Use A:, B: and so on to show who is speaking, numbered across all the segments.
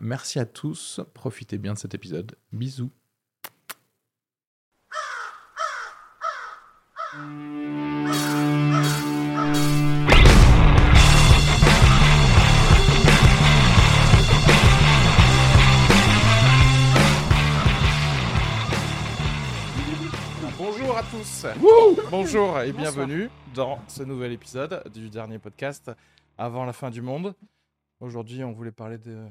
A: Merci à tous, profitez bien de cet épisode. Bisous. Bonjour à tous. Bonjour et bienvenue dans ce nouvel épisode du dernier podcast avant la fin du monde. Aujourd'hui, on voulait parler de,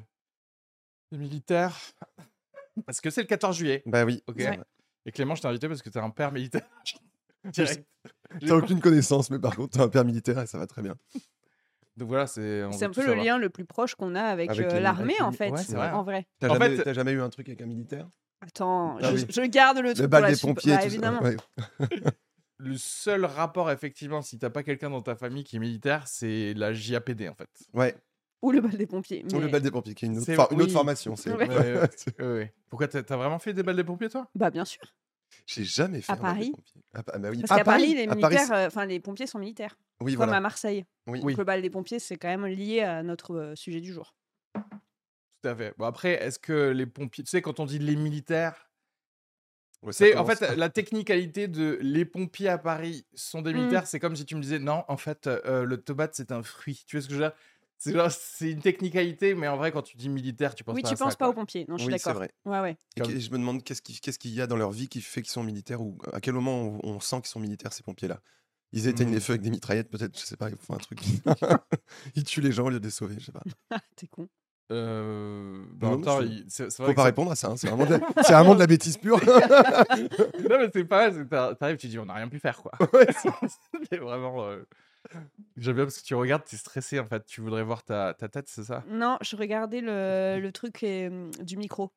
A: de militaires parce que c'est le 14 juillet.
B: Bah oui.
A: Ok.
C: Ouais.
A: Et Clément, je t'ai invité parce que t'es un père militaire. Direct.
B: T'as aucune connaissance, mais par contre, t'as un père militaire et ça va très bien.
A: Donc voilà, c'est. on
C: C'est
A: veut
C: un
A: tout
C: peu le
A: savoir.
C: lien le plus proche qu'on a avec,
B: Avec
C: euh,
B: les-
C: l'armée,
B: avec les-
C: en fait,
A: ouais, c'est vrai.
C: en vrai.
B: T'as
A: En
B: jamais,
A: fait-
B: t'as jamais eu un truc avec un militaire?
C: Attends,
B: Ah
C: je,
B: oui.
C: je garde le truc
B: Le
C: pour
B: bal
C: la
B: des pompiers,
C: Bah,
B: tout ça.
C: évidemment.
B: Ouais.
A: Le seul rapport, effectivement, si t'as pas quelqu'un dans ta famille qui est militaire, c'est la JAPD en fait.
B: Ouais.
C: Ou le bal des pompiers.
B: Ou le bal des pompiers, qui est une autre, une formation. c'est-
C: Ouais.
A: Ouais, ouais. Ouais, ouais. Pourquoi t'as vraiment fait des balles des pompiers, toi?
C: Bah, bien sûr.
B: J'ai jamais fait
C: À
B: un bal des
C: Paris
B: pompiers. À Pa- bah oui.
C: Parce
B: À
C: qu'à Paris, les
B: à Paris,
C: militaires, euh, enfin, les pompiers sont militaires.
B: Oui,
C: Comme
B: voilà.
C: à Marseille.
B: Oui.
C: Donc, le bal des pompiers, c'est quand même lié à notre euh, sujet du jour.
A: Tout à fait. Bon, après, est-ce que les pompiers. Tu sais, quand on dit les militaires,
B: Ouais,
A: c'est en fait la technicalité de les pompiers à Paris sont des
C: Mm.
A: militaires, c'est comme si tu me disais non, en fait, euh, le tomate c'est un fruit. Tu vois ce que je veux dire? C'est genre, c'est une technicalité, mais en vrai, quand tu dis militaire, tu penses
C: oui,
A: pas
C: tu
A: à ça,
C: penses pas
A: quoi.
C: aux pompiers. Non, je suis
B: Oui, c'est
C: d'accord.
B: vrai.
C: Ouais, ouais.
B: Et
A: Comme-
B: que- je me demande qu'est-ce qu'il qu'est-ce qu'il y a dans leur vie qui fait qu'ils sont militaires ou à quel moment on, on sent qu'ils sont militaires, ces pompiers-là? Ils éteignent
A: Hmm.
B: les feux avec des mitraillettes, peut-être, je sais pas, ils font un truc. ils tuent les gens au lieu de les sauver, je sais pas.
C: T'es con.
A: Euh, bah, en
B: Non,
A: même temps,
B: je-
A: il- c'est c'est vrai
B: Faut
A: que
B: pas
A: ça-
B: répondre à ça, hein, c'est vraiment, de la- c'est vraiment de la bêtise pure.
A: non, mais c'est pas mal. c'est- T'arrives, tu dis on n'a rien pu faire, quoi.
B: Ouais,
A: c'est vraiment. euh, J'aime bien parce que tu regardes, t'es stressé en fait. Tu voudrais voir ta, ta tête, c'est ça?
C: Non, je regardais le, le truc euh, du micro.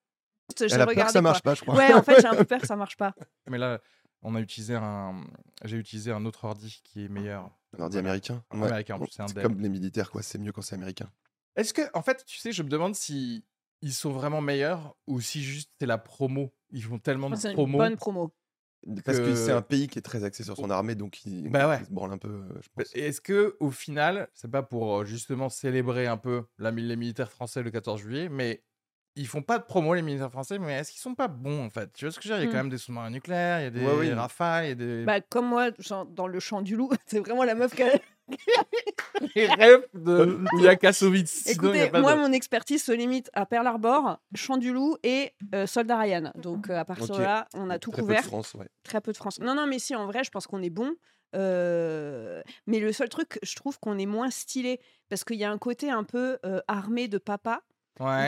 C: J'ai
B: Elle a peur que ça
C: quoi.
B: marche pas, je crois.
C: Ouais, en fait, j'ai un peu peur que ça marche pas.
A: Mais là, on a utilisé un. J'ai utilisé un autre ordi qui est meilleur.
B: Un ordi américain?
A: Un
B: ouais.
A: américain, c'est un
B: C'est
A: Dell.
B: comme les militaires, quoi. C'est mieux quand c'est américain.
A: Est-ce que, en fait, tu sais, je me demande si ils sont vraiment meilleurs ou si juste c'est la promo. Ils font tellement de
C: C'est une bonne promo.
B: Parce que c'est un pays qui est très axé sur son armée, donc il,
A: Bah ouais.
B: il se branle un peu, euh, je pense.
A: Est-ce que au final, c'est pas pour euh, justement célébrer un peu la, les militaires français le 14 juillet, mais ils font pas de promo les militaires français, mais est-ce qu'ils sont pas bons en fait? Tu vois ce que je veux dire? Il y a
C: Hmm.
A: quand même des sous-marins nucléaires, il y a des
B: Ouais, oui.
A: rafales, il y a des
C: Bah, comme moi, genre, dans le chant du loup, c'est vraiment la meuf qui a...
A: des rêves de où il y a Kassovitz. Sinon, il y a
C: Écoutez,
A: pas
C: moi,
A: de-
C: mon expertise se limite à Pearl Harbor, Chant du Loup et euh, Soldat Ryan. Donc, euh, à partir
B: Ok.
C: de là, on a tout
B: Très peu
C: couvert.
B: de France, ouais.
C: Très peu de France. Non, non, mais si, en vrai, je pense qu'on est bon. Euh, Mais le seul truc, je trouve qu'on est moins stylé. Parce qu'il y a un côté un peu euh, armé de papa.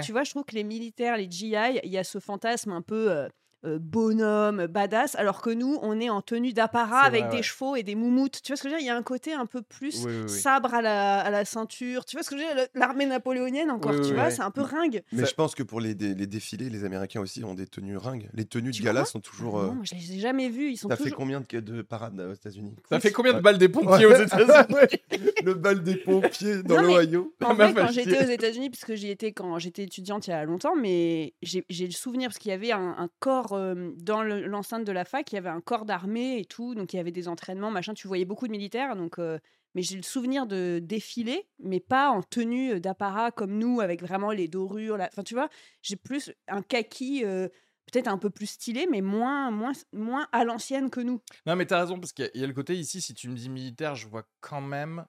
C: Tu vois, je trouve que les militaires, les GI, il y a ce fantasme un peu euh, bonhomme, badass, alors que nous, on est en tenue d'apparat avec
A: vrai,
C: des
A: ouais.
C: chevaux et des moumoutes. Tu vois ce que je veux dire? Il y a un côté un peu plus
A: Oui, oui, oui.
C: sabre à la, à la ceinture. Tu vois ce que je veux dire? L'armée napoléonienne, encore,
A: Oui,
C: tu
A: oui,
C: vois, c'est un peu ringue.
B: Mais
A: Ça-
B: je pense que pour les, dé- les défilés, les Américains aussi ont des tenues ringues. Les tenues
C: Tu
B: de gala sont toujours. euh,
C: Non, je les ai jamais vus. Ils sont
B: T'as fait
C: toujours...
B: combien de, de parades euh, aux États-Unis?
A: Ça fait combien de balles des pompiers aux. États-Unis?
B: Le bal des pompiers dans
C: Non, mais-
B: l'Ohio.
C: En
A: Ma
C: vrai, quand j'étais aux États-Unis, puisque j'y étais quand j'étais étudiante il y a longtemps, mais j'ai j'ai le souvenir, parce qu'il y avait un, un corps euh, dans le- l'enceinte de la fac, il y avait un corps d'armée et tout, donc il y avait des entraînements, machin, tu voyais beaucoup de militaires, donc. euh, mais j'ai le souvenir de défiler, mais pas en tenue d'apparat comme nous, avec vraiment les dorures. la- Enfin, tu vois, j'ai plus un kaki, euh, peut-être un peu plus stylé, mais moins, moins, moins à l'ancienne que nous.
A: Non, mais t'as raison, parce qu'il y y, a le côté ici, si tu me dis militaire, je vois quand même.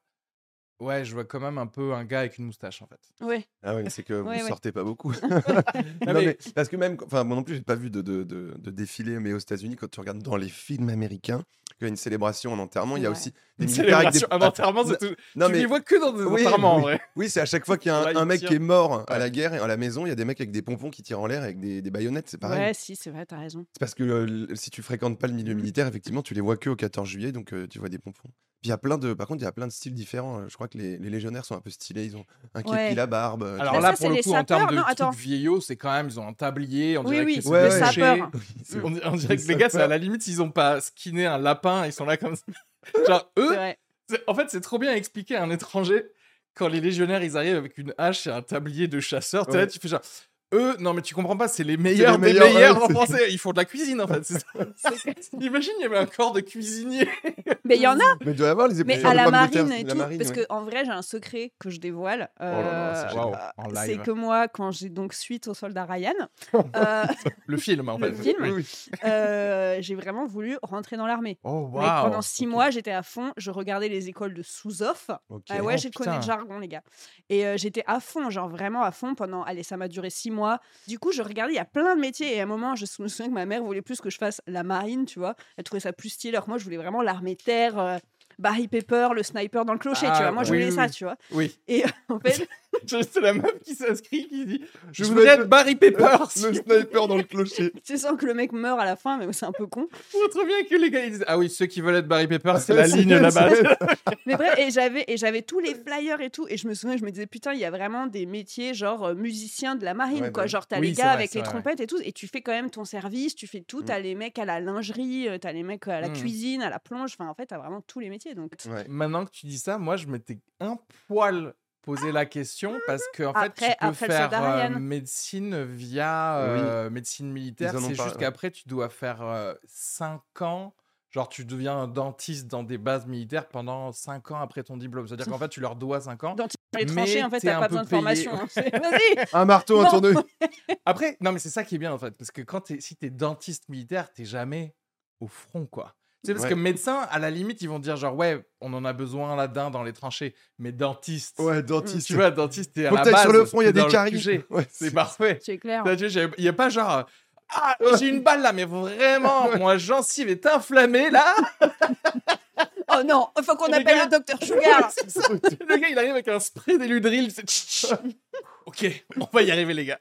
A: Ouais, je vois quand même un peu un gars avec une moustache en fait.
C: Ouais.
B: Ah oui, mais c'est que vous
C: Ouais, ouais.
B: sortez pas beaucoup. Non,
A: mais-
B: mais parce que même, enfin moi non plus, j'ai pas vu de, de, de, de défilé, mais aux États-Unis, quand tu regardes dans les films américains, qu'il y a une célébration, un enterrement, il y a aussi des
A: Une
B: avec des-
A: célébration, un enterrement, c'est tout.
B: Non
A: tu
B: mais
A: les vois que dans des
B: Oui,
A: enterrements en
B: oui.
A: vrai.
B: oui, c'est à chaque fois qu'il y a un, mec qui est mort à la guerre et à la maison, il y a des mecs avec des pompons qui tirent en l'air avec des, des baïonnettes, c'est pareil.
C: Ouais, si, c'est vrai, t'as raison.
B: C'est parce que euh, si tu fréquentes pas le milieu militaire, effectivement, tu les vois que au 14 juillet, donc euh, tu vois des pompons. Puis il y a plein de, par contre, il y a plein de styles différents. Je crois que les, les légionnaires sont un peu stylés. Ils ont un képi,
C: Ouais.
B: la barbe. euh,
A: Alors là,
C: ça,
A: pour le coup, en termes de
C: Non,
A: trucs vieillots, c'est quand même, ils ont un tablier. On
C: Oui,
A: dirait
C: oui,
B: Ouais,
A: On, on dirait
B: Les
A: que les gars, c'est à la limite, s'ils ont pas skinné un lapin, ils sont là comme ça. Genre, eux, en fait, c'est trop bien expliqué à un étranger quand les légionnaires ils arrivent avec une hache et un tablier de chasseur. là, tu fais genre. Eux, non mais tu comprends pas, c'est les meilleurs des
B: meilleurs,
A: meilleurs
B: ouais,
A: en français. Ils font de la cuisine en fait. Imagine, il y avait un corps de cuisinier.
C: Mais il y en a,
B: Mais il doit y avoir les
C: mais à
B: de
C: la marine et
B: la
C: tout.
B: marine,
C: parce
B: ouais.
C: que en vrai, j'ai un secret que je dévoile.
B: là,
C: euh,
B: c'est
C: euh, que moi, quand j'ai donc suite au soldat Ryan, euh,
A: Le film en fait.
C: le film,
B: Oui, oui.
C: euh, j'ai vraiment voulu rentrer dans l'armée.
A: Oh
C: pendant six mois, j'étais à fond. Je regardais les écoles de sous-off.
B: Ok.
C: Ah ouais,
A: Oh,
C: j'ai connu le jargon, les gars. Et euh, j'étais à fond, genre vraiment à fond pendant. Allez, ça m'a duré six mois. Du coup, je regardais, il y a plein de métiers. Et à un moment, je me souviens que ma mère voulait plus que je fasse la marine, tu vois. Elle trouvait ça plus stylé. Alors que moi, je voulais vraiment l'armée terre, euh, Barry Pepper, le sniper dans le clocher,
A: Ah,
C: tu vois. Moi, je voulais
A: oui,
C: ça,
A: oui.
C: tu vois.
A: Oui.
C: Et euh, en fait,
A: C'est la meuf qui s'inscrit qui dit Je
B: Je
A: voudrais être Barry Pepper.
B: Le sniper dans le clocher.
C: tu sens que le mec meurt à la fin, mais c'est un peu con.
A: Faut trop bien que les gars ils disent Ah oui, ceux qui veulent être Barry Pepper, c'est la ligne là-bas.
C: Mais bref, et j'avais et j'avais tous les flyers et tout, et je me souviens, je me disais putain, il y a vraiment des métiers genre euh, musicien de la marine,
B: Ouais,
C: quoi.
B: bah,
C: Genre t'as
A: oui,
C: les gars
A: vrai,
C: avec les
A: vrai,
C: trompettes et tout, et tu fais quand même ton service, tu fais tout.
B: Mm.
C: T'as les mecs à la lingerie, euh, t'as les mecs à la
A: Mm.
C: cuisine, à la plonge. Enfin, en fait, t'as vraiment tous les métiers. Donc
B: Ouais.
A: Maintenant que tu dis ça, moi je m'étais un poil posé la question parce que en fait tu peux
C: après
A: faire euh, médecine via euh, médecine militaire, c'est juste qu'après tu dois faire 5 ans. Genre, tu deviens un dentiste dans des bases militaires pendant 5 ans après ton diplôme. C'est-à-dire qu'en fait, tu leur dois 5 ans.
C: dans les tranchées, en fait, t'as
A: un
C: pas besoin de
A: payé.
C: formation. hein. Vas-y.
B: Un marteau, un
C: Non.
B: tournevis.
A: Après, non, mais c'est ça qui est bien en fait. Parce que quand t'es, si t'es dentiste militaire, t'es jamais au front, quoi. Tu sais, parce
B: Ouais.
A: que médecin, à la limite, ils vont dire genre, ouais, on en a besoin là-dedans dans les tranchées. Mais dentiste,
B: Ouais, dentiste.
A: tu vois, dentiste, t'es à
B: Faut
A: la
B: que
A: base.
B: sur le front, il y a des caries. Ouais,
A: C'est parfait.
C: C'est clair.
A: Il n'y a pas genre, ah, j'ai une balle là, mais vraiment, moi, gencive est inflammée là.
C: Oh non, il faut qu'on appelle
A: gars-
C: le docteur Sugar.
A: C'est ça. le gars, il arrive avec un spray d'éludril. ok, on va y arriver, les gars.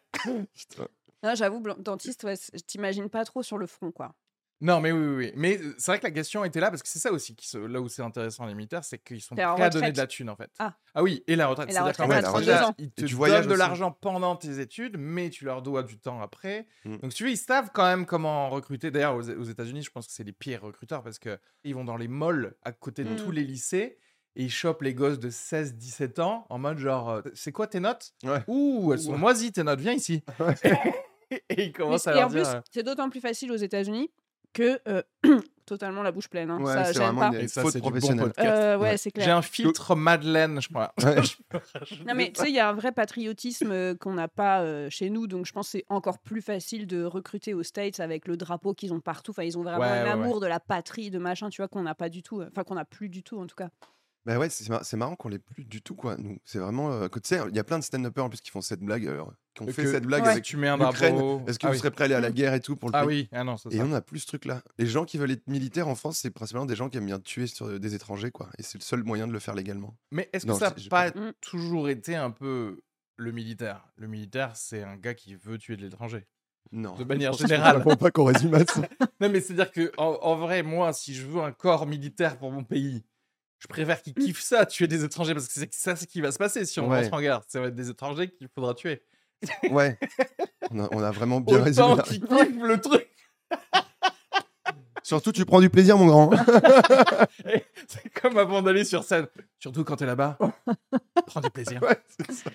C: J'avoue, dentiste, ouais, je t'imagine pas trop sur le front, quoi.
A: Non, mais oui, oui, oui. Mais c'est vrai que la question était là parce que c'est ça aussi, qui se- là où c'est intéressant les militaires, c'est qu'ils sont prêts
C: en
A: à donner de la thune en fait.
C: Ah.
A: oui, et la retraite.
C: Et la
A: C'est-à-dire qu'en
C: retraite
A: fait,
B: à 32
A: déjà,
C: ans.
A: ils te
B: Et tu voyages
A: donnent de l'argent pendant tes études, mais tu leur dois du temps après.
B: Mm.
A: Donc, si tu veux, ils savent quand même comment recruter. D'ailleurs, aux, aux États-Unis, je pense que c'est les pires recruteurs parce que ils vont dans les malls à côté de
C: Mm.
A: tous les lycées. Et ils chopent les gosses de 16-17 ans en mode genre, c'est quoi tes notes?
B: Ouais.
A: Ouh, elles sont
B: Ouais.
A: moisies tes notes, viens ici.
B: Ouais.
A: et ils commencent à
C: et
A: leur
C: en
A: dire.
C: plus,
A: euh,
C: c'est d'autant plus facile aux États-Unis que euh, totalement la bouche pleine. hein.
B: Ouais,
C: ça
B: c'est
C: gêne
B: vraiment
C: pas.
B: une,
A: ça,
B: faute
A: bon.
C: Euh, ouais,
B: Ouais.
C: c'est
A: J'ai
C: clair.
A: un filtre Madeleine, je crois.
C: Non, mais tu sais, il y a un vrai patriotisme euh, qu'on n'a pas euh, chez nous, donc je pense que c'est encore plus facile de recruter aux States avec le drapeau qu'ils ont partout. Enfin, ils ont vraiment
A: Ouais,
C: un
A: ouais,
C: amour de la patrie, de machin, tu vois, qu'on n'a pas du tout. Enfin, qu'on n'a plus du tout, en tout cas.
B: Bah ouais, c'est mar- c'est marrant qu'on l'ait plus du tout, quoi. Nous, c'est vraiment. euh, que tu sais, il y a plein de stand-uppers en plus qui font cette blague, euh, qui ont
A: Et
B: fait
A: que-
B: cette blague
C: Ouais.
B: avec
A: tu mets un drapeau.
B: Est-ce que
A: ah
B: vous
A: oui.
B: serez prêts à aller à la guerre et tout pour le
A: Ah
B: pays?
A: oui, ah non, c'est
B: Et
A: ça.
B: on n'a plus ce truc-là. Les gens qui veulent être militaires en France, c'est principalement des gens qui aiment bien tuer sur des étrangers, quoi. Et c'est le seul moyen de le faire légalement.
A: Mais est-ce que
B: Non,
A: ça n'a pas
C: pas- Mm.
A: toujours été un peu le militaire? Le militaire, c'est un gars qui veut tuer de l'étranger.
B: Non.
A: De manière
B: Je
A: générale.
B: vraiment pas qu'on résume à ça.
A: Non, mais c'est-à-dire que en, en vrai, moi, si je veux un corps militaire pour mon pays, je préfère qu'il kiffe ça, tuer des étrangers, parce que c'est ça ce qui va se passer si on
B: Ouais.
A: rentre en guerre. Ça va être des étrangers qu'il faudra tuer.
B: Ouais. On a, on a vraiment bien résumé.
A: Qu'ils kiffent le truc.
B: Surtout, tu prends du plaisir, mon grand.
A: C'est comme avant d'aller sur scène. Surtout quand t'es là-bas. Prends du plaisir.
B: Ouais, c'est ça.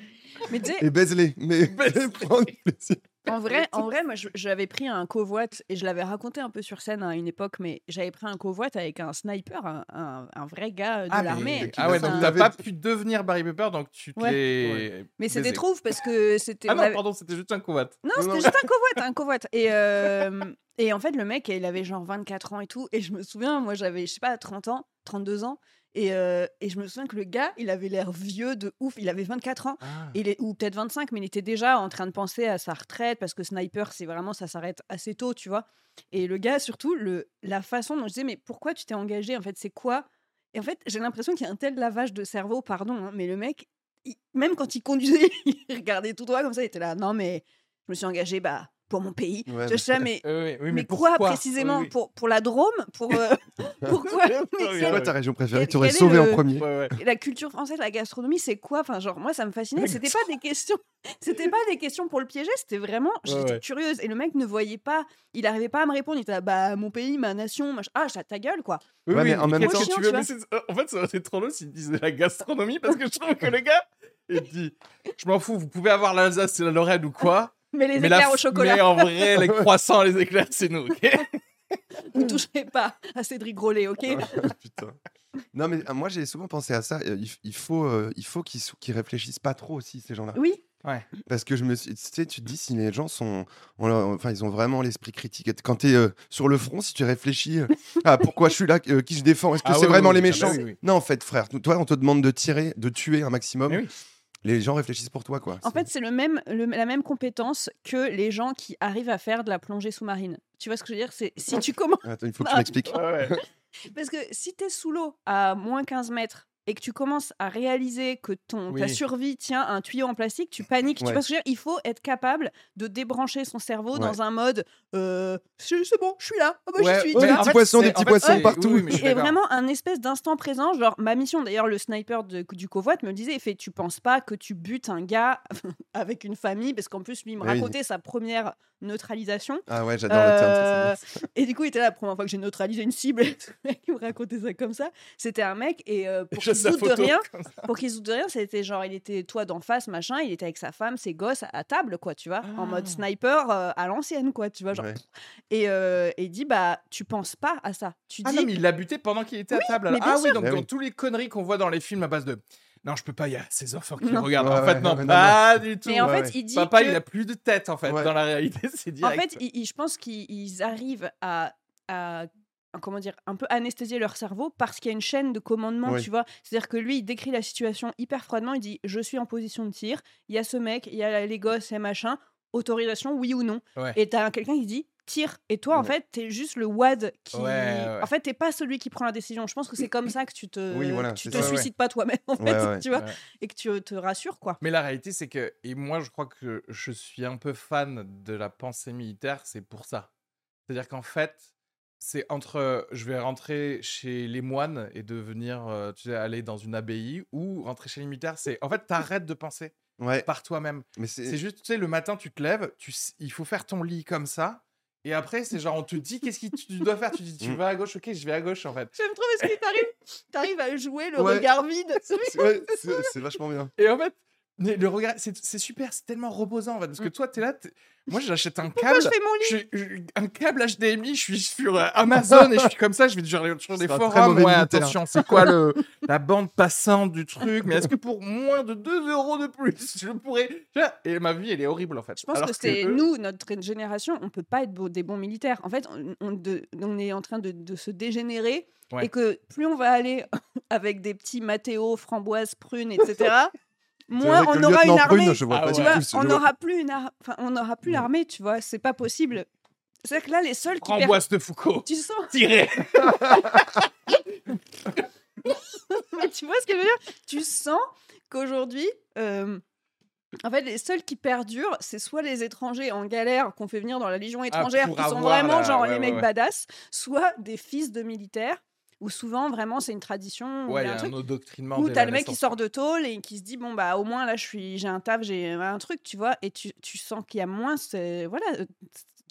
C: Mais
B: Et baise-les. Mais
A: Baise-les.
B: prends du plaisir.
C: En vrai, en vrai, moi, j'avais pris un covoite et je l'avais raconté un peu sur scène à une époque, mais j'avais pris un covoite avec un sniper, un, un- un vrai gars euh, de
A: Ah,
C: l'armée.
A: ah ouais, donc
B: s'en-
A: t'as pas pu devenir Barry Pepper, donc tu te
C: Ouais.
A: l'es
C: Mais des trouves parce que c'était.
A: Ah
C: on
A: non,
C: avait-
A: pardon, c'était juste un covat.
C: Non, c'était juste un covoite, un covoite. Et, euh, et en fait, le mec, il avait genre 24 ans et tout. Et je me souviens, moi, j'avais, je sais pas, 30 ans, 32 ans. Et, euh, et je me souviens que le gars, il avait l'air vieux de ouf. Il avait 24 ans. Il est, ou peut-être 25, mais il était déjà en train de penser à sa retraite parce que sniper, c'est vraiment, ça s'arrête assez tôt, tu vois. Et le gars, surtout, le, la façon dont je disais, mais pourquoi tu t'es engagé En fait, c'est quoi? Et en fait, j'ai l'impression qu'il y a un tel lavage de cerveau, pardon, hein, mais le mec, il- même quand il conduisait, il regardait tout droit comme ça, il était là, non, mais je me suis engagé, bah, pour mon pays.
B: Ouais,
C: je sais, mais,
A: Oui, oui, oui,
C: mais,
A: pourquoi
C: quoi précisément
A: Oui, oui.
C: pour, pour la Drôme? Pour euh, pourquoi
B: C'est quoi ta région préférée Tu aurais sauvé en premier.
A: Ouais, ouais.
C: la culture française, la gastronomie, c'est quoi? Enfin, genre, moi, ça me fascinait. C'était pas des questions. C'était pas des questions pour le piéger. C'était vraiment. J'étais
A: ouais.
C: curieuse. Et le mec ne voyait pas. Il arrivait pas à me répondre. Il était là, bah, mon pays, ma nation, machin. Ah, ta gueule, quoi.
A: Oui,
B: mais en même
C: temps-
A: tu veux En fait, ça aurait été trop long s'il disait la gastronomie parce que je trouve que le gars, il dit Je m'en fous, vous pouvez avoir l'Alsace et la Lorraine ou quoi.
C: Mais les
A: mais la
C: éclairs au chocolat,
A: Mais en vrai, les croissants, les éclairs, c'est nous. ok?
C: Vous toucherez pas à Cédric Grolet, ok?
B: Putain. Non, mais euh, moi, j'ai souvent pensé à ça. euh, Il, faut, euh, il faut qu'ils réfléchissent pas trop aussi, ces gens-là.
C: Oui,
B: Parce que je me suis, tu sais, tu te dis si les gens sont, on leur- enfin, ils ont vraiment l'esprit critique. Quand tu es sur le front, si tu réfléchis euh, à pourquoi je suis là, euh, qui je défends, est-ce que
A: Ah
B: c'est
A: oui,
B: vraiment
A: oui,
B: les méchants?
A: ah oui, oui.
B: Non, en fait, frère, toi, on te demande de tirer, de tuer un maximum. Les gens réfléchissent pour toi, quoi.
C: En fait, c'est le même, le- la même compétence que les gens qui arrivent à faire de la plongée sous-marine. Tu vois ce que je veux dire? C'est si tu commences.
B: Attends, il faut que
C: Ah,
B: tu m'expliques.
A: Ouais, ouais.
C: Parce que si tu es sous l'eau à moins 15 mètres et que tu commences à réaliser que ton, ta
A: Oui.
C: survie tient à un tuyau en plastique, tu paniques. Tu
B: Ouais.
C: vois ce que je veux dire? Il faut être capable de débrancher son cerveau
B: Ouais.
C: dans un mode euh, c'est bon, je suis là, bah,
A: Ouais,
C: j'y suis.
A: ouais,
C: tu
B: des petits
A: fait,
B: poissons, des petits
A: en fait,
B: poissons partout.
A: oui, oui,
C: Et vraiment un espèce d'instant présent, genre ma mission d'ailleurs le sniper de- du covoit me le disait, fait tu penses pas que tu butes un gars avec une famille? Parce qu'en plus lui il me
B: Oui.
C: racontait sa première neutralisation
B: Ah ouais, j'adore le terme.
C: Euh, et du coup, il était là la première fois que j'ai neutralisé une cible. il me racontait ça comme ça. C'était un mec, et euh, pour
A: Je
C: qu'il se
A: sa
C: doute de rien, pour qu'il se doute de rien, c'était genre, il était toi d'en face, machin, il était avec sa femme, ses gosses à table, quoi, tu vois, en mode
A: Ah.
C: sniper euh, à l'ancienne, quoi, tu vois, genre.
B: Ouais.
C: Et, euh, et il dit, bah, tu penses pas à ça. Tu
A: Ah
C: dis,
A: non, mais il l'a buté pendant qu'il était à table. alors. Ah oui, donc
B: Bah
A: dans
B: oui.
A: tous les conneries qu'on voit dans les films à base de. Non, je peux pas, il y a ces enfants qui
C: Non.
A: regardent.
B: Ouais,
A: en fait,
B: ouais,
A: non, pas du tout.
C: mais en
B: ouais,
C: fait,
B: ouais.
C: il dit
A: Papa,
C: que-
A: il a plus de tête, en fait.
B: Ouais.
A: Dans la réalité, c'est
C: En
A: direct.
C: fait, il- il- je pense qu'ils arrivent à, comment dire, un peu anesthésier leur cerveau parce qu'il y a une chaîne de commandement,
B: Oui.
C: tu vois. C'est-à-dire que lui, il décrit la situation hyper froidement. Il dit Je suis en position de tir, il y a ce mec, il y a les gosses et machin, autorisation, oui ou non.
A: Ouais.
C: Et t'as quelqu'un qui dit Tire. Et toi, en fait, t'es juste le WAD qui.
A: Ouais.
C: En fait, t'es pas celui qui prend la décision. Je pense que c'est comme ça que tu te,
B: Oui, voilà,
C: que tu te
A: ça.
C: Suicides pas toi-même, en fait, tu vois, et que tu te rassures, quoi.
A: Mais la réalité, c'est que, et moi, je crois que je suis un peu fan de la pensée militaire, c'est pour ça. C'est-à-dire qu'en fait, c'est entre je vais rentrer chez les moines et devenir, euh, tu sais, aller dans une abbaye, ou rentrer chez les militaires, c'est en fait, t'arrêtes de penser
B: Ouais,
A: par toi-même.
B: mais c'est.
A: C'est juste, tu sais, le matin, tu te lèves, tu, il faut faire ton lit comme ça. Et après, c'est genre, on te dit qu'est-ce que tu dois faire. Tu dis, tu
B: Mm.
A: vas à gauche, ok, je vais à gauche, en fait.
C: J'aime trop parce que t'arrives, t'arrives à jouer le
B: Ouais.
C: regard vide.
B: c'est- ouais, c'est c'est vachement bien.
A: Et en fait, mais le regard, c'est c'est super, c'est tellement reposant, en fait. Parce que toi, t'es là, moi, j'achète un.
C: Pourquoi
A: câble.
C: je fais mon lit?
A: Je suis- je- un câble HDMI, je suis sur euh, Amazon et je suis comme ça, je vais sur, les- sur des
B: C'est un très
A: forums.
B: mauvais
A: Ouais,
B: militaire.
A: attention, c'est quoi le, la bande passante du truc? Mais est-ce que pour moins de 2 euros de plus, je pourrais. Et ma vie, elle est horrible en fait.
C: Je pense
A: Alors
C: que c'est
A: eux-
C: nous, notre génération, on peut pas être beau- des bons militaires. En fait, on, on de- on est en train de, de se dégénérer
A: Ouais.
C: et que plus on va aller avec des petits Mathéo, framboises, prunes, etc., moins on aura une armée.
B: Prune, je vois
A: Ah ouais.
C: vois,
B: je
C: on n'aura plus une ar- enfin, on n'aura plus l'armée, tu vois, c'est pas possible. C'est-à-dire que là, les seuls qui perdent,
A: Framboise de Foucault.
C: tu sens,
A: Tiré.
C: mais tu vois ce que je veux dire? Tu sens qu'aujourd'hui, euh, en fait, les seuls qui perdurent, c'est soit les étrangers en galère qu'on fait venir dans la Légion étrangère,
A: Ah, pour
C: qui sont vraiment
A: la-
C: genre
A: ouais,
C: les
A: ouais,
C: mecs
A: ouais.
C: badass, soit des fils de militaires, où souvent vraiment c'est une tradition, ou
A: Ouais,
C: il y a un
A: un endoctrinement.
C: Où t'as le mec qui sort de tôle et qui se dit bon bah au moins là je suis j'ai un taf j'ai un truc tu vois et tu, tu sens qu'il y a moins ce- voilà euh,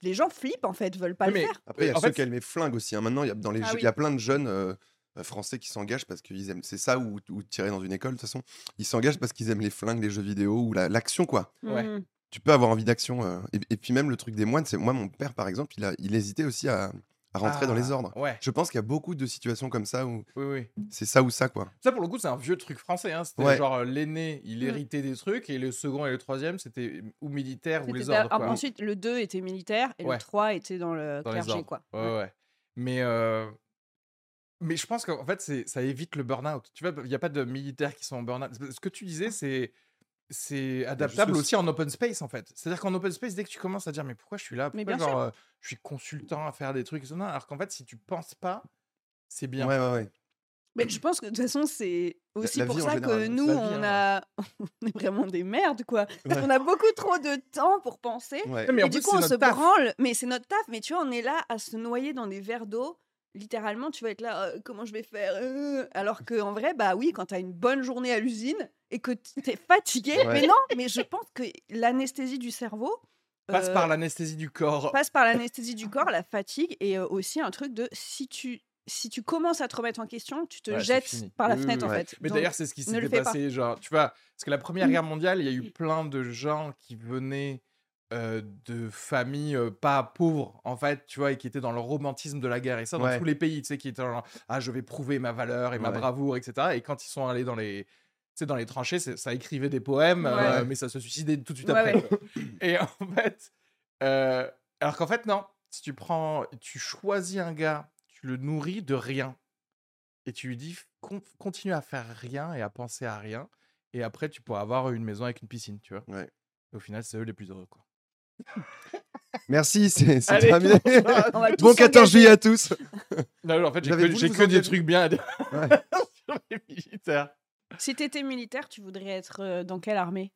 C: les gens flippent en fait veulent pas
A: Oui,
C: le
A: mais-
C: faire
B: Après, il y a
A: En
B: ceux
A: fait,
B: qui aiment les flingues aussi. hein. Maintenant, il y a, dans les
C: Ah oui.
B: il y a plein de jeunes euh, euh, français qui s'engagent parce qu'ils aiment. C'est ça ou, ou tirer dans une école, de toute façon. Ils s'engagent parce qu'ils aiment les flingues, les jeux vidéo ou la- l'action, quoi.
A: Ouais.
C: Mhm.
B: Tu peux avoir envie d'action. euh, et, et puis même le truc des moines, c'est moi, mon père, par exemple, il, a, il hésitait aussi à, à rentrer dans les
A: Ah,
B: ordres.
A: Ouais,
B: Je pense qu'il y a beaucoup de situations comme ça où
A: oui, oui.
B: c'est ça ou ça, quoi.
A: Ça, pour le coup, c'est un vieux truc français. Hein. C'était
B: Ouais.
A: genre euh, l'aîné, il
C: Mm.
A: héritait des trucs, et le second et le troisième, c'était ou militaire ou les ordres.
C: ah,
A: quoi.
C: ensuite le 2 était militaire et
A: Ouais.
C: le 3 était dans le
A: Dans les
C: clergé
A: ordres.
C: quoi
A: Ouais, ouais. Mais, euh, mais je pense qu'en fait, ça évite le burn-out. Tu vois, il n'y a pas de militaires qui sont en burn-out. Ce que tu disais, c'est c'est adaptable
B: juste
A: aussi en open space, en fait. C'est-à-dire qu'en open space, dès que tu commences à dire, mais pourquoi je suis là?
C: Mais
A: Pourquoi
C: bien
A: genre, euh, je suis consultant à faire des trucs Non, Alors qu'en fait, si tu penses pas, c'est bien.
B: Ouais, ouais, ouais.
C: Mais je pense que de toute façon, c'est aussi
B: la
C: pour ça
B: général,
C: que nous,
A: vie,
C: on,
A: hein.
C: a... on est vraiment des merdes, quoi. Parce
B: Ouais.
C: qu'on a beaucoup trop de temps pour penser.
B: Ouais.
A: Mais
C: et
A: en
C: du
A: plus,
C: coup,
A: c'est
C: on se
A: taf.
C: branle. Mais c'est notre taf. Mais tu vois, on est là à se noyer dans des verres d'eau. Littéralement, tu vas être là, Euh, comment je vais faire? Euh Alors qu'en vrai, bah oui, quand tu as une bonne journée à l'usine et que tu es fatigué.
B: Ouais.
C: Mais non, mais je pense que l'anesthésie du cerveau
A: Passe
C: euh,
A: par l'anesthésie du corps.
C: passe par l'anesthésie du corps, la fatigue et euh, aussi un truc de si tu si tu commences à te remettre en question, tu te
A: Ouais,
C: jettes par la
A: Oui, oui,
C: fenêtre
A: oui.
C: en fait.
A: Mais d'ailleurs, c'est ce qui s'était
C: fais pas.
A: passé, genre, tu vois, parce que la Première Guerre mondiale, il y a eu plein de gens qui venaient euh, de familles euh, pas pauvres, en fait, tu vois, et qui étaient dans le romantisme de la guerre. Et ça, dans
B: Ouais.
A: tous les pays, tu sais, qui étaient genre, ah, je vais prouver ma valeur et ma
B: Ouais.
A: bravoure, etc. Et quand ils sont allés dans les. Sais, dans les tranchées, c'est- ça écrivait des poèmes, euh, mais ça se suicidait tout de suite
C: Ouais,
A: après.
C: ouais.
A: Et en fait, euh, alors qu'en fait, non. Si tu prends, tu choisis un gars, tu le nourris de rien, et tu lui dis con- continue à faire rien et à penser à rien, et après tu pourras avoir une maison avec une piscine, tu vois.
B: Ouais.
A: Et au final, c'est eux les plus heureux, quoi.
B: Merci, c'est c'est terminé. Bon 14
C: s'engager.
B: juillet à tous.
A: Non, en fait, j'ai que, des trucs bien à dire
B: Ouais.
A: sur les militaires.
C: Si t'étais militaire, tu voudrais être euh, dans quelle armée?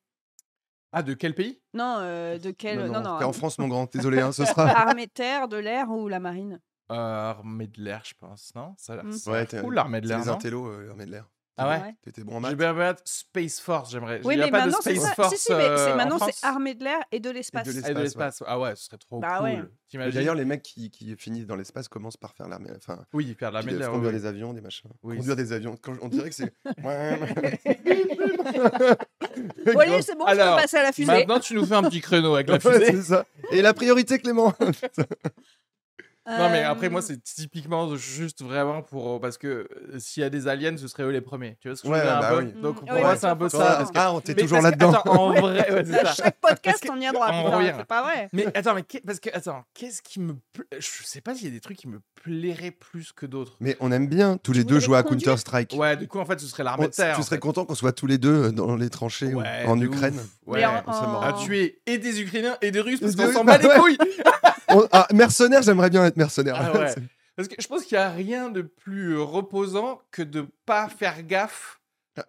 A: Ah, de quel pays?
C: Non, euh, de quelle
B: Non,
C: Non, non.
B: t'es en France, mon grand. Désolé, hein, ce sera.
C: Armée de terre, de l'air ou la marine?
A: Euh, Armée de l'air, je pense, non? Ça a l'air
C: Mm.
A: ça a l'air
B: Ouais, t'es-
A: cool, l'armée de
B: C'est
A: l'air,
B: les
A: non?
B: intellos, euh, l'armée de l'air.
A: Ah ouais?
B: T'étais bon en
A: J'ai
B: maths.
A: Space Force, j'aimerais.
C: Oui,
A: Il y a
C: mais maintenant, c'est
A: Space
C: ça.
A: Force
C: Si, si, mais c'est
A: euh,
C: maintenant, c'est armée de l'air et de l'espace.
B: de
A: Et de
B: l'espace.
A: Ah ouais, ce serait trop
C: Bah
A: cool.
C: ouais.
B: D'ailleurs, les mecs qui, qui finissent dans l'espace commencent par faire l'armée. Enfin,
A: Oui, faire de l'armée de l'air.
B: conduire
A: oui.
B: des avions, des machins.
A: Oui,
B: conduire des avions. Quand- on dirait que c'est.
C: Allez, c'est bon, je
A: Alors,
C: peux passer à la fusée.
A: Maintenant, tu nous fais un petit créneau avec la fusée.
B: c'est ça. Et la priorité, Clément.
A: Non, mais après, moi,
C: Euh,
A: c'est typiquement juste vraiment pour. euh, Parce que euh, s'il y a des aliens, ce serait eux les premiers. Tu vois ce que
B: Ouais,
A: je veux dire?
B: Bah
A: un peu
B: oui.
A: Donc,
C: Mm,
A: pour
C: ouais,
A: moi,
C: ouais,
A: c'est un peu
C: ça,
A: parce que-
B: Ah, t'es
A: Mais
B: toujours là-dedans.
A: Attends, en vrai, ouais, c'est
C: À
A: ça.
C: chaque podcast,
A: que-
C: on y a droit.
A: on.
C: C'est pas vrai.
A: Mais attends, mais parce que attends, qu'est-ce qui me, pla- je sais pas s'il y a des trucs qui me plairaient plus que d'autres.
B: Mais on aime bien tous les deux jouer à Counter-Strike.
A: Ouais, du coup, en fait, ce serait l'armée
B: On-
A: de terre.
B: tu serais
A: fait.
B: content qu'on soit tous les deux dans les tranchées en Ukraine.
A: Ouais.
B: on
A: À tuer et des Ukrainiens et des Russes parce qu'on s'en bat les couilles.
B: On- ah, mercenaire, j'aimerais bien être mercenaire.
A: Ah ouais. Parce que je pense qu'il n'y a rien de plus reposant que de pas faire gaffe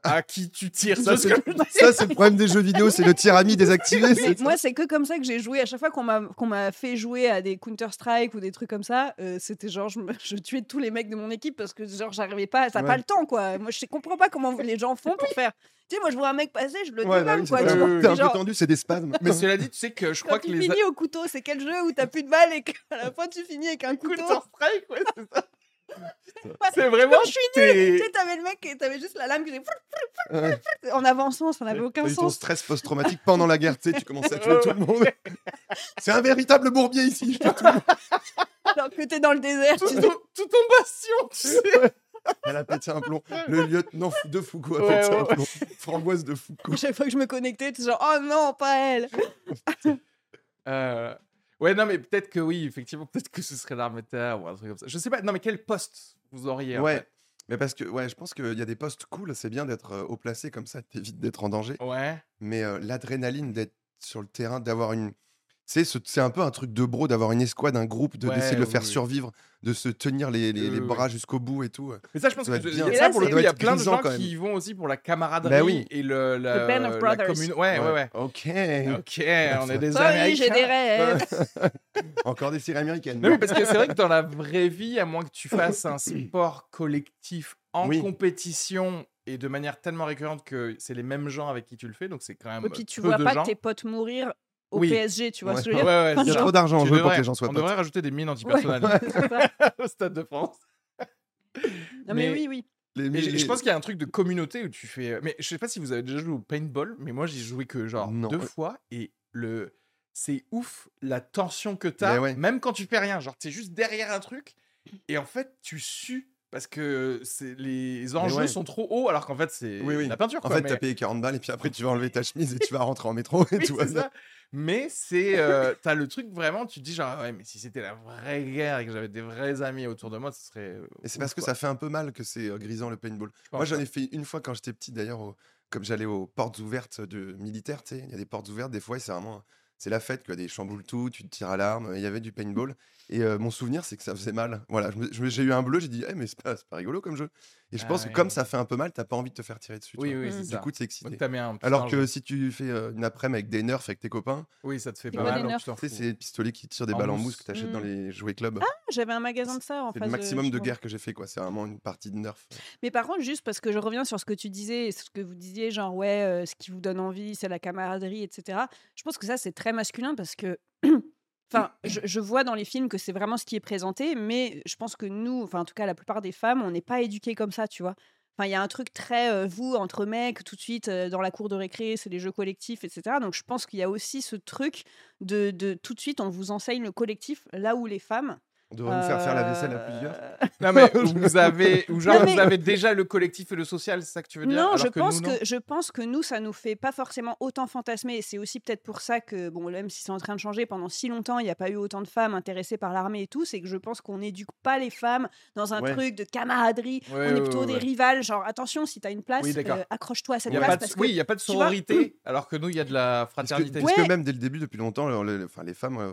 A: à qui tu tires.
B: Ça,
A: Ça,
B: c'est ça, c'est le problème des jeux vidéo, c'est le tir ami désactivé.
C: Moi, c'est que comme ça que j'ai joué. À chaque fois qu'on m'a qu'on m'a fait jouer à des Counter-Strike ou des trucs comme ça, euh, c'était genre, je, me- je tuais tous les mecs de mon équipe parce que genre, j'arrivais pas,
B: Ouais.
C: pas le temps, quoi. Moi, je comprends pas comment les gens font pour faire. Tu sais, moi, je vois un mec passer, je le
B: Ouais, bah oui,
C: quoi.
B: c'est ça. un
C: Genre,
B: peu tendu, c'est des spasmes.
A: Mais cela dit, tu sais que je crois
C: quand
A: que
C: tu
A: les
C: finis au couteau, c'est quel jeu où t'as plus de balles et qu'à la fin tu finis avec un couteau?
A: Counter-Strike, ouais, c'est ça. C'est vraiment.
C: Quand je suis nulle, tu sais, t'avais le mec et t'avais juste la lame qui faisait
B: Ouais.
C: en avançant, ça n'avait aucun
B: eu ton
C: sens.
B: stress post-traumatique pendant la guerre, tu sais, tu commences à tuer tout le monde. C'est un véritable bourbier ici. je te tue.
C: Alors que t'es dans le désert,
A: Tout
C: tu
A: ton, tout ton bastion, tu sais.
B: Elle a pété un plomb. Le lieutenant de Foucault a
A: Ouais,
B: pété un
A: ouais,
B: plomb. Framboise de Foucault.
C: Chaque fois que je me connectais, t'es genre, oh non, pas elle.
A: Euh, Ouais, non, mais peut-être que oui, effectivement, peut-être que ce serait terre ou un truc comme ça. Je sais pas, non, mais quel poste vous auriez en
B: Ouais.
A: fait?
B: Mais parce que ouais, je pense qu'il y a des postes cool, c'est bien d'être euh, haut placé comme ça, t'évites d'être en danger.
A: Ouais.
B: Mais euh, l'adrénaline d'être sur le terrain, d'avoir une. C'est ce- c'est un peu un truc de bro d'avoir une escouade, un groupe, de-
A: Ouais,
B: d'essayer de le
A: oui,
B: faire
A: oui.
B: survivre, de se tenir les, les-
A: Oui,
B: les
A: oui,
B: bras jusqu'au bout et tout.
A: Mais ça, je pense
B: Ça
A: que
B: bien.
C: Et
A: ça,
C: là,
A: pour le coup, il y a plein de gens qui y vont aussi pour la camaraderie
B: Bah oui.
A: et le, la,
C: The band of
A: la
C: brothers.
A: commune. Ouais, ouais, ouais.
B: Ok.
A: Ok, on est des
C: Sorry,
A: Américains.
C: j'ai des rêves.
B: Encore des séries américaines.
A: Non, mais parce que c'est vrai que dans la vraie vie, à moins que tu fasses un sport collectif en
B: Oui.
A: compétition et de manière tellement récurrente que c'est les mêmes gens avec qui tu le fais, donc c'est quand même
C: Et puis tu
A: peu
C: vois pas
A: gens.
C: tes potes mourir au
A: Oui.
C: PSG, tu vois
B: Ouais.
C: ce que je veux
A: Ouais,
C: dire
A: ouais,
B: Il y a trop d'argent en jeu pour que les gens soient
A: On
B: potes.
A: devrait rajouter des mines antipersonnelles au Stade de France.
C: Non mais
A: Mais-
C: oui, oui.
B: Les-
A: Mais je-
B: les-
A: je pense qu'il y a un truc de communauté où tu fais. Mais je sais pas si vous avez déjà joué au paintball, mais moi j'ai joué que genre
B: Non.
A: deux fois et le c'est ouf la tension que t'as, même quand tu fais rien. Genre t'es juste derrière un truc et en fait tu sues parce que c'est les enjeux
B: ouais.
A: sont trop hauts alors qu'en fait c'est
B: Oui, oui.
A: la peinture.
B: En
A: quoi,
B: fait,
A: mais...
B: t'as payé 40 balles et puis après, tu vas enlever ta chemise et tu vas rentrer en métro et
A: Oui,
B: tout
A: ça. Mais c'est euh, t'as le truc vraiment, tu te dis genre ouais mais si c'était la vraie guerre et que j'avais des vrais amis autour de moi, ce serait. euh,
B: Et c'est parce que ça fait un peu mal que c'est euh, grisant le paintball.
A: Je
B: Moi, j'en ai fait une fois quand j'étais petit, d'ailleurs, au- comme j'allais aux portes ouvertes de militaires, tu sais, il y a des portes ouvertes, des fois, et c'est vraiment. C'est la fête, quoi, des chamboules tout, tu te tires à l'arme, il y avait du paintball. Et euh, mon souvenir, c'est que ça faisait mal. Voilà, j'ai eu un bleu, j'ai dit, eh, mais c'est pas, c'est pas rigolo comme jeu. Et je
A: Ah
B: pense que comme ça fait un peu mal, t'as pas envie de te faire tirer dessus.
A: Oui, oui, c'est
B: Du
A: ça.
B: coup, t'es excité.
A: mis un
B: Alors que si tu fais euh, une après-midi avec des nerfs avec tes copains,
A: Oui, ça te fait
C: C'est
A: pas mal. tu
B: sais, c'est des pistolets qui tirent des
A: En
B: balles en
A: mousse.
B: que t'achètes dans
C: Mm.
B: les jouets clubs.
C: Ah, j'avais un magasin de ça en
B: c'est
C: face
B: le maximum de guerre que j'ai fait, quoi. C'est vraiment une partie de nerf.
C: Mais par contre, juste parce que je reviens sur ce que tu disais, ce que vous disiez, genre, ouais, euh, ce qui vous donne envie, c'est la camaraderie, etc. Je pense que ça, c'est très masculin parce que. Enfin, je, vois dans les films que c'est vraiment ce qui est présenté, mais je pense que nous, enfin, en tout cas, la plupart des femmes, on n'est pas éduquées comme ça, tu vois. Enfin, il y a un truc très, euh, vous, entre mecs, tout de suite, euh, dans la cour de récré, c'est les jeux collectifs, etc. Donc, je pense qu'il y a aussi ce truc de, de tout de suite, on vous enseigne le collectif, là où les femmes.
B: On devrait nous faire faire la vaisselle à plusieurs.
C: euh,
A: Non, mais vous avez, ou genre,
C: Non, mais-
A: vous avez déjà le collectif et le social, c'est ça que tu veux dire
C: Non,
A: alors
C: je
A: que
C: pense
A: nous, non?
C: que je pense que nous, ça nous fait pas forcément autant fantasmer. Et c'est aussi peut-être pour ça que, bon, même si c'est en train de changer, pendant si longtemps, il n'y a pas eu autant de femmes intéressées par l'armée et tout, c'est que je pense qu'on n'éduque pas les femmes dans un
B: Ouais.
C: truc de camaraderie.
A: Ouais,
C: on
A: ouais,
C: est plutôt
A: ouais,
C: des
A: ouais.
C: rivales, genre attention, si tu as une place,
A: Oui,
C: euh, accroche-toi à cette place parce que
A: oui, il n'y a pas de sororité, alors que nous, il y a de la
B: Parce que,
A: fraternité.
B: parce que
C: Ouais.
B: même dès le début, depuis longtemps, les, enfin, les femmes euh,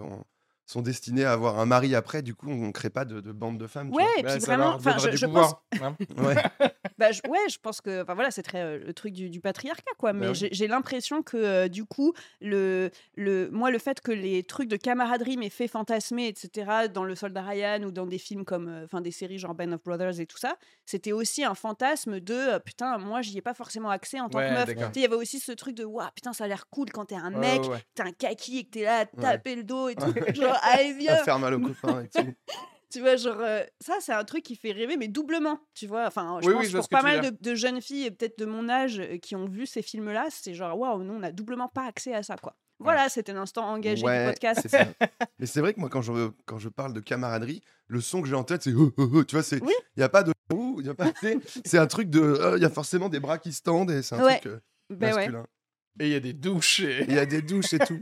B: sont destinées à avoir un mari après. Du coup, on ne crée pas de, de bande de femmes. tu
C: Ouais,
B: vois.
C: et puis
A: ça
C: vraiment, enfin, je, pense,
A: hein.
B: Ouais.
C: Bah, je- ouais, je pense que, enfin voilà, c'est très euh, le truc du, du patriarcat, quoi. Mais
A: Bah oui.
C: j'ai l'impression que euh, du coup, le, le, moi, le fait que les trucs de camaraderie m'aient fait fantasmer, etc., dans le Soldat Ryan ou dans des films comme, euh, enfin, des séries genre Band of Brothers et tout ça, c'était aussi un fantasme de euh, putain, moi, j'y ai pas forcément accès en tant
A: Ouais,
C: que meuf. Tu Il y avait aussi ce truc de waouh, putain, ça a l'air cool quand t'es un
A: Ouais,
C: mec,
A: ouais, ouais.
C: t'as un kaki et que t'es là à
B: Ouais.
C: taper le dos et tout. genre, allez,
B: À
C: viens,
B: faire mal aux copains et tout.
C: tu vois, genre, euh, ça, c'est un truc qui fait rêver, mais doublement, tu vois. Enfin, je
A: Oui, oui,
C: pense
A: je vois
C: pour pas mal de, de jeunes filles, et peut-être de mon âge, euh, qui ont vu ces films-là, c'est genre, waouh, nous, on a doublement pas accès à ça, quoi. Voilà, c'était l'instant engagé du
B: Ouais,
C: podcast.
B: c'est ça. Mais c'est vrai que moi, quand je, quand je parle de camaraderie, le son que j'ai en tête, c'est oh, oh, oh, tu vois, c'est il
C: Oui.
B: y a pas de y a pas c'est un truc de euh, il y a forcément des bras qui se tendent et c'est un
C: Ouais.
B: truc euh,
C: Ben ouais.
B: masculin.
A: Et il y a des douches. et-
B: Et Il y a des douches et tout.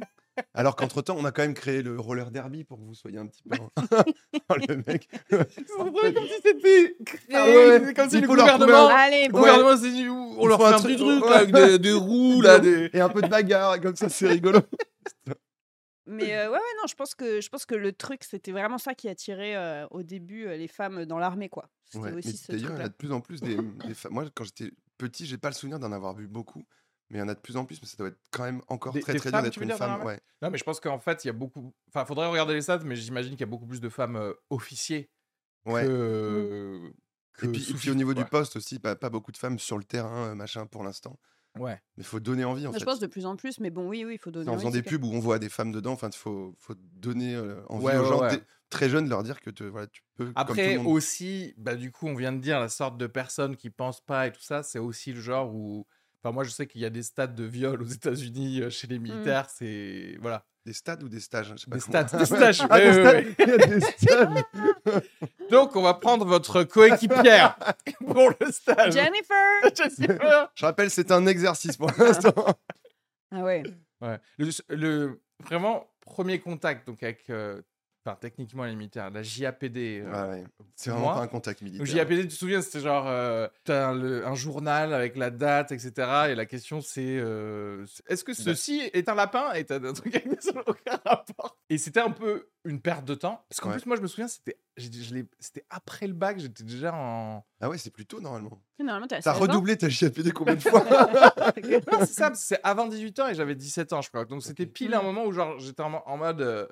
B: Alors qu'entre-temps, on a quand même créé le roller derby pour que vous soyez un petit peu. Le mec.
A: C'est vrai, comme si c'était créé,
B: Ah ouais,
A: c'est comme si le gouvernement,
C: Allez,
A: le
C: bon.
A: gouvernement s'est dit, on leur fait
B: un
A: un petit
B: truc-
A: là, avec des, des roues là, des...
B: Et un peu de bagarre, comme ça, c'est rigolo.
C: Mais euh, ouais, ouais, non, je pense que je pense que le truc, c'était vraiment ça qui attirait euh, au début euh, les femmes dans l'armée, quoi. C'était
B: Ouais,
C: aussi ce
B: d'ailleurs, il y a de plus en plus des, des femmes. Moi, quand j'étais petit, j'ai pas le souvenir d'en avoir vu beaucoup. Mais il y en a de plus en plus, mais ça doit être quand même encore
A: Des-
B: très
A: des
B: très
A: femmes,
B: dur d'être une
A: dire,
B: femme. Ouais.
A: Non, mais je pense qu'en fait, il y a beaucoup... Enfin, faudrait regarder les stats, mais j'imagine qu'il y a beaucoup plus de femmes euh, officiers
B: Ouais.
A: que... que
B: Et puis, et puis au niveau du poste aussi, pas, pas beaucoup de femmes sur le terrain, euh, machin, pour l'instant.
A: Ouais.
B: Mais il faut donner envie, en
C: Je
B: fait.
C: pense de plus en plus, mais bon, oui, oui, il faut donner.
B: en
C: envie,
B: faisant
C: c'est
B: des pubs où on voit des femmes dedans, enfin, il faut, faut donner euh, envie
A: Ouais,
B: aux
A: ouais,
B: gens
A: ouais.
B: très jeunes, leur dire que te- voilà, tu peux. comme tout
A: Après
B: le monde.
A: aussi, bah, du coup, on vient de dire la sorte de personnes qui pensent pas et tout ça, c'est aussi le genre où... Enfin, moi, je sais qu'il y a des stades de viol aux États-Unis euh, chez les militaires, c'est... Voilà.
B: Des stades ou des stages Je sais pas
A: Des
B: comment-
A: stades, des stages.
B: Ah,
A: ouais,
B: des
A: ouais,
B: stades.
A: ouais.
B: Il y a des stades.
A: Donc, on va prendre votre coéquipière pour le stage.
C: Jennifer
A: Jennifer.
B: Je rappelle, c'est un exercice pour l'instant.
C: Ah ouais.
A: Ouais. Le, le- vraiment premier contact donc avec euh, enfin techniquement les militaires la JAPD euh,
B: Ouais, ouais. C'est vraiment
A: moi,
B: pas un contact
A: le
B: militaire.
A: JAPD tu te souviens c'était genre euh, t'as un, le- un journal avec la date etc et la question c'est euh, est-ce que ceci est un lapin? Et t'as un truc avec ça n'a aucun rapport et c'était un peu une perte de temps parce qu'en
B: Ouais.
A: plus moi je me souviens c'était après le bac j'étais déjà en
B: Ah ouais, c'est plus tôt normalement.
C: Normalement, t'as
B: T'as
C: 16 ans.
B: redoublé ta JAPD combien de fois?
A: Non, c'est ça, c'est avant 18 ans et j'avais 17 ans, je crois. Donc c'était pile un
C: Mm.
A: moment où genre j'étais en, en mode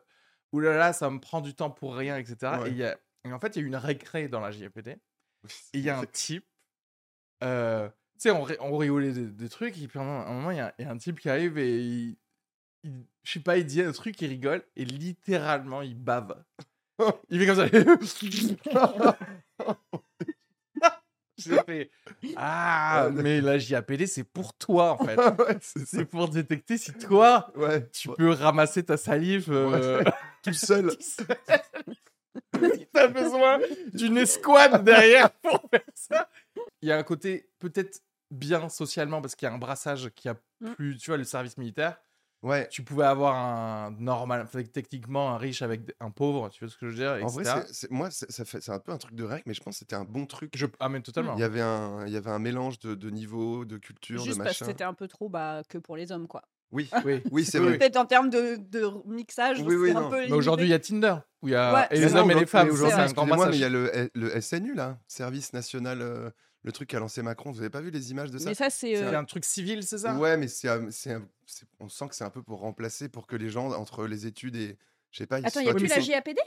A: oulala, ça me prend du temps pour rien, etc.
B: Ouais.
A: Et, y a- et en fait, il y a eu une récré dans la JAPD. Et il y a un type, euh, tu sais, on, ri- on rigolait des, des trucs, et puis à un moment- il y, y a un type qui arrive et il, il- je sais pas, il dit un truc, il rigole, et littéralement, il bave. Il fait comme ça. J'ai fait Ah, mais la JAPD, c'est pour toi en fait.
B: Ouais, c'est
A: pour détecter si toi,
B: Ouais,
A: tu
B: Ouais.
A: peux ramasser ta salive euh,
B: tout seul.
A: si t'as besoin d'une escouade derrière pour faire ça. Il y a un côté peut-être bien socialement parce qu'il y a un brassage qui a
C: Mm.
A: plus, tu vois, le service militaire.
B: Ouais.
A: Tu pouvais avoir un normal, techniquement un riche avec un pauvre, tu vois ce que je veux dire,
B: En vrai, c'est- moi, c'est- ça fait, c'est un peu un truc de règle, mais je pense que c'était un bon truc.
A: Je... Ah, mais totalement.
B: Il y avait un, il y avait un mélange de, de niveaux, de culture,
C: Juste
B: de
C: parce que c'était un peu trop bah, que pour les hommes, quoi.
B: Oui,
A: Oui,
B: oui, c'est vrai.
C: Peut-être en termes de, de mixage,
B: Oui, oui,
C: un peu
A: Mais aujourd'hui, il y a Tinder, où il y a
C: Ouais,
A: et
C: c'est
A: les hommes et les femmes.
B: aujourd'hui, il y a le, le SNU, là, Service National, euh, le truc qu'a lancé Macron. Vous avez pas vu les images de ça
C: Mais ça, c'est.
A: C'est
C: euh,
A: un truc civil, c'est ça?
B: Ouais, mais c'est, un- c'est un- c'est- on sent que c'est un peu pour remplacer, pour que les gens, entre les études et. Je sais pas, ils
C: Attends, y
B: soient-
C: a-tu
A: mais
C: la
A: c'est-
C: JAPD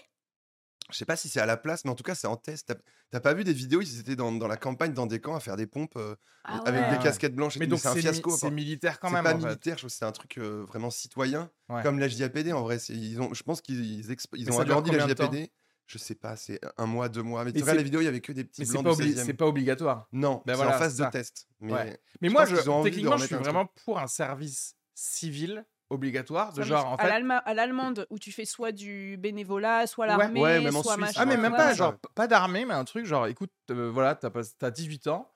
B: Je sais pas si c'est à la place, mais en tout cas, c'est en test. T'as- pas vu des vidéos Ils étaient dans, dans la campagne, dans des camps, à faire des pompes euh,
C: Ah
B: avec
C: ouais.
B: des casquettes blanches.
A: Mais donc
B: c'est un
A: c'est
B: fiasco.
A: mi- c'est militaire quand
B: C'est
A: même
B: pas
A: en fait.
B: militaire, je trouve que c'est un truc euh, vraiment citoyen,
A: Ouais.
B: comme la JAPD en vrai. c'est- Ils ont, je pense qu'ils ils ont agrandi la JAPD. Je sais pas, c'est un mois, deux mois. Mais tu regardes
A: c'est-
B: les vidéos, il y avait que des petits
A: Mais c'est
B: blancs
A: pas,
B: du
A: obli-
B: 16e.
A: c'est pas obligatoire.
B: Non,
A: Ben
B: c'est
A: voilà,
B: en phase de test. Mais
A: Ouais. Mais
B: Je
A: moi, je, techniquement, je suis vraiment pour un service civil obligatoire de genre en
C: à
A: fait.
C: l'alma- à l'allemande où tu fais soit du bénévolat, soit l'armée,
B: Ouais,
C: soit
B: Suisse,
C: machin.
A: Ah mais même pas genre pas d'armée mais un truc genre écoute euh, voilà t'as t'as 18 ans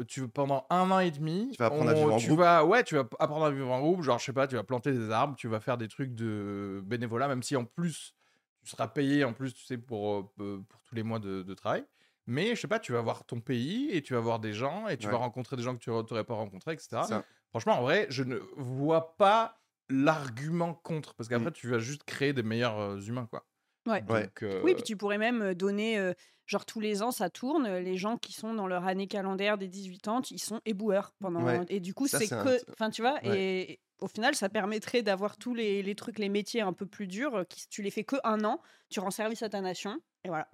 A: euh, tu pendant un an et demi
B: Tu vas apprendre à vivre en
A: tu
B: groupe.
A: vas ouais tu vas apprendre à vivre en groupe genre je sais pas tu vas planter des arbres tu vas faire des trucs de bénévolat même si en plus tu seras payé en plus tu sais pour pour tous les mois de, de travail mais je sais pas tu vas voir ton pays et tu vas voir des gens et tu
B: Ouais.
A: vas rencontrer des gens que tu n'aurais pas rencontrés etc
B: Ça.
A: franchement en vrai je ne vois pas l'argument contre parce qu'après tu vas juste créer des meilleurs euh, humains quoi
C: Ouais.
A: Donc, euh,
C: Oui, puis tu pourrais même donner, euh, genre tous les ans, ça tourne, les gens qui sont dans leur année calendaire des 18 ans, ils sont éboueurs pendant.
B: Ouais.
C: Et du coup, c'est que. Enfin, tu vois,
B: Ouais.
C: et au final, ça permettrait d'avoir tous les, les trucs, les métiers un peu plus durs, euh, qui, tu les fais que un an, tu rends service à ta nation, et voilà.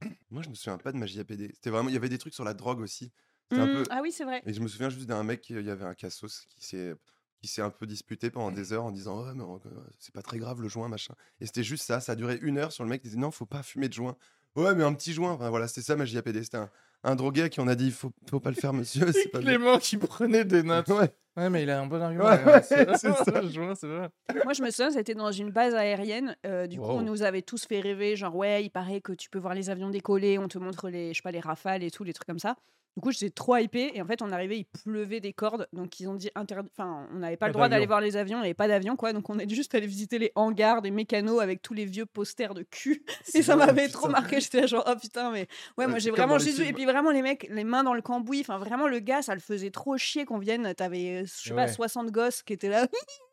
B: Moi, je me souviens pas de ma JAPD. C'était vraiment, il y avait des trucs sur la drogue aussi.
C: Mmh,
B: peu.
C: Ah oui, c'est vrai.
B: Et je me souviens juste d'un mec, il y avait un cassos qui s'est qui s'est un peu disputé pendant des heures en disant ouais mais euh, c'est pas très grave le joint machin et c'était juste ça ça a duré une heure sur le mec qui disait non faut pas fumer de joint ouais mais un petit joint enfin voilà c'était ça ma JAPD c'était un, un drogué à qui on a dit faut, faut pas le faire monsieur c'est pas bien.
A: Clément qui prenait des notes.
B: ouais
A: Ouais, mais il a un bon argument.
B: Ouais,
A: ouais,
B: ouais,
A: c'est
B: c'est ça.
A: Je vois, c'est vrai.
C: Moi, je me souviens, c'était dans une base aérienne. euh, du coup, on nous avait tous fait rêver, genre, ouais, il paraît que tu peux voir les avions décoller, on te montre les, je sais pas, les rafales et tout, les trucs comme ça. Du coup, j'étais trop hypée. Et en fait, on arrivait, il pleuvait des cordes. Donc, ils ont dit interdit. Enfin, on n'avait pas,
A: Pas
C: le droit d'aller voir les avions, il n'y avait pas d'avion, quoi. Donc, on est juste allé visiter les hangars des mécanos avec tous les vieux posters de cul. Et ça m'avait trop marqué. J'étais genre, oh putain, mais ouais, moi, j'ai vraiment Jésus. Et puis, vraiment, les mecs, les mains dans le cambouis. Enfin, vraiment, le gars, ça le faisait trop chier qu'on vienne. T'avais, euh, je sais pas,
A: Ouais.
C: 60 gosses qui étaient là.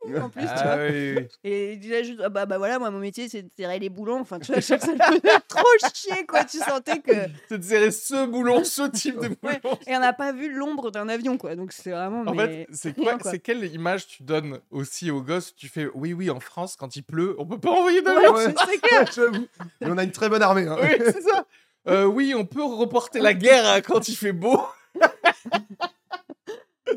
C: en plus, tu vois.
A: Ah oui, oui.
C: Et il disait juste, ah bah, bah voilà, moi mon métier c'est de tirer les boulons. Enfin, tu vois, ça le faisait trop chier, quoi. Tu sentais que.
A: C'est de serrer ce boulon, ce type de
C: Ouais. Et on n'a pas vu l'ombre d'un avion, quoi. Donc c'est vraiment.
A: En
C: mais...
A: fait, c'est quoi,
C: quoi.
A: c'est quelle image tu donnes aussi aux gosses? Tu fais oui, oui, en France, quand il pleut, on peut pas envoyer d'avion.
B: Ouais. on a une très bonne armée hein.
A: Oui, c'est ça. Euh, oui, on peut reporter la guerre hein, quand il fait beau.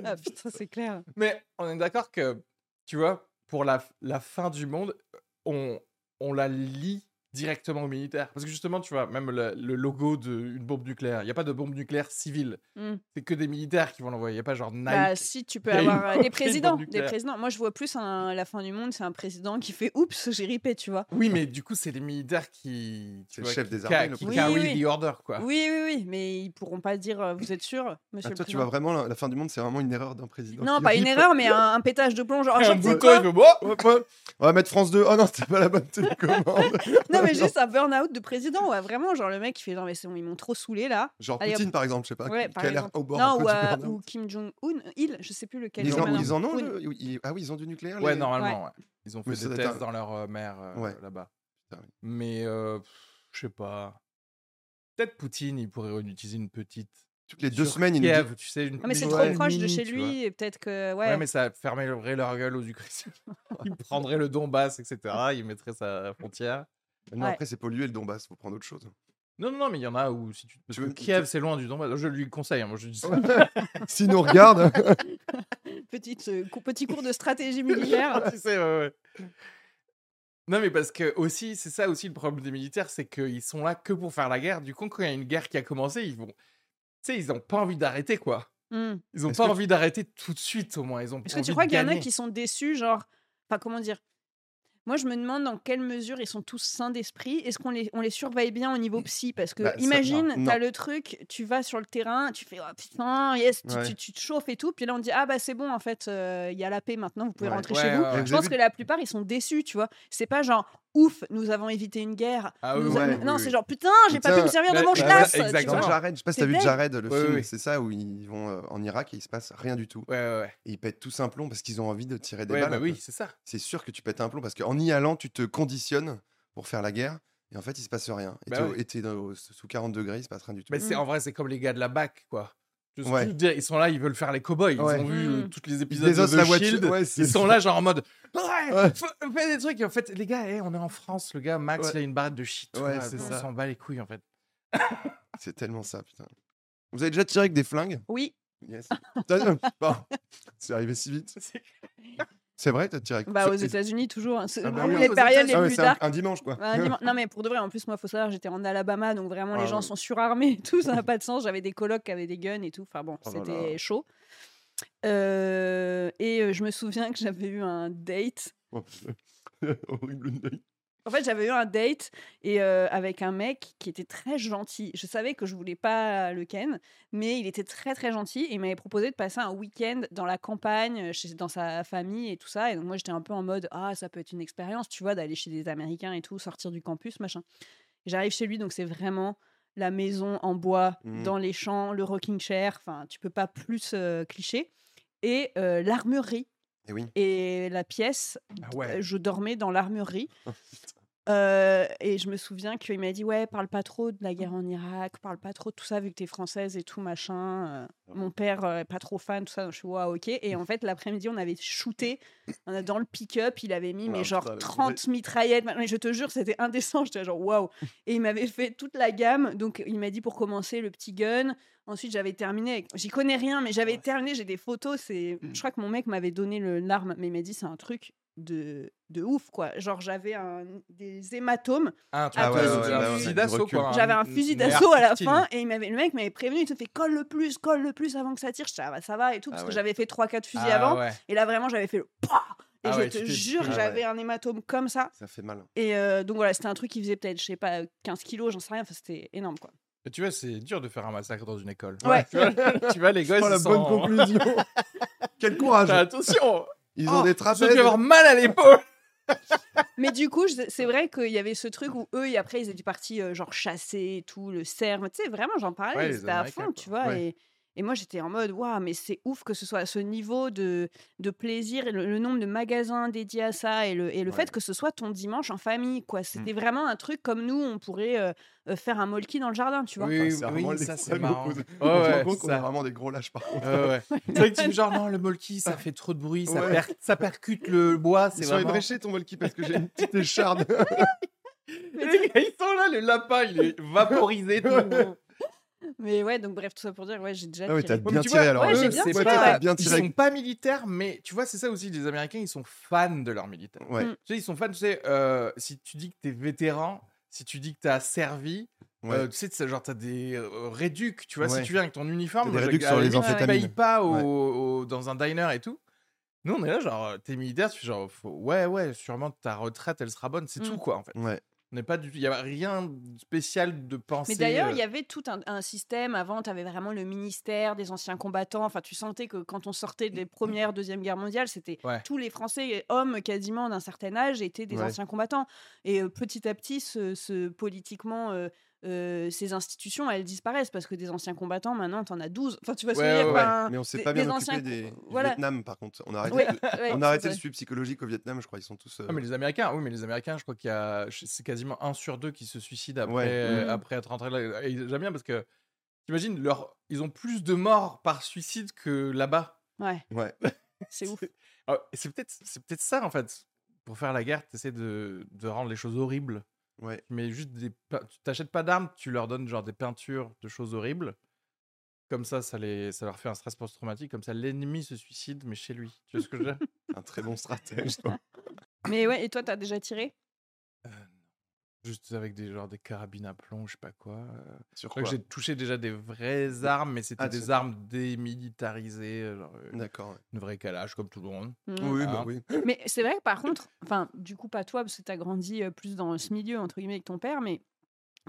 C: Ah putain, c'est clair.
A: Mais on est d'accord que, tu vois, pour la, la fin du monde, on, on la lie directement aux militaires. Parce que justement, tu vois, même le, le logo d'une bombe nucléaire, il n'y a pas de bombe nucléaire civile.
C: Hmm.
A: C'est que des militaires qui vont l'envoyer. Il n'y a pas genre Nike.
C: Bah, si tu peux avoir euh, des présidents, des présidents. Moi, je vois plus un- la fin du monde, c'est un président qui fait oups, j'ai ripé, tu vois.
A: Oui, mais du coup, c'est les militaires qui.
B: C'est le chef
A: qui-
B: des
A: qui-
B: armées, le
A: Qui
C: président.
A: carry
C: Oui, oui,
A: the order, quoi.
C: Oui, oui, oui, mais ils pourront pas dire, euh, vous êtes sûr, monsieur
B: Ah,
C: le
B: toi tu vois vraiment la, la fin du monde c'est vraiment une erreur d'un président
C: Non,
B: qui
C: pas une erreur, mais un, un pétage de plomb. Genre,
A: Un bouton, il
B: ouais. on va mettre France 2 oh non c'était pas la bonne télécommande
C: Non, mais juste un burn-out de président, ouais, vraiment, genre le mec qui fait genre, mais c'est bon, ils m'ont trop saoulé là.
B: genre
C: Allez,
B: Poutine par exemple je sais pas
C: Ouais,
B: qui a l'air au bord
C: Non, ou, euh, Kim Jong-un, il, je sais plus lequel.
B: Ils en, ils en ont le- ils- Ah oui, ils ont du nucléaire
A: Ouais,
B: les-
A: normalement, ouais. Ils ont fait
B: Mais
A: des tests
B: un-
A: dans leur euh, mer euh,
B: Ouais.
A: là-bas. Mais euh, je sais pas. Peut-être Poutine, il pourrait utiliser une petite.
B: Toutes les deux
A: sur
B: semaines, il nous dit
A: tu sais, une
C: Ah, mais c'est trop proche de chez lui, et peut-être que.
A: Ouais.
C: Ouais,
A: mais ça fermerait leur gueule aux Ukrainiens. il prendrait le Donbass, etc. Il mettrait sa frontière.
B: Non,
C: Ouais.
B: après, c'est pollué le Donbass, faut prendre autre chose.
A: Non, non, non, mais il y en a où si tu. Parce
B: Tu
A: que
B: veux-
A: Kiev, c'est loin du Donbass. Je lui conseille, hein, moi je dis ça.
B: S'ils nous regardent,
C: Petite, euh, cou- petit cours de stratégie militaire.
A: tu sais, ouais, ouais. Non, mais parce que aussi, c'est ça aussi le problème des militaires, c'est qu'ils sont là que pour faire la guerre. Du coup, quand il y a une guerre qui a commencé, ils vont. Tu sais, ils n'ont pas envie d'arrêter, quoi.
C: Hmm.
A: Ils n'ont pas envie d'arrêter tout de suite, au moins. Ils ont
C: Est-ce que tu crois qu'il y en a qui sont déçus, genre. Enfin, comment dire Moi, je me demande dans quelle mesure ils sont tous sains d'esprit. Est-ce qu'on les, on les surveille bien au niveau psy? Parce que,
B: Bah,
C: imagine, t'as le truc, tu vas sur le terrain, tu fais oh, putain, yes, tu,
B: Ouais.
C: tu- tu te chauffes et tout. Puis là, on dit ah bah c'est bon, en fait, euh, il y a la paix maintenant, vous pouvez
B: Ouais.
C: rentrer
A: Ouais,
C: chez vous. Je pense que la plupart, ils sont déçus, tu vois. C'est pas genre ouf, nous avons évité une guerre.
A: Ah oui,
C: nous
B: ouais,
C: a-
B: oui,
C: non,
B: oui.
C: c'est genre putain, j'ai pas pu me servir de
A: bah,
C: mon
A: bah,
C: schlass. tu
A: exactement.
B: Jared, je sais pas si t'as vu. Jared, le
A: Ouais,
B: film,
A: ouais.
B: c'est ça où ils vont euh, en Irak et il se passe rien du tout.
A: Ouais, ouais, ouais.
B: Et ils pètent tous un plomb parce qu'ils ont envie de tirer des
A: Ouais,
B: balles.
A: bah oui, c'est ça.
B: C'est sûr que tu pètes un plomb parce qu'en y allant, tu te conditionnes pour faire la guerre. Et en fait, il se passe rien. Et
A: Bah
B: t'es sous 40 degrés, il se passe rien du tout.
A: Mais c'est en vrai, c'est comme les gars de la BAC, quoi.
B: Ouais.
A: dire Ils sont là, ils veulent faire les cowboys. Ils
B: Ouais.
A: ont vu euh,
C: Mm.
A: tous les épisodes de
B: la
A: The
B: voiture,
A: Shield.
B: ouais,
A: ils sont là, genre en mode Ouais, fais des trucs. Et en fait, les gars, on est en France. Le gars, Max,
B: Ouais.
A: il a une barrette de shit.
B: Ouais,
A: Ouais,
B: c'est
A: on
B: ça.
A: s'en bat les couilles, en fait.
B: C'est tellement ça, putain. Vous avez déjà tiré avec des flingues?
C: Oui,
B: Yes. Putain, bon, c'est arrivé si vite. C'est vrai, t'as tiré
C: bah aux États-Unis toujours. hein.
B: Ah bah oui,
C: les périodes les
B: Ah ouais,
C: plus
B: c'est un, dimanche, quoi.
C: Un dimanche- Non mais pour de vrai, en plus moi faut savoir, j'étais en Alabama, donc vraiment les
B: Ah
C: gens
B: ouais.
C: sont surarmés et tout, ça n'a pas de sens. J'avais des colocs qui avaient des guns et tout. Enfin bon,
B: Oh
C: c'était chaud. Euh, et euh, je me souviens que j'avais eu un date.
B: Oh. Horrible nuit.
C: En fait, j'avais eu un date et euh, avec un mec qui était très gentil. Je savais que je voulais pas le ken, mais il était très très gentil et il m'avait proposé de passer un week-end dans la campagne, chez, dans sa famille et tout ça. Et donc moi, j'étais un peu en mode ah ça peut être une expérience, tu vois, d'aller chez des Américains et tout, sortir du campus, machin. J'arrive chez lui, donc c'est vraiment la maison en bois,
B: Mhm.
C: dans les champs, le rocking chair. Enfin, tu peux pas plus euh, cliché. Et euh, l'armurerie.
B: Et oui.
C: Et la pièce,
A: Ah ouais.
C: je dormais dans l'armurerie. Euh, et je me souviens qu'il m'a dit ouais parle pas trop de la guerre en Irak parle pas trop de tout ça vu que t'es française et tout machin euh, mon père euh, est pas trop fan tout ça Donc je suis ouais ok. Et en fait l'après-midi on avait shooté on a- dans le pick-up il avait mis
B: Ah,
C: mais genre
B: putain, le
C: 30 mitraillettes mais je te jure c'était indécent j'étais genre waouh. Et il m'avait fait toute la gamme donc il m'a dit pour commencer le petit gun. Ensuite j'avais terminé j'y connais rien mais j'avais terminé j'ai des photos c'est je crois que mon mec m'avait donné le l'arme mais il m'a dit c'est un truc de, de ouf quoi genre j'avais un, des hématomes
A: Ah,
C: Ah ouais,
A: fusil
B: ouais,
A: d'assaut, quoi.
C: j'avais un fusil d'assaut à la
A: AR-15.
C: fin et il m'avait, le mec m'avait prévenu, il te fait colle le plus, colle le plus avant que ça tire. Je disais, ah bah, ça va et tout, parce
B: Ah
C: que
B: ouais.
C: j'avais fait 3-4 fusils
A: Ah
C: avant. Et là, vraiment, j'avais fait le PAH Et
A: Ah
C: je
A: ouais,
C: te jure,
B: Ah
C: j'avais
B: ouais.
C: un hématome comme ça.
B: Ça fait mal.
C: Et euh, donc voilà, c'était un truc qui faisait peut-être, je sais pas, 15 kilos, j'en sais rien. Enfin, c'était énorme quoi.
A: Mais tu vois, c'est dur de faire un massacre dans une école.
C: Ouais.
A: Tu vois, tu vois, les gosses,
B: Oh, la bonne conclusion. Quel courage.
A: Attention
B: Ils
A: Oh,
B: ont des
A: Ils ont
B: trapèzes.
A: avoir mal à l'épaule
C: Mais du coup, c'est vrai qu'il y avait ce truc où eux, et après, ils étaient partis euh, genre chasser et tout, le cerf. Tu sais, vraiment, j'en parlais,
A: Ouais,
C: ils étaient à fond,
A: quoi.
C: tu vois.
B: Ouais.
C: Et, et moi, j'étais en mode, waouh, mais c'est ouf que ce soit à ce niveau de, de plaisir, et le, le nombre de magasins dédiés à ça, et le, et le
B: Ouais.
C: fait que ce soit ton dimanche en famille, quoi. C'était vraiment un truc comme nous, on pourrait euh, euh, faire un molki dans le jardin, tu vois.
A: Oui,
B: Enfin, c'est
A: oui,
B: vraiment
A: ça c'est marrant. Ouais,
B: On
A: ça.
B: est vraiment des gros lâches par contre.
A: Ouais, ouais. C'est vrai que tu dis genre non, le molki ça fait trop de bruit, ça,
B: Ouais.
A: per- ça percute le bois, c'est vraiment.
B: ébréchés ton molki parce que j'ai une petite écharde.
A: Les gars, ils sont là, le lapin il est vaporisé. tout.
C: Mais ouais, donc bref, tout ça pour dire, ouais, j'ai déjà.
B: Ah oui, t'as bien tiré alors.
C: ouais,
B: eux,
C: j'ai bien
B: c'est-
C: tiré,
B: bien
A: Ils sont pas militaires, mais tu vois, c'est ça aussi, les Américains, ils sont fans de leurs militaires.
B: Ouais.
C: Mm.
A: Tu sais, ils sont fans, tu sais, euh, si tu dis que t'es vétéran, si tu dis que t'as servi,
B: Ouais.
A: euh, tu sais, c'est genre, t'as des euh, réducs, tu vois,
B: Ouais.
A: si tu viens avec ton uniforme,
B: des réducs sur
A: la
B: les amphétamines.
A: payes pas au-
B: Ouais.
A: au- dans un diner et tout. Nous, on est là, genre, t'es militaire, tu fais genre, faut- ouais, ouais, sûrement ta retraite, elle sera bonne, c'est
C: Mm.
A: tout, quoi, en fait.
B: Ouais.
A: N'est pas du il y a rien de spécial de penser.
C: Mais d'ailleurs, il y
A: euh,
C: avait tout un, un système. Avant, tu avais vraiment le ministère des anciens combattants. Enfin, tu sentais que quand on sortait des premières, deuxième guerre mondiale, c'était
A: Ouais.
C: tous les Français, hommes quasiment d'un certain âge, étaient des
B: Ouais.
C: anciens combattants. Et euh, petit à petit, ce, ce- politiquement, euh, euh, ces institutions, elles disparaissent parce que des anciens combattants, maintenant, tu en as 12. Enfin, tu vois ce que je
A: Ouais,
C: veux dire
A: ouais,
C: enfin,
B: Mais on s'est
C: des-
B: pas bien
C: des
B: occupé
C: anciens
B: des, du
C: voilà.
B: Vietnam par contre. On a arrêté,
C: Ouais,
B: le-
C: ouais,
B: on a arrêté le suivi psychologique au Vietnam, je crois. Ils sont tous. euh,
A: Ah, mais les Américains, oui, mais les Américains, je crois qu'il y a, c'est quasiment un sur deux qui se suicident après,
B: Ouais.
A: euh,
C: Mhm.
A: après être rentrés là. J'aime bien parce que, t'imagines, leur, ils ont plus de morts par suicide que là-bas.
C: Ouais,
B: Ouais.
C: c'est ouf.
A: Ah, C'est peut-être, c'est peut-être ça en fait. Pour faire la guerre, tu essaies de, de rendre les choses horribles.
B: Ouais.
A: Mais juste des, tu t'achètes pas d'armes, tu leur donnes genre des peintures de choses horribles. Comme ça, ça, les, ça leur fait un stress post-traumatique. Comme ça, l'ennemi se suicide, mais chez lui. Tu vois ce que je veux dire?
B: Un très bon stratège. toi.
C: Mais ouais, et toi, tu as déjà tiré?
A: Juste avec des genre des carabines à plomb, je sais pas quoi. euh.
B: Sur quoi?
A: j'ai touché déjà des vraies armes, mais c'était
B: Ah,
A: des armes démilitarisées, euh, genre euh,
B: D'accord. ouais.
A: une vraie calage comme tout le monde.
C: Mhm.
B: Oui,
A: Ah.
B: bah oui.
C: Mais c'est vrai que par contre, enfin, du coup, pas toi, parce que tu as grandi euh, plus dans ce milieu, entre guillemets, avec ton père, mais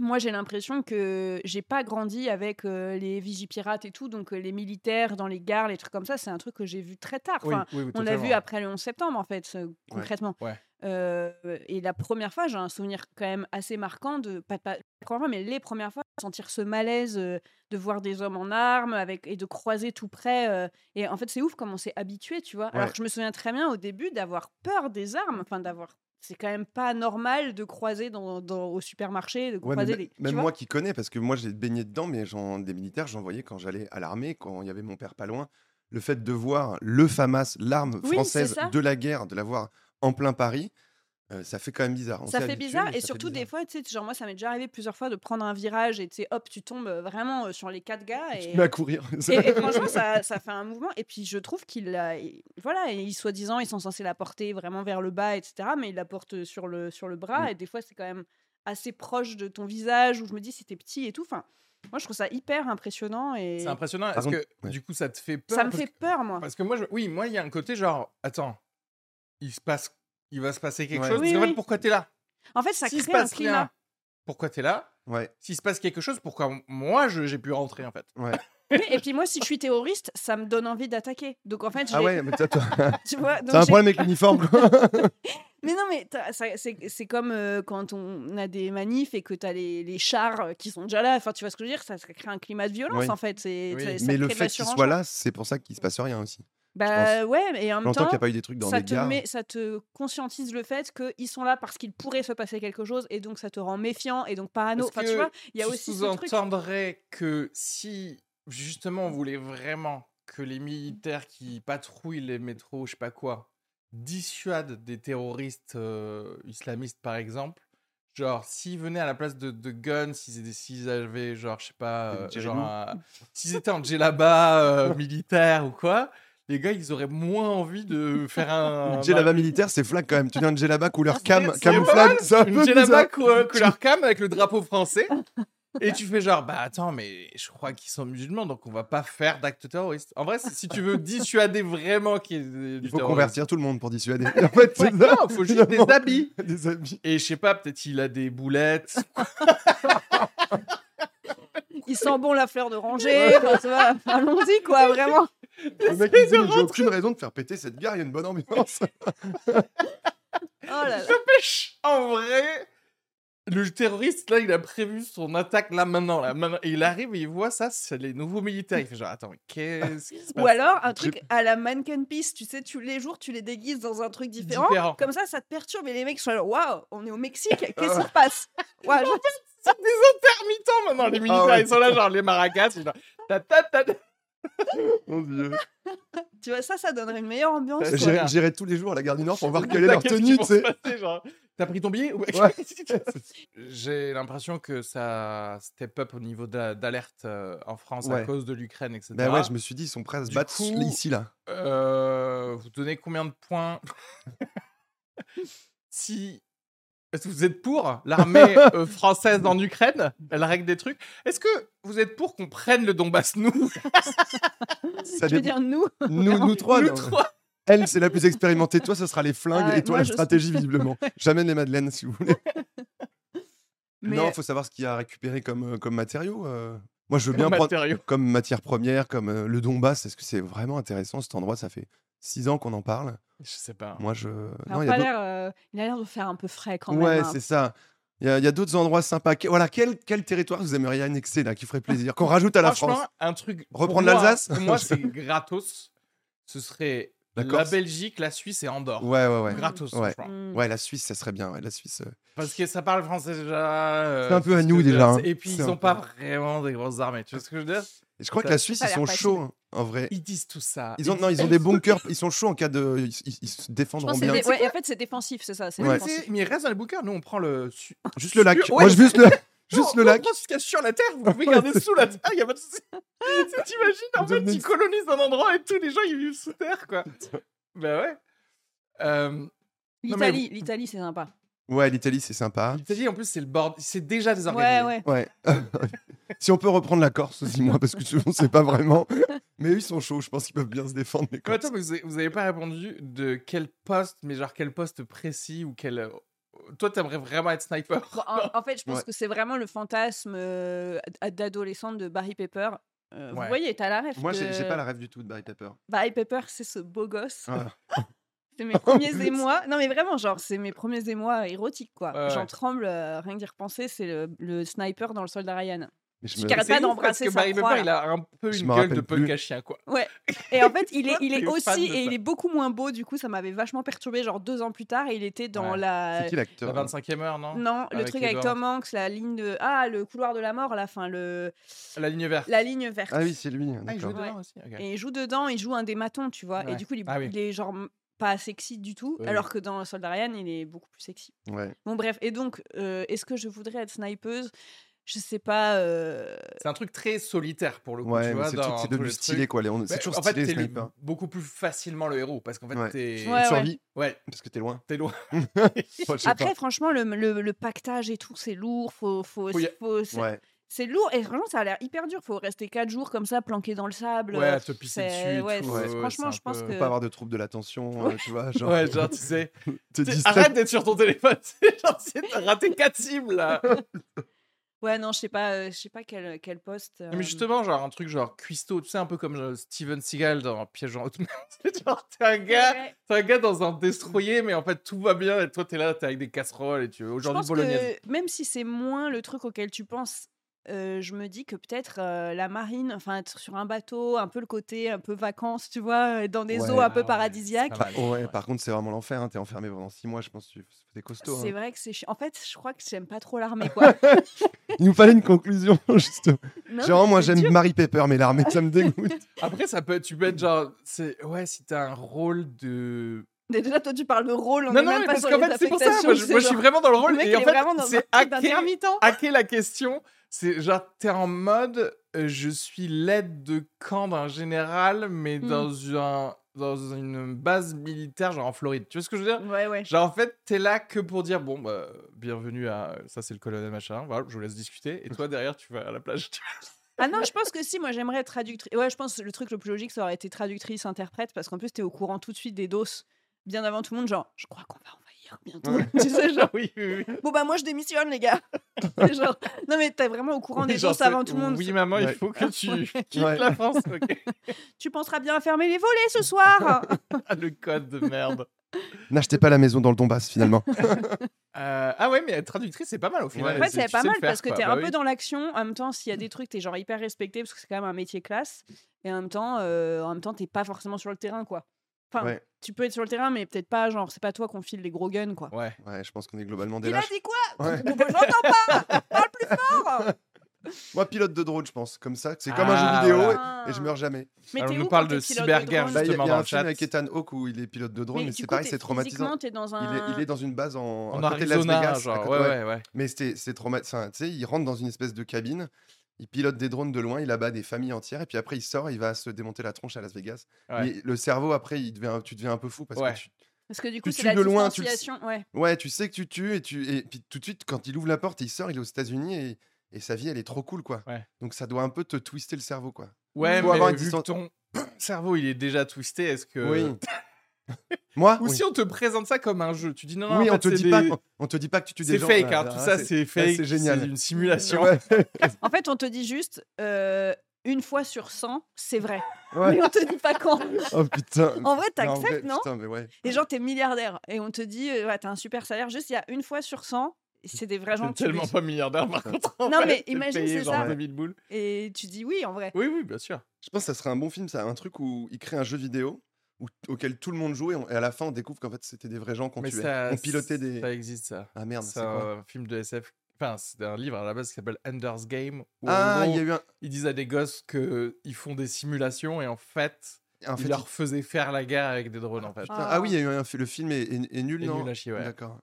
C: moi, j'ai l'impression que j'ai pas grandi avec euh, les vigipirates et tout, donc euh, les militaires dans les gares, les trucs comme ça, c'est un truc que j'ai vu très tard. Enfin,
A: oui, oui,
C: on l'a vu après le 11 septembre, en fait, euh, concrètement.
A: Ouais.
C: Euh, et la première fois, j'ai un souvenir quand même assez marquant de, pas, pas la première fois, mais les premières fois, sentir ce malaise de voir des hommes en armes avec, et de croiser tout près. et en fait, c'est ouf comme on s'est habitué, tu vois. Alors que je me souviens très bien au début d'avoir peur des armes, enfin d'avoir c'est quand même pas normal de croiser dans, dans- au supermarché, de
B: Ouais, mais
C: croiser les.
B: même moi qui connais, parce que moi j'ai baigné dedans, mais des militaires, j'en voyais quand j'allais à l'armée, quand il y avait mon père pas loin. Le fait de voir le FAMAS, l'arme
C: Oui,
B: française
C: ça.
B: de la guerre, de la voir en plein Paris, euh, ça fait quand même bizarre. On
C: ça fait
B: habitué,
C: bizarre et
B: ça
C: surtout des fois, tu sais, genre moi ça m'est déjà arrivé plusieurs fois de prendre un virage et tu sais, hop, tu tombes euh, vraiment euh, sur les quatre gars
B: Tu
C: et,
B: te mets à courir.
C: et, et franchement ça, ça fait un mouvement et puis je trouve qu'il a, il- voilà, et ils soi-disant ils sont censés la porter vraiment vers le bas, etc. Mais ils la portent sur le sur le bras et des fois c'est quand même assez proche de ton visage où je me dis si t'es petit et tout. Enfin, moi je trouve ça hyper impressionnant et
A: C'est impressionnant. Est-ce que
B: ouais.
A: du coup ça te fait peur
C: ça me fait
A: que-
C: peur moi.
A: Parce que moi, je... oui, moi, il y a un côté genre, attends, il se passe, il va se passer quelque
B: Ouais.
A: chose.
C: Oui,
A: parce qu'en fait,
C: oui.
A: pourquoi t'es là?
C: En fait ça
A: se
C: crée un climat.
A: rien, pourquoi t'es là?
B: Ouais,
A: S'il se passe quelque chose, pourquoi moi je- j'ai pu rentrer en fait?
B: Ouais.
C: Oui, et puis moi si je suis terroriste, ça me donne envie d'attaquer. Donc en fait,
B: Ah ouais, mais toi, toi,
C: tu vois,
B: t'as un problème avec l'uniforme.
C: Mais non, mais t'as- ça- c'est c'est comme euh, quand on a des manifs et que tu as les, les chars euh, qui sont déjà là. Enfin, tu vois ce que je veux dire? Ça, ça crée un climat de violence,
B: Oui.
C: en fait. C'est-
A: Oui.
C: ça- ça
B: mais le fait
C: la
B: qu'il soit
C: surenchère.
B: là, c'est pour ça qu'il se passe rien aussi.
C: Bah ouais, et en même temps,
B: qu'il n'y a pas eu des trucs dans
C: ça
B: des
C: te,
B: gares.
C: met, ça te conscientise le fait qu'ils sont là parce qu'il pourrait se passer quelque chose et donc ça te rend méfiant et donc parano. Enfin, tu vois, il y a
A: tu
C: aussi ce truc.
A: sous-entendrais que si justement on voulait vraiment que les militaires qui patrouillent les métros, je sais pas quoi, dissuadent des terroristes euh, islamistes par exemple, genre s'ils venaient à la place de, de guns, s'ils avaient genre je sais pas, euh, genre un- s'ils étaient en djellaba euh, militaire ou quoi. Les gars, ils auraient moins envie de faire un.
B: Une djellaba militaire, c'est flag quand même. Tu dis un djellaba couleur cam,
A: c'est
B: camouflage, un
A: une djellaba couleur cam avec le drapeau français. Et tu fais genre, bah attends, mais je crois qu'ils sont musulmans, donc on va pas faire d'actes terroristes. En vrai, si tu veux dissuader vraiment qu'il y ait du
B: Il faut
A: terrorisme.
B: convertir tout le monde pour dissuader. En fait,
A: Ouais,
B: ça.
A: non, faut juste des habits.
B: Des habits.
A: Et je sais pas, peut-être il a des boulettes.
C: Il sent bon la fleur d'oranger. enfin, tu vois, Allons-y, quoi, vraiment.
B: Le mec, il dit, j'ai aucune raison de faire péter cette gare, il y a une bonne ambiance.
C: Oh là là.
A: N'empêche, en vrai, le terroriste, là, il a prévu son attaque là maintenant. Là, maintenant. Et il arrive et il voit ça, c'est les nouveaux militaires. Il fait genre, attends, mais qu'est-ce qui se passe?
C: Ou alors un
B: truc-
C: à la mannequin piece, tu sais, les jours, tu les déguises dans un truc différent.
A: Différent.
C: Comme ça, ça te perturbe et les mecs sont là, waouh, on est au Mexique, qu'est-ce qui se passe? Ouah, je-
A: C'est des intermittents maintenant, les militaires.
B: ouais.
A: Ils sont là, genre les maracas. ils sont genre, ta, ta, ta, ta.
B: Mon Dieu.
C: Tu vois, ça, ça donnerait une meilleure ambiance. Quoi.
A: J'irai-
B: tous les jours à la gare du Nord pour voir quelle est leur tenue, tu sais.
A: T'as pris ton billet Ouais.
B: Ouais.
A: J'ai l'impression que ça step up au niveau d'a- d'alerte euh, en France à
B: Ouais.
A: cause de l'Ukraine, etc.
B: Bah ouais, je me suis dit, ils sont prêts à se
A: Du
B: battre
A: coup-
B: ici, là.
A: Euh, vous donnez combien de points si est-ce que vous êtes pour l'armée euh, française en Ukraine? Elle règle des trucs. Est-ce que vous êtes pour qu'on prenne le Donbass nous?
B: Ça
C: Tu veux
B: dépend.
C: dire nous?
B: Nous, nous trois,
A: Nous
B: non.
A: trois
B: Elle, c'est la plus expérimentée. Toi, ce sera les flingues
C: Ah,
B: et toi,
C: moi,
B: la
C: je-
B: stratégie, visiblement. J'amène les madeleines, si vous voulez.
C: Mais
B: Non, il faut savoir ce qu'il y a à récupérer comme, euh, comme matériaux. euh. Moi, je veux bien prendre
A: matériaux.
B: comme matière première, comme euh, le Donbass. Est-ce que c'est vraiment intéressant cet endroit? Ça fait six ans qu'on en parle.
A: Je sais pas.
B: Moi, je.
C: il pas
B: a
C: euh, il a l'air de faire un peu frais quand
B: Ouais,
C: même. hein.
B: c'est ça. Il y a, il y a d'autres endroits sympas. Que- Voilà, quel, quel territoire vous aimeriez annexer là, qui ferait plaisir Qu'on rajoute à la France?
A: un truc. pour
B: Reprendre
A: moi-
B: l'Alsace
A: Pour moi, c'est gratos. Ce serait
B: La
A: Belgique, la Suisse et Andorre.
B: Ouais, ouais, ouais.
A: Gratos,
B: Ouais.
C: Mm.
B: Ouais, la Suisse, ça serait bien. ouais, la Suisse. euh.
A: Parce que ça parle français déjà. euh,
B: C'est un peu à nous déjà, hein.
A: Et puis ils
B: un
A: ont
B: peu-
A: pas vraiment des grosses armées. Tu vois ce que je veux dire?
B: Et je crois que la Suisse, ils sont chauds, hein, en vrai.
A: Ils disent tout ça.
B: Ils ont, non, ils ont des bunkers, ils sont chauds en cas de. Ils, ils- ils se défendront bien.
C: ouais, en fait, c'est défensif, c'est ça.
A: mais, mais il reste dans les bunkers. Nous, on prend le.
B: Juste le lac. Moi, je veux juste le, juste
A: Non,
B: le lac.
A: ce qu'il y a sur la terre, vous pouvez garder sous la terre, il n'y a pas de souci. T'imagines, en fait, tu colonises un endroit et tous les gens, ils vivent sous terre, quoi. bah ouais. Euh, mais
C: L'Italie, l'Italie, c'est sympa.
B: Ouais, l'Italie, c'est sympa.
A: L'Italie, en plus, c'est le bord. C'est déjà
C: Ouais,
A: désorganisé.
C: ouais.
B: Ouais. si on peut reprendre la Corse aussi, moi, parce que je ne sais pas vraiment. Mais eux, ils sont chauds. Je pense qu'ils peuvent bien se défendre. Les
A: Mais
B: Corses.
A: attends, mais vous avez, vous avez pas répondu de quel poste, mais genre quel poste précis ou quel. Toi, t'aimerais vraiment être sniper?
C: En, en fait, je pense
B: Ouais.
C: que c'est vraiment le fantasme euh, ad- d'adolescente de Barry Pepper. Euh,
A: Ouais.
C: Vous voyez, t'as la rêve.
B: Moi, j'ai
C: de-
B: j'ai pas la rêve du tout de Barry Pepper.
C: Barry Pepper, c'est ce beau gosse.
B: Voilà.
C: C'est mes premiers émois. Non, mais vraiment, genre, c'est mes premiers émois érotiques, quoi.
A: Ouais,
C: J'en
A: ouais.
C: tremble, euh, rien que d'y repenser. C'est le, le sniper dans le soldat Ryan.
B: Je
C: pas d'embrasser sa
A: Barry
C: proie,
A: Pepper, il
C: là.
A: a un peu une
B: me
A: gueule de punk à chien, quoi.
C: Ouais. Et en fait, il est, il est aussi, et il est beaucoup moins beau, du coup, ça m'avait vachement perturbé. Genre deux ans plus tard, et il était dans
A: Ouais.
C: la.
B: C'est qui l'acteur
A: La 25e heure, non
C: Non, le
A: Avec
C: truc
A: Edward.
C: avec Tom Hanks, la ligne de. Ah, le couloir de la mort, à la fin, le...
A: La ligne verte.
C: la ligne verte.
B: Ah oui, c'est lui.
A: Ah, il joue
B: D'accord.
C: Ouais.
A: dedans aussi ok.
C: Et il joue dedans, il joue un des matons, tu vois.
A: Ouais.
C: Et du coup, il est,
A: Ah oui.
C: il est genre pas sexy du tout,
A: Oui,
C: alors que dans Soldat Ryan, il est beaucoup plus sexy.
B: Ouais.
C: Bon, bref. Et donc, euh, est-ce que je voudrais être snipeuse? Je sais pas. euh,
A: C'est un truc très solitaire pour le coup,
B: Ouais, c'est devenu stylé, quoi. on- C'est toujours
A: en fait,
B: stylé,
A: t'es le-
B: sniper.
A: beaucoup plus facilement le héros parce qu'en fait,
B: Ouais.
A: t'es.
C: Ouais.
B: Survie,
A: Ouais,
B: parce que t'es loin.
A: t'es loin.
C: Après,
B: pas.
C: franchement, le, le- le pactage et tout, c'est lourd. Faut, faut,
A: Faut y-
C: faut- c'est
B: Ouais.
C: c'est lourd. Et franchement, ça a l'air hyper dur. Faut rester 4 jours comme ça, planqué dans le sable.
A: Ouais, à te pisser
C: c'est-
A: dessus.
C: ouais,
A: ouais, ouais,
C: franchement, je pense que-
B: Faut pas avoir de troubles de l'attention, euh, tu vois. Genre,
A: Ouais, genre, tu sais. t'es-. Arrête d'être sur ton téléphone. c'est genre, tu sais, t'as raté 4 cibles là.
C: Ouais, non, je sais pas, euh, je sais pas quel, quel poste.
A: Mais justement, genre un truc genre cuistot, tu sais, un peu comme Steven Seagal dans Piège en haute mer. C'est genre, t'es un gars.
C: ouais.
A: T'es un gars dans un destroyer, mais en fait tout va bien et toi t'es là, t'es avec des casseroles et tu veux
C: Je
A: aujourd'hui
C: pense
A: bolognaise.
C: que même si c'est moins le truc auquel tu penses, euh, je me dis que peut-être euh, la marine, enfin être sur un bateau, un peu le côté un peu vacances, tu vois, dans des
B: Ouais.
C: eaux un
A: Ah
C: peu
A: ouais,
C: paradisiaques.
B: Ouais, par contre, c'est vraiment l'enfer. Hein. T'es enfermé pendant 6 mois, je pense. que C'était costaud.
C: C'est
B: hein.
C: vrai que c'est. En fait, je crois que j'aime pas trop l'armée, quoi.
B: Il nous fallait une conclusion, justement.
C: Non,
B: Genre, moi, j'aime. Marie Pepper, mais l'armée, ça me dégoûte.
A: Après, ça peut tu peux être genre, c'est ouais, si t'as un rôle de.
C: Déjà, toi, tu parles de rôle, on
A: non,
C: est
A: non,
C: même
A: mais
C: pas
A: parce qu'en fait, c'est pour ça, moi, je,
C: c'est
A: moi, je suis vraiment dans le rôle
C: Le
A: et en fait, c'est
C: d'intermittent.
A: hacker la question. C'est genre, t'es en mode, euh, je suis l'aide de camp d'un général, mais
C: Hmm.
A: dans, un, dans une base militaire, genre en Floride. Tu vois ce que je veux dire?
C: Ouais, ouais.
A: Genre, en fait, t'es là que pour dire, bon, bah, bienvenue à. Ça, c'est le colonel machin. Voilà, je vous laisse discuter. Et toi, derrière, tu vas à la plage.
C: Ah non, je pense que si, moi j'aimerais être traductrice. Ouais, je pense que le truc le plus logique, ça aurait été traductrice, interprète, parce qu'en plus, t'es au courant tout de suite des doses, bien avant tout le monde, genre, je crois qu'on va envahir bientôt.
B: Ouais.
C: tu sais, genre,
A: oui, oui, oui.
C: bon bah moi je démissionne, les gars. Genre, non mais t'es vraiment au courant
A: Oui,
C: des doses avant tout le monde.
A: Oui, maman, il faut que tu quittes
B: Ouais.
A: la France.
C: Tu penseras bien à fermer les volets ce soir.
A: Ah, le code de merde.
B: N'achetez pas la maison dans le Donbass, finalement.
A: Euh, ah ouais, mais être traductrice, c'est pas mal au final.
C: En fait,
A: C'est-
C: pas mal
A: faire,
C: parce que t'es
A: Bah
C: un
A: oui.
C: peu dans l'action. En même temps, s'il y a des trucs, t'es genre hyper respecté parce que c'est quand même un métier classe. Et en même temps, euh, en même temps, t'es pas forcément sur le terrain, quoi. Enfin,
B: Ouais.
C: tu peux être sur le terrain, mais peut-être pas, genre, c'est pas toi qu'on file les gros guns, quoi.
A: Ouais.
B: Ouais, je pense qu'on est globalement des
C: Il a
B: lâches.
C: dit quoi?
B: Ouais.
C: Bon, Je l'entends pas Parle plus fort
B: Moi, pilote de drone, je pense. Comme ça, c'est comme un
A: Ah,
B: jeu vidéo
A: voilà.
B: et, et je meurs jamais.
C: Mais
A: Alors, on nous parle de cyberguerre,
B: Bah, Il y a-
A: Justement,
B: il y a un film avec Ethan Hawke où il est pilote de drone, mais,
C: Mais
B: c'est pareil, c'est traumatisant.
C: dans un...
B: Il est, il est dans une base en,
A: En
B: à côté de Las
A: Arizona,
B: Vegas.
A: genre.
B: côté-
A: ouais,
B: ouais.
A: ouais.
B: Mais c'était- c'est traumatisant. Tu sais, il rentre dans une espèce de cabine, il pilote des drones de loin, il abat des familles entières, et puis après il sort, il va se démonter la tronche à Las Vegas.
A: Ouais.
B: Mais le cerveau, après, il devient, tu deviens un peu fou parce
A: Ouais.
B: que tu,
C: Parce que du coup,
B: tu
C: c'est
B: tues
C: la
B: de loin, tu le.
C: Ouais.
B: ouais, tu sais que tu tues, et, tu, et puis tout de suite, quand il ouvre la porte il sort, il est aux États-Unis et, et sa vie, elle est trop cool, quoi.
A: Ouais.
B: Donc ça doit un peu te twister le cerveau, quoi.
A: Ouais, mais
B: avoir une
A: vu
B: distance-
A: que ton cerveau, il est déjà twisté, est-ce que...
B: Oui. Moi
A: Ou
B: oui.
A: si on te présente ça comme un jeu, tu dis non, non,
B: Oui,
A: en
B: on
A: fait,
B: te
A: c'est
B: dit
A: des-
B: pas, on, on te dit pas que tu tues des
A: C'est
B: gens.
A: fake,
B: là,
A: hein, tout
B: là,
A: ça, c'est fake,
B: c'est génial.
A: c'est une simulation.
B: Ouais,
C: En fait, on te dit juste, euh, une fois sur 100, c'est vrai.
B: ouais.
C: Mais on te dit pas quand.
B: Oh putain.
C: En vrai, t'acceptes,
B: vrai,
C: non
B: Putain, mais ouais.
C: Et genre, t'es milliardaire. Et on te dit, euh, ouais, t'as un super salaire. Juste, il y a une fois sur 100, c'est des vrais gens
A: tellement pas milliardaire par contre.
C: Non, mais imagine, c'est ça.
A: 2000 boules.
C: Et tu dis oui, en vrai.
A: Oui, oui, bien sûr.
B: Je pense que ça serait un bon film, ça, un truc où il crée un jeu vidéo où- auquel tout le monde jouait et, on- et à la fin on découvre qu'en fait c'était des vrais gens qu'on tuait.
A: ça,
B: on pilotait des.
A: Ça existe, ça.
B: Ah merde,
A: C'est un film de SF. Enfin, c'est un livre à la base qui s'appelle Ender's Game. Où
B: Ah, il y a eu un.
A: ils disent à des gosses qu'ils font des simulations et en fait,
B: En
A: ils
B: fait,
A: leur faisaient faire la guerre avec des drones en fait.
B: putain, ah oui, il y a eu un. Le film est, est- est nul,
A: Et
B: non
A: nul à chier, ouais.
B: D'accord.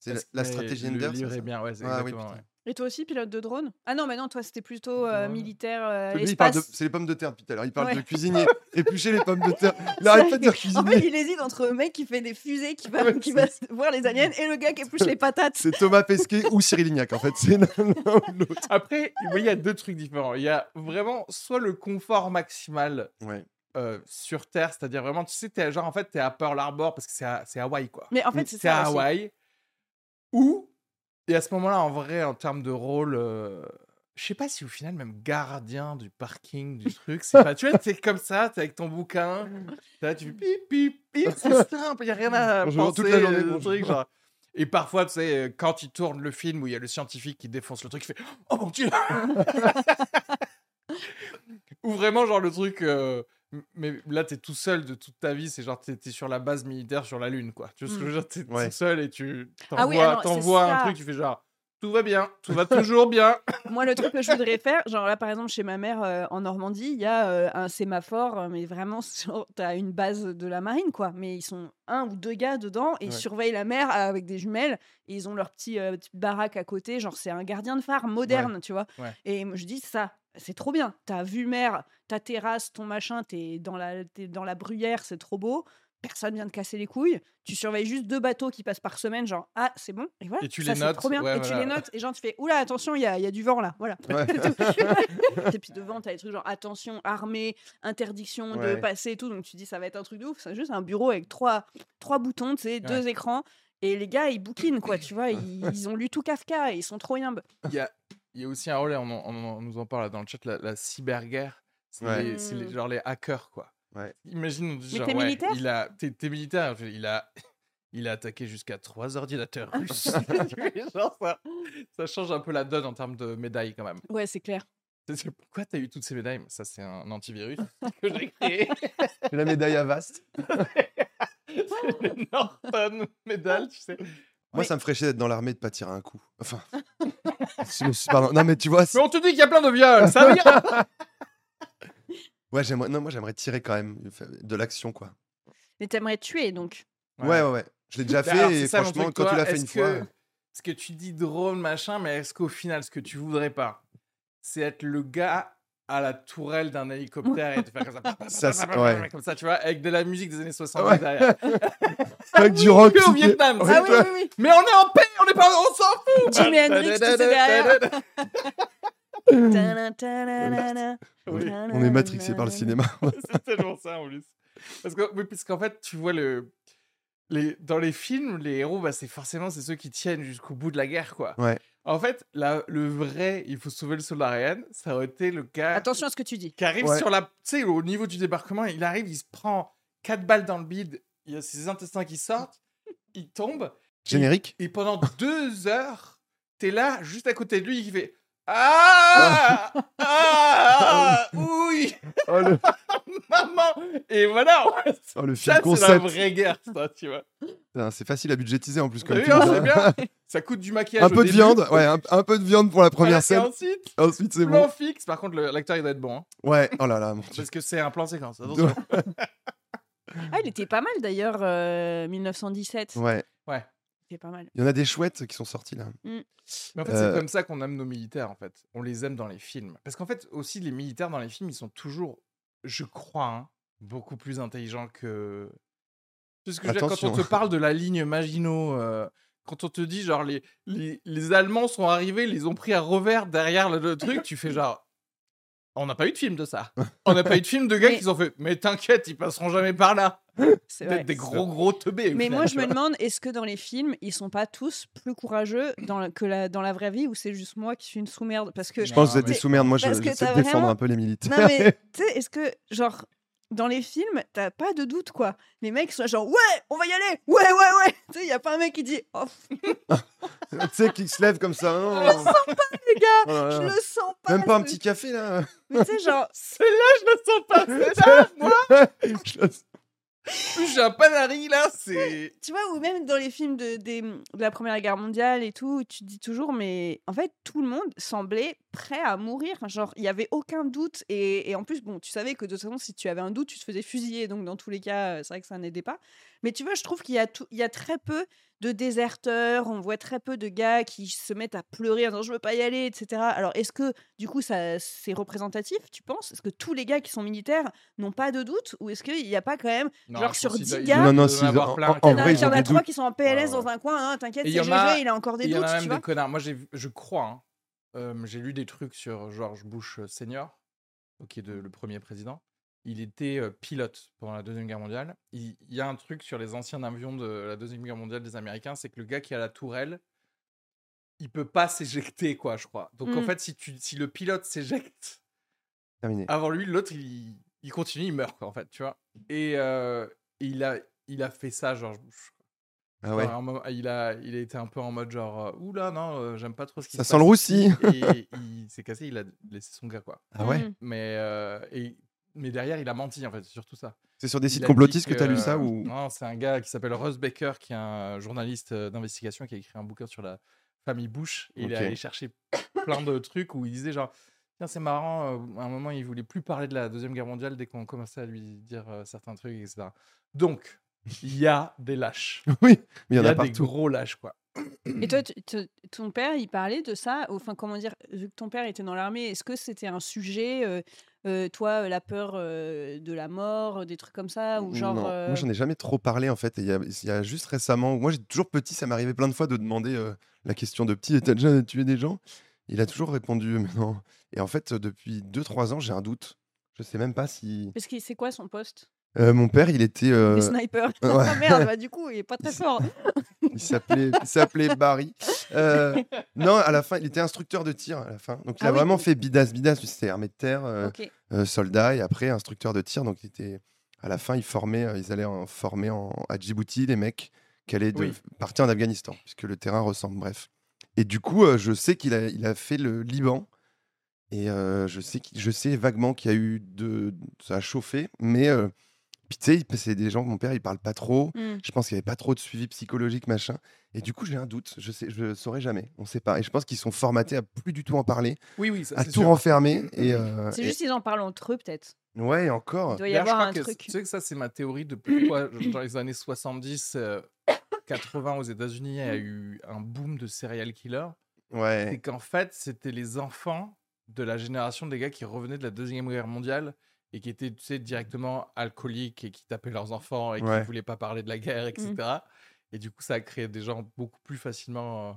B: C'est la, stratégie
A: Le
B: Ender.
A: livre est
B: ça
A: bien, ouais, c'est
B: Ah oui,
A: exactement.
B: putain.
C: Et toi aussi, pilote de drone? Ah non, mais non, toi, c'était plutôt euh, militaire, euh,
B: Lui, il parle de-
C: espace.
B: C'est les pommes de terre depuis tout à l'heure. Il parle
C: Ouais.
B: de cuisinier. Éplucher les pommes de terre. Il arrête pas de dire
C: En fait,
B: cuisinier.
C: il hésite entre le mec qui fait des fusées, qui va,
B: Ouais,
C: qui
B: c'est
C: va voir les aliens, et le gars qui épluche les patates.
B: C'est Thomas Pesquet ou Cyril Lignac en fait. C'est l'un ou l'autre.
A: Après, il y a deux trucs différents. Il y a vraiment soit le confort maximal
B: Ouais.
A: euh, sur Terre, c'est-à-dire vraiment, tu sais, t'es, genre en fait, t'es à Pearl Harbor parce que c'est à, c'est Hawaï, quoi.
C: Mais en fait, c'est
A: T'es à
C: aussi.
A: Hawaï. Ou, et à ce moment-là, en vrai, en termes de rôle, euh, je sais pas si au final, même gardien du parking, du truc, c'est pas. Tu vois, t'es comme ça, t'es avec ton bouquin, là, tu fais pip, pip, pip, c'est simple, y a rien à
B: Bonjour,
A: penser,
B: toute la journée,
A: euh,
B: bonjour.
A: truc, genre. Et parfois, tu sais, euh, quand il tourne le film où il y a le scientifique qui défonce le truc, il fait Oh mon dieu Ou vraiment, genre, le truc. euh, Mais là, t'es tout seul de toute ta vie. C'est genre, t'es t'es sur la base militaire sur la Lune, quoi. Tu vois ce que je veux dire? T'es
B: Ouais.
A: seul et tu
C: Ah oui,
A: t'envoies
C: alors, c'est
A: t'envoies un
C: ça.
A: truc, tu fais genre Tout va bien, tout va toujours bien.
C: Moi, le truc que je voudrais faire, genre là, par exemple, chez ma mère euh, en Normandie, il y a euh, un sémaphore, euh, mais vraiment, sur- t'as une base de la marine, quoi. Mais ils sont un ou deux gars dedans et ils
B: Ouais.
C: surveillent la mer euh, avec des jumelles et ils ont leur petit, euh, petite baraque à côté. Genre, c'est un gardien de phare moderne, tu vois?
A: Ouais.
C: Et moi, je dis ça. C'est trop bien. T'as vue mer, ta terrasse, ton machin, t'es dans la, t'es dans la bruyère, c'est trop beau. Personne vient te casser les couilles. Tu surveilles juste deux bateaux qui passent par semaine, genre ah c'est bon et voilà.
A: Et tu
C: ça,
A: les notes,
C: trop bien.
A: ouais,
C: et tu les notes et genre tu fais oula attention il y a, y a du vent là, voilà.
B: Ouais.
C: et puis devant t'as des trucs genre attention armée, interdiction de passer et tout donc tu dis ça va être un truc de ouf. C'est juste un bureau avec trois trois boutons, tu sais, deux écrans et les gars ils bouquinent quoi, tu vois, ils, ils ont lu tout Kafka et ils sont trop yambes.
A: Il y a, il y a aussi un relais, on, en- on en- on nous en parle là dans le chat, la, la cyberguerre. C'est
B: Ouais.
A: les- c'est les-
C: Mm.
A: genre les hackers, quoi.
B: Ouais.
A: Imagine,
C: Mais
A: genre, ouais,
C: militaire?
A: il a, t'es, militaire, il a, il a attaqué jusqu'à trois ordinateurs russes. genre ça, ça change un peu la donne en termes de médailles quand même.
C: Ouais c'est clair.
A: C'est- Pourquoi t'as eu toutes ces médailles? Ça, c'est un antivirus que j'ai créé.
B: La médaille à Vast.
A: c'est le Norton Medal, tu sais.
B: Moi,
C: Oui.
B: ça me ferait chier d'être dans l'armée de pas tirer un coup. Enfin. pardon. Non, mais tu vois. c'est-
A: Mais on te dit qu'il y a plein de viols, ça vient
B: Ouais, j'aimerais. Non, moi, j'aimerais tirer quand même faire de l'action, quoi.
C: Mais t'aimerais tuer donc.
B: Ouais, ouais, ouais. Je l'ai déjà
A: Mais
B: fait
A: alors,
B: et
A: ça,
B: franchement,
A: truc,
B: quand
A: toi,
B: tu l'as fait une
A: que-
B: fois.
A: Ce que tu dis drôle, machin, mais est-ce qu'au final, ce que tu voudrais pas, c'est être le gars à la tourelle d'un hélicoptère et te faire comme ça,
B: Ça, c'est- ouais.
A: comme ça, tu vois, avec de la musique des années 70
B: Ouais.
A: derrière.
B: Avec du rock.
A: Que au Vietnam,
C: Ah oui oui oui.
A: Mais on est en paix, on est pas, on s'en fout.
C: Jimi Hendrix, tu sais, derrière.
A: Oui.
B: On est matrixé par le cinéma.
A: c'est tellement ça en plus. Parce que, oui, puisqu'en fait, tu vois le. Les, dans les films, les héros, bah, c'est forcément c'est ceux qui tiennent jusqu'au bout de la guerre, quoi.
B: Ouais.
A: En fait, la, le vrai, il faut sauver le soldat Ryan, ça aurait été le gars
C: Attention à ce que tu dis.
A: qui arrive
B: Ouais.
A: sur la. Tu sais, au niveau du débarquement, il arrive, il se prend quatre balles dans le bide, il y a ses intestins qui sortent, il tombe,
B: Générique
A: et pendant deux heures, t'es là, juste à côté de lui, il fait Ah Ah Oui
B: Oh, le,
A: Maman Et voilà
B: oh, le film
A: Ça, c'est la vraie guerre, ça, tu vois.
B: C'est facile à budgétiser en plus. Comme
A: Oui, non, c'est bien. Ça coûte du maquillage.
B: Un
A: au
B: peu de
A: début.
B: viande, ouais, un, un peu de viande pour la
A: Voilà,
B: première
A: et
B: scène.
A: ensuite,
B: Ensuite, c'est
A: plan
B: bon.
A: fixe. Par contre, l'acteur, il doit être bon. hein,
B: Ouais, oh là là, mon dieu.
A: parce que c'est un plan séquence. Attention.
C: Ah, il était pas mal d'ailleurs, euh, 1917.
B: Ouais,
C: C'était pas mal.
B: il y en a des chouettes qui sont sortis là.
A: Mais en fait,
B: Euh,
A: c'est comme ça qu'on aime nos militaires, en fait. On les aime dans les films. Parce qu'en fait, aussi, les militaires dans les films, ils sont toujours, je crois, hein, beaucoup plus intelligents que. Tu sais ce que je veux dire Quand on te parle de la ligne Maginot, euh, quand on te dit, genre, les, les, les Allemands sont arrivés, ils les ont pris à revers derrière le, le truc, tu fais genre. On n'a pas eu de film de ça. On n'a pas eu de film de gars
C: Mais-
A: qui se sont fait. Mais t'inquiète, ils passeront jamais par là.
C: C'est
A: Des,
C: vrai.
A: des gros, gros teubés.
C: Mais moi, je me demande, est-ce que dans les films, ils sont pas tous plus courageux dans la- que la, dans la vraie vie ou c'est juste moi qui suis une sous-merde? Parce que.
B: Je pense que vous êtes des sous-merdes. Moi, je-
C: t'as
B: défendre
C: vraiment-
B: un peu les militaires.
C: Non, mais tu sais, est-ce que, genre, dans les films, t'as pas de doute, quoi? Les mecs sont genre, ouais, on va y aller, ouais, ouais, ouais. Tu sais, il y a pas un mec qui dit, oh,
B: tu sais, qui se lève comme ça. oh.
C: je le sens pas, les gars,
B: Oh là
C: je
B: là.
C: le sens pas.
B: Même pas un petit café là.
C: Mais tu sais, genre,
A: Celle-là, je le sens pas. Celle-là, moi,
B: Je le-
A: plus j'ai un panari, là, c'est.
C: tu vois, ou même dans les films de, de la Première Guerre mondiale et tout, tu te dis toujours, mais en fait, tout le monde semblait prêt à mourir. Genre, il y avait aucun doute. Et, et en plus, bon, tu savais que de toute façon, si tu avais un doute, tu te faisais fusiller. Donc, dans tous les cas, euh, c'est vrai que ça n'aidait pas. Mais tu vois, je trouve qu'il y, a tout- il y a très peu de déserteurs. On voit très peu de gars qui se mettent à pleurer en disant je veux pas y aller, etc. Alors, est-ce que du coup, ça c'est représentatif, tu penses? Est-ce que tous les gars qui sont militaires n'ont pas de doute Ou est-ce qu'il n'y a pas quand même
A: Non,
C: Genre sur
A: pense qu'il
C: 10
A: doit- il
C: gars-
B: Non, non,
A: en
B: si, vrai,
C: il y en a
B: des
C: trois
B: doutes.
C: qui sont en PLS
A: Ouais, ouais.
C: dans un coin, hein, t'inquiète, c'est
A: y en
C: GG,
A: a-
C: il a encore des
A: Et il y
C: doutes,
A: en a
C: tu
A: même
C: vois.
A: des connards. Moi, je crois, hein, euh, j'ai lu des trucs sur George Bush euh, senior, qui est de- le premier président. Il était euh, pilote pendant la Deuxième Guerre mondiale. Il, il y a un truc sur les anciens avions de la Deuxième Guerre mondiale des Américains, c'est que le gars qui a la tourelle, il peut pas s'éjecter, quoi, je crois. Donc, en
C: Mm.
A: fait, si, tu, si le pilote s'éjecte
B: Terminé.
A: avant lui, l'autre, il, il continue, il meurt, quoi, en fait, tu vois. Et euh, il, a, il a fait ça, George Bush.
B: Ah ouais.
A: Genre, il, a, il a été un peu en mode genre, euh, oula, non, euh, j'aime pas trop ce qui
B: Ça
A: se
B: sent le
A: passe
B: roussi.
A: Et il s'est cassé, il a laissé son gars, quoi.
B: Ah ouais
C: Mm.
A: Mais, euh, et, mais derrière, il a menti, en fait, c'est surtout ça.
B: C'est sur des sites complotistes que t'as lu ça ou
A: Non, c'est un gars qui s'appelle Russ Baker, qui est un journaliste euh, d'investigation qui a écrit un bouquin sur la famille Bush. Et Il est allé chercher plein de trucs où il disait genre, tiens, c'est marrant, euh, à un moment, il voulait plus parler de la Deuxième Guerre mondiale dès qu'on commençait à lui dire euh, certains trucs, etc. Donc, il y a des lâches.
B: Oui, mais il y
A: Il
B: en
A: y
B: a
A: a des
B: partout.
A: gros lâches, quoi.
C: Et toi, tu- tu- ton père, il parlait de ça Enfin, comment dire Vu que ton père était dans l'armée, est-ce que c'était un sujet euh, Toi, la peur euh, de la mort, des trucs comme ça Ou genre.
B: Non, moi j'en ai jamais trop parlé en fait. Il y, a- il y a juste récemment, moi j'ai toujours petit, ça m'arrivait plein de fois de demander la question de petit, t'as déjà tué des gens? Il a toujours répondu, mais non. Et en fait, depuis 2-3 ans, j'ai un doute. Je sais même pas si.
C: Parce que c'est quoi son poste?
B: Euh, mon père, il était. euh, ouais.
C: Ah merde, bah, du coup, il est pas très fort.
B: Il s'appelait Barry. Euh, non, à la fin, il était instructeur de tir à la fin. Donc il
C: Ah
B: a
C: oui.
B: vraiment fait bidas bidas. C'était armée de terre, euh, euh, soldat et après instructeur de tir. Donc il était. À la fin, il formait, euh, ils allaient en former en, à Djibouti les mecs qui allaient de-
A: Oui.
B: partir en Afghanistan, puisque le terrain ressemble. Bref. Et du coup, je sais qu'il a, il a fait le Liban. Et je, sais je sais vaguement qu'il y a eu de. Ça a chauffé. Mais. Puis tu sais, il- c'est des gens, mon père, il parle pas trop.
C: Hmm.
B: Je pense qu'il n'y avait pas trop de suivi psychologique, machin. Et du coup, j'ai un doute. Je sais, je saurais jamais. On sait pas. Et je pense qu'ils sont formatés à plus du tout en parler,
A: Oui, oui, ça
B: à
A: c'est
B: tout
A: sûr.
B: renfermer. Et, euh,
C: C'est juste qu'ils en parlent entre eux, peut-être.
B: ouais, et encore.
C: Il doit y avoir un
A: que
C: truc.
A: Tu sais que ça, c'est ma théorie de pourquoi, dans les années 70, euh, 80 aux États-Unis, il y a eu un boom de serial killers. C'est
B: Ouais.
A: qu'en fait, c'était les enfants de la génération des gars qui revenaient de la Deuxième Guerre mondiale et qui étaient, tu sais, directement alcooliques et qui tapaient leurs enfants et qui
B: Ouais.
A: ne voulaient pas parler de la guerre, etc.
C: Mmh.
A: Et du coup, ça a créé des gens beaucoup plus facilement euh,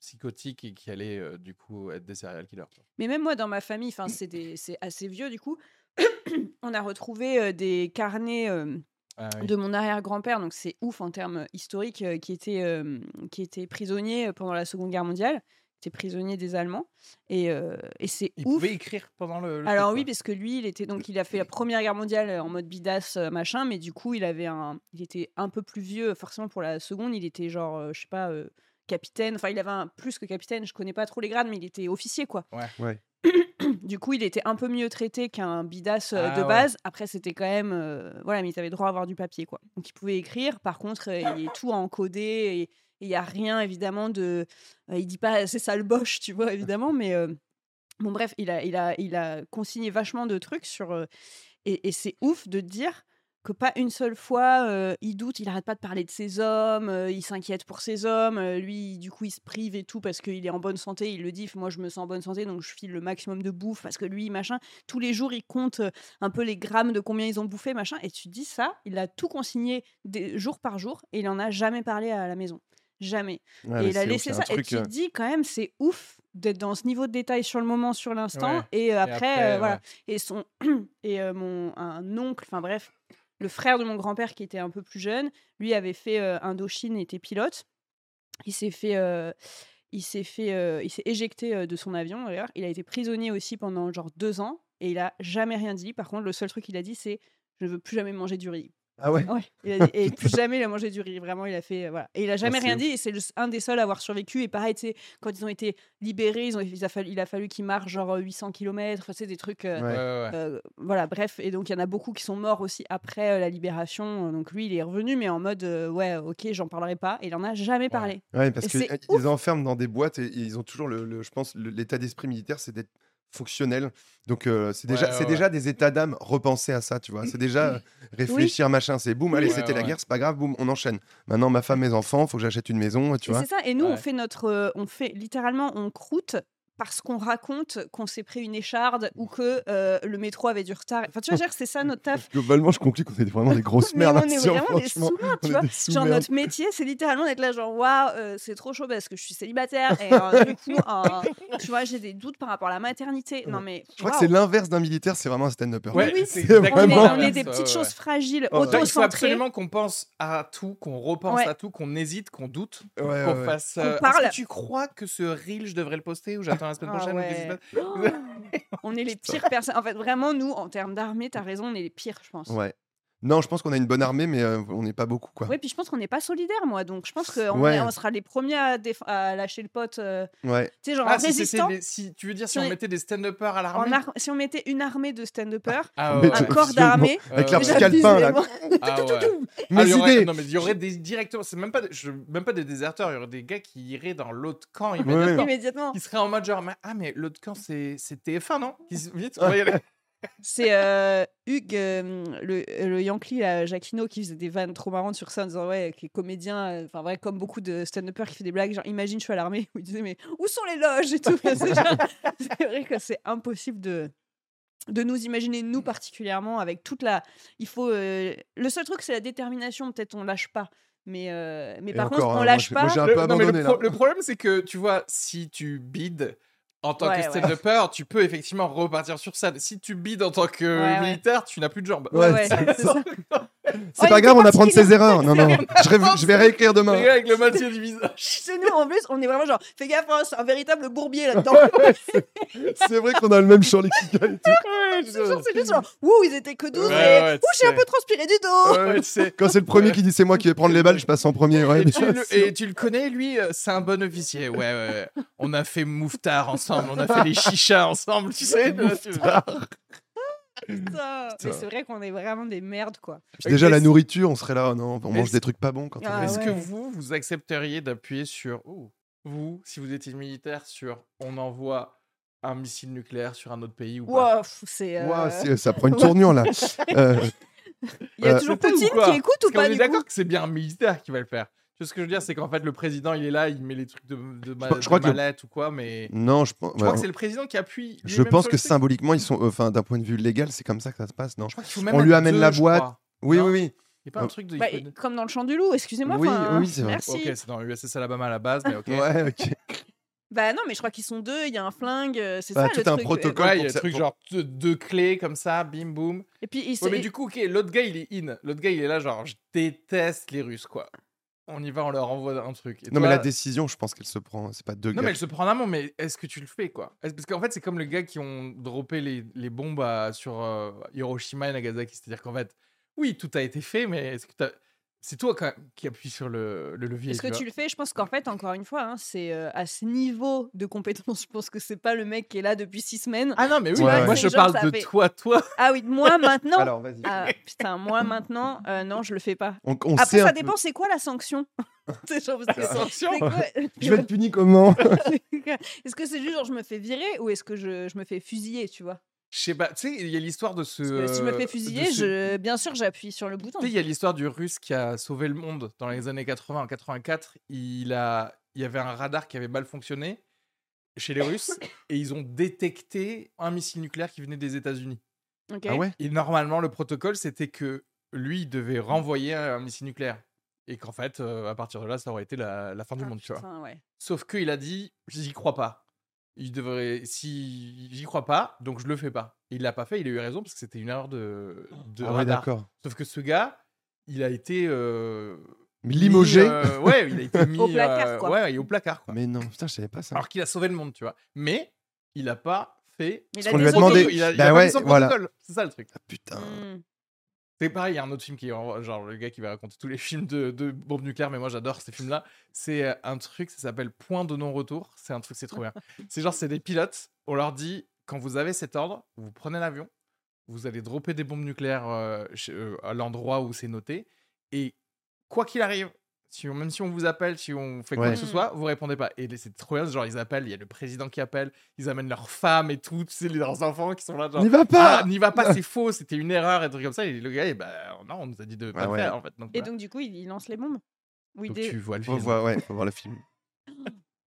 A: psychotiques et qui allaient, euh, du coup, être des serial killers.
C: Mais même moi, dans ma famille, enfin, c'est assez vieux, du coup. On a retrouvé euh, des carnets euh,
A: Ah oui.
C: de mon arrière-grand-père, donc c'est ouf en termes historiques, euh, qui, était, euh, qui était prisonnier pendant la Seconde Guerre mondiale, était prisonnier des Allemands. Et, euh, et c'est
A: Il
C: ouf.
A: pouvait écrire pendant le. le
C: Alors oui, parce que lui, il était donc il a fait la Première Guerre mondiale euh, en mode bidasse euh, machin, mais du coup, il avait un, il était un peu plus vieux, forcément pour la seconde, il était genre, euh, je sais pas, euh, capitaine. Enfin, il avait un plus que capitaine. Je connais pas trop les grades, mais il était officier quoi.
B: Ouais.
C: Du coup, il était un peu mieux traité qu'un bidasse
A: Ah
C: de
A: ouais.
C: base. Après, c'était quand même, euh, voilà, mais il avait droit à avoir du papier quoi. Donc, il pouvait écrire. Par contre, euh, il est tout encodé et il y a rien évidemment de, euh, il dit pas c'est ça le boche, tu vois évidemment, mais euh, Bon, bref, il a, il, a, il a consigné vachement de trucs sur. euh, et c'est ouf de dire que pas une seule fois il doute, il arrête pas de parler de ses hommes, il s'inquiète pour ses hommes, lui, du coup, il se prive et tout parce qu'il est en bonne santé. Il le dit, moi, je me sens en bonne santé, donc je file le maximum de bouffe parce que lui, machin, tous les jours, il compte un peu les grammes de combien ils ont bouffé, machin. Et tu dis ça, il a tout consigné des, jour par jour et il en a jamais parlé à la maison. Jamais.
B: Ouais,
C: et il a laissé ça. Et tu te
B: euh,
C: dis quand même, c'est ouf d'être dans ce niveau de détail sur le moment, sur l'instant.
A: Ouais.
C: Et, euh,
A: Et
C: après, euh, voilà. Et son et euh, mon un oncle, enfin bref, le frère de mon grand-père qui était un peu plus jeune, lui avait fait euh, Indochine, était pilote. Il s'est fait, euh, il s'est fait, euh, il s'est éjecté euh, de son avion. D'ailleurs, il a été prisonnier aussi pendant genre deux ans et il a jamais rien dit. Par contre, le seul truc qu'il a dit, c'est je ne veux plus jamais manger du riz.
B: Ah ouais
C: Ouais. Il a dit- et plus jamais il a mangé du riz. Vraiment, il a fait. euh, voilà. Et il a jamais
B: c'est
C: rien
B: ouf.
C: dit. Et c'est un des seuls à avoir survécu. Et pareil, tu sais, quand ils ont été libérés, ils ont, il, a fallu, fallu qu'ils marchent genre 800 km. Enfin, c'est des trucs. euh,
B: Ouais.
C: Euh, voilà, bref. Et donc, il y en a beaucoup qui sont morts aussi après euh, la libération. Donc, lui, il est revenu, mais en mode ouais, ok, j'en parlerai pas. Et il en a jamais parlé.
B: Ouais, parce qu'ils enferment dans des boîtes et, et ils ont toujours, le, le- je pense, l'état d'esprit militaire, c'est d'être fonctionnel. Donc, euh, c'est déjà,
A: Ouais,
B: c'est
A: ouais,
B: déjà des états d'âme repensés à ça, tu vois. C'est déjà euh, réfléchir, machin. C'est boum, allez,
A: Ouais,
B: c'était la
A: ouais.
B: guerre, c'est pas grave, boum, on enchaîne. Maintenant, ma femme, mes enfants, faut que j'achète une maison, tu
C: Et
B: vois.
C: c'est ça. Et nous, on fait notre. euh, on fait littéralement, on croûte parce qu'on raconte qu'on s'est pris une écharde ou que euh, le métro avait du retard. Enfin, tu vois, je veux dire, c'est ça notre taf.
B: Globalement, je conclus qu'on est vraiment des grosses merdes.
C: on est
B: là-dessus,
C: vraiment des
B: On
C: tu vois. Genre, notre métier, c'est littéralement d'être là, genre, waouh, euh, c'est trop chaud parce que je suis célibataire. Et euh, du coup, euh, tu vois, j'ai des doutes par rapport à la maternité. Non, mais.
B: Je crois que c'est l'inverse d'un militaire, c'est vraiment un stand-upper.
A: Ouais,
C: oui,
A: c'est
B: c'est
C: On est, on des petites
A: ouais.
C: choses fragiles,
B: Oh,
A: Donc, il faut absolument qu'on pense à tout, qu'on repense
C: Ouais.
A: à tout, qu'on hésite, qu'on doute,
B: Ouais, ouais,
A: qu'on
B: ouais.
A: fasse. Euh,
C: parle.
A: Est-ce que tu crois que ce reel, je devrais le poster ou j'attends la semaine
C: Ah
A: prochaine ou
C: On est les pires personnes. En fait, vraiment, nous, en termes d'armée, t'as raison, on est les pires, je pense.
B: Ouais. Non, je pense qu'on a une bonne armée, mais euh, on n'est pas beaucoup, quoi.
C: Ouais, puis je pense qu'on n'est pas solidaires, moi. Donc je pense qu'on
B: Ouais.
C: on sera les premiers à, déf- à lâcher le pote. euh,
B: Ouais.
C: tu sais, genre
A: Ah,
C: en
A: si, c'était
C: résistant.
A: si tu veux dire si
C: Si
A: on mettait des stand-uppers à l'armée
C: en ar- Si on mettait une armée de stand-uppers,
A: Ah, ouais,
C: un corps d'armée.
B: Avec
A: Euh,
B: calepin, là.
A: Ah.
B: Mes
A: Ah, il y aurait-
B: idées
A: Non, mais il y aurait des directement. C'est même pas, je- même pas des déserteurs. Il y aurait des gars qui iraient dans l'autre camp
B: Ouais.
A: immédiatement.
C: Immédiatement.
A: Qui seraient en mode genre, mais- ah, mais l'autre camp, c'est c'est TF1, non? Vite, on va y aller.
C: C'est euh, Hugues, euh, le, le Yankee, là, Jacquino, qui faisait des vannes trop marrantes sur ça en disant Ouais, qui est comédien, euh, enfin, vrai, comme beaucoup de stand-uppers qui fait des blagues, genre, imagine, je suis à l'armée, où il disait Mais où sont les loges et tout? c'est genre- c'est vrai que c'est impossible de de nous imaginer nous particulièrement avec toute la il faut euh, le seul truc c'est la détermination. Peut-être on lâche pas. Mais euh, mais
B: Et
C: par
B: encore,
C: contre
B: hein,
C: on
B: moi,
C: lâche pas.
B: moi,
A: Le- non, mais le,
B: abandonné,
A: pro-
B: là.
A: le problème, c'est que tu vois, si tu bides en tant
C: Ouais,
A: que
C: ouais.
A: stand-upper, tu peux effectivement repartir sur ça. Si tu bides en tant que
C: Ouais, ouais.
A: militaire, tu n'as plus de jambes.
C: ouais,
B: Ouais,
C: ouais,
B: c'est
C: c'est ça.
B: C'est
C: Oh,
B: pas
C: il
B: grave, on apprend de ses erreurs. Non, non, je, ré- je vais réécrire demain.
A: Les gars avec le maintien du visage.
C: c'est nous en plus on est vraiment genre fais gaffe hein, c'est un véritable bourbier là-dedans
B: C'est vrai qu'on a le même champ lexical et tout.
C: C'est genre, c'est juste genre, ouh, ils étaient que 12
A: Ouais,
C: ouh,
A: tu
C: j'ai un
A: sais.
C: peu transpiré du dos.
A: Ouais, tu sais.
B: Quand c'est le premier qui dit c'est moi qui vais prendre les balles, je passe en premier. Ouais,
A: Et tu, le,
B: sûr.
A: et tu le connais, lui, euh, c'est un bon officier. Ouais, ouais, ouais. On a fait Mouftar ensemble, on a fait les chichas ensemble, tu sais. tu-
C: Putain. Mais c'est vrai qu'on est vraiment des merdes, quoi.
B: Puis Déjà, la nourriture, on serait là, oh non, on mange des trucs pas bons quand on
C: Ah,
B: est-
A: Est-ce
C: ouais.
A: que vous, vous accepteriez d'appuyer sur. Oh, vous, si vous étiez militaire, sur on envoie un missile nucléaire sur un autre pays ou pas?
C: Wow, pff, c'est. euh,
B: Ouah, c'est- ça prend une tournure là. Euh,
C: Il y a
B: euh,
C: toujours Poutine qui écoute ou
A: Parce qu'on
C: pas
A: est
C: du
A: d'accord que c'est bien un militaire qui va le faire. Tu vois ce que je veux dire? C'est qu'en fait, le président, il est là, il met les trucs de, de, ma-
B: Je crois
A: de
B: que le-
A: mallette ou quoi, mais.
B: non, je, pense-
A: Je crois
B: ouais,
A: que c'est le président qui appuie.
B: je pense que symboliquement, ils sont, euh, enfin, d'un point de vue légal, c'est comme ça que ça se passe, non?
A: Je crois qu'il faut même
B: On lui amène
A: deux,
B: la boîte. Oui,
A: Non?
B: oui, oui.
A: Il n'y a pas un truc de.
C: Bah, Comme dans le champ du loup, excusez-moi.
B: Oui, c'est vrai.
C: Merci.
A: Ok, c'est dans l'USS Alabama à la base, mais ok.
B: Ouais, ok.
C: Bah non, mais je crois qu'ils sont deux, il y a un flingue, euh, c'est
B: Ah,
C: ça
B: tout
C: le
B: un
C: truc.
B: protocole.
A: Ouais, il y a
B: ça-
A: truc
B: pour-
A: genre deux, deux clés comme ça, bim boum.
C: Et puis il
A: Ouais, mais du coup, ok, l'autre gars il est in. L'autre gars il est là, genre, je déteste les Russes, quoi. On y va, on leur envoie un truc. Et
B: Non, mais la décision, je pense qu'elle se prend. C'est pas deux
A: Non,
B: gars.
A: mais elle se prend en amont, mais est-ce que tu le fais, quoi? Parce qu'en fait, c'est comme les gars qui ont droppé les, les bombes à- sur euh, Hiroshima et Nagasaki. C'est-à-dire qu'en fait, oui, tout a été fait, mais est-ce que t'as- c'est toi quand même qui appuie sur le, le levier
C: Est-ce que
A: tu
C: le fais? Je pense qu'en fait, encore une fois, hein, c'est euh, à ce niveau de compétence. Je pense que c'est pas le mec qui est là depuis six semaines.
A: Ah non, mais oui,
B: Ouais, ouais.
A: moi je
C: genre,
A: parle de
C: fait-
A: toi, toi.
C: Ah oui, moi maintenant?
B: Alors, vas-y.
C: Ah, putain, moi maintenant, euh, non, je le fais pas.
B: On, on
C: Après, ça
B: peu-
C: dépend, c'est quoi la sanction? C'est genre, parce que c'est-
A: Sanction?
C: c'est quoi-
B: Je vais être puni comment?
C: Est-ce que c'est juste genre je me fais virer ou est-ce que je, je me fais fusiller, tu vois?
A: Je sais pas, tu sais, il y a l'histoire de ce.
C: Si je me fais fusiller,
A: ce-
C: je... bien sûr, j'appuie sur le bouton.
A: Tu sais, il y a l'histoire du russe qui a sauvé le monde dans les années 80. En 84, il, a... il y avait un radar qui avait mal fonctionné chez les Russes et ils ont détecté un missile nucléaire qui venait des États-Unis.
B: Ah ouais?
A: Et normalement, le protocole, c'était que lui, il devait renvoyer un missile nucléaire. Et qu'en fait, euh, à partir de là, ça aurait été la, la fin du
C: Ah,
A: monde, tu vois.
C: ouais.
A: Sauf qu'il a dit, j'y crois pas. Il devrait, si j'y crois pas, donc je le fais pas. Et il l'a pas fait, il a eu raison parce que c'était une erreur de, de
B: Ah ouais,
A: radar.
B: d'accord.
A: Sauf que ce gars, il a été euh, mis,
B: Limogé
A: euh, ouais, il a été mis
C: Au placard,
A: euh,
C: quoi.
A: ouais, et au placard. Quoi.
B: Mais non, putain, je savais pas ça.
A: Alors qu'il a sauvé le monde, tu vois. Mais il a pas fait.
C: Il
B: qu'on
C: a
B: lui a demandé-
A: Il a, il
B: Bah
A: a pas
B: ouais, voilà.
A: C'est ça le truc.
B: Ah, putain.
C: Hmm.
A: C'est pareil, il y a un autre film qui est genre le gars qui va raconter tous les films de, bombes nucléaires, mais moi j'adore ces films-là. C'est euh, un truc, ça s'appelle Point de non-retour. C'est un truc, c'est trop bien. C'est genre, c'est des pilotes, on leur dit, quand vous avez cet ordre, vous prenez l'avion, vous allez dropper des bombes nucléaires euh, euh, à l'endroit où c'est noté, et quoi qu'il arrive, si on- même si on vous appelle, si on fait quoi
B: Ouais.
A: que ce soit, vous répondez pas. Et c'est trop bien, genre ils appellent, il y a le président qui appelle, ils amènent leurs femmes et tout, tu sais, leurs enfants qui sont là, genre.
B: N'y va pas
A: Ah, n'y va pas, c'est faux, c'était une erreur et des trucs comme ça. Et le gars, eh ben, non, on nous a dit de pas
B: Ah ouais.
A: faire en fait. Donc,
C: Et
A: voilà.
C: donc, du coup, il, il lance les bombes Oui,
A: Donc
C: des-
A: tu vois le film.
B: voir, ouais, faut voir le film.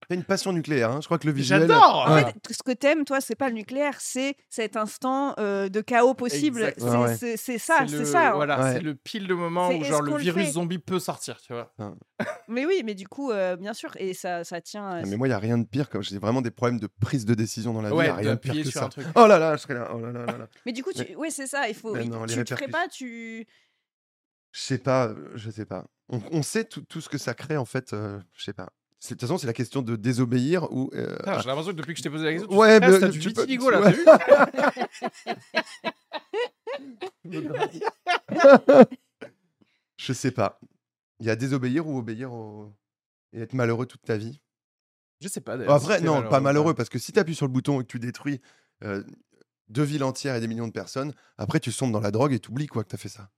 B: T'as une passion nucléaire, hein. je crois que le visuel.
A: J'adore
C: En
B: Ouais.
C: fait, ce que t'aimes, toi, c'est pas le nucléaire, c'est cet instant euh, de chaos possible. C'est
B: Ouais, ouais.
C: c'est- c'est ça,
A: le-
C: c'est ça. hein.
A: Voilà,
B: Ouais.
A: c'est le pile le moment
C: C'est
A: où
C: est-ce
A: genre
C: qu'on
A: le
C: le
A: virus
C: fait?
A: zombie peut sortir, tu vois.
C: Mais oui, mais du coup, euh, bien sûr, et ça, ça tient. euh,
B: Ah, mais moi, il n'y a rien de pire quand j'ai vraiment des problèmes de prise de décision dans la vie.
A: Ouais,
B: y a rien de pire
A: d'appuyer
B: que
A: sur
B: ça.
A: truc.
B: Oh là là, je serais là. Oh là là là là.
C: Mais du coup, tu... ouais, c'est ça. Il faut.
B: Mais
C: il-
B: non, les
C: tu te ferais
B: répercussions.
C: pas, tu.
B: Je sais pas, euh, je sais pas. On, on sait tout, tout ce que ça crée en fait. euh, je sais pas. De toute façon, c'est la question de désobéir ou. euh,
A: Putain, J'ai l'impression que depuis que je t'ai posé la question, tu
B: Ouais, mais
A: t'as du
B: tu peux-
A: vitiligo
B: tu-
A: là, t'as vu
B: Je sais pas. Il y a désobéir ou obéir au... et être malheureux toute ta vie.
A: Je sais pas.
B: En
A: si
B: vrai, non, pas malheureux, parce que si tu appuies sur le bouton et que tu détruis euh, deux villes entières et des millions de personnes, après tu sombres dans la drogue et tu oublies quoi que tu as fait ça.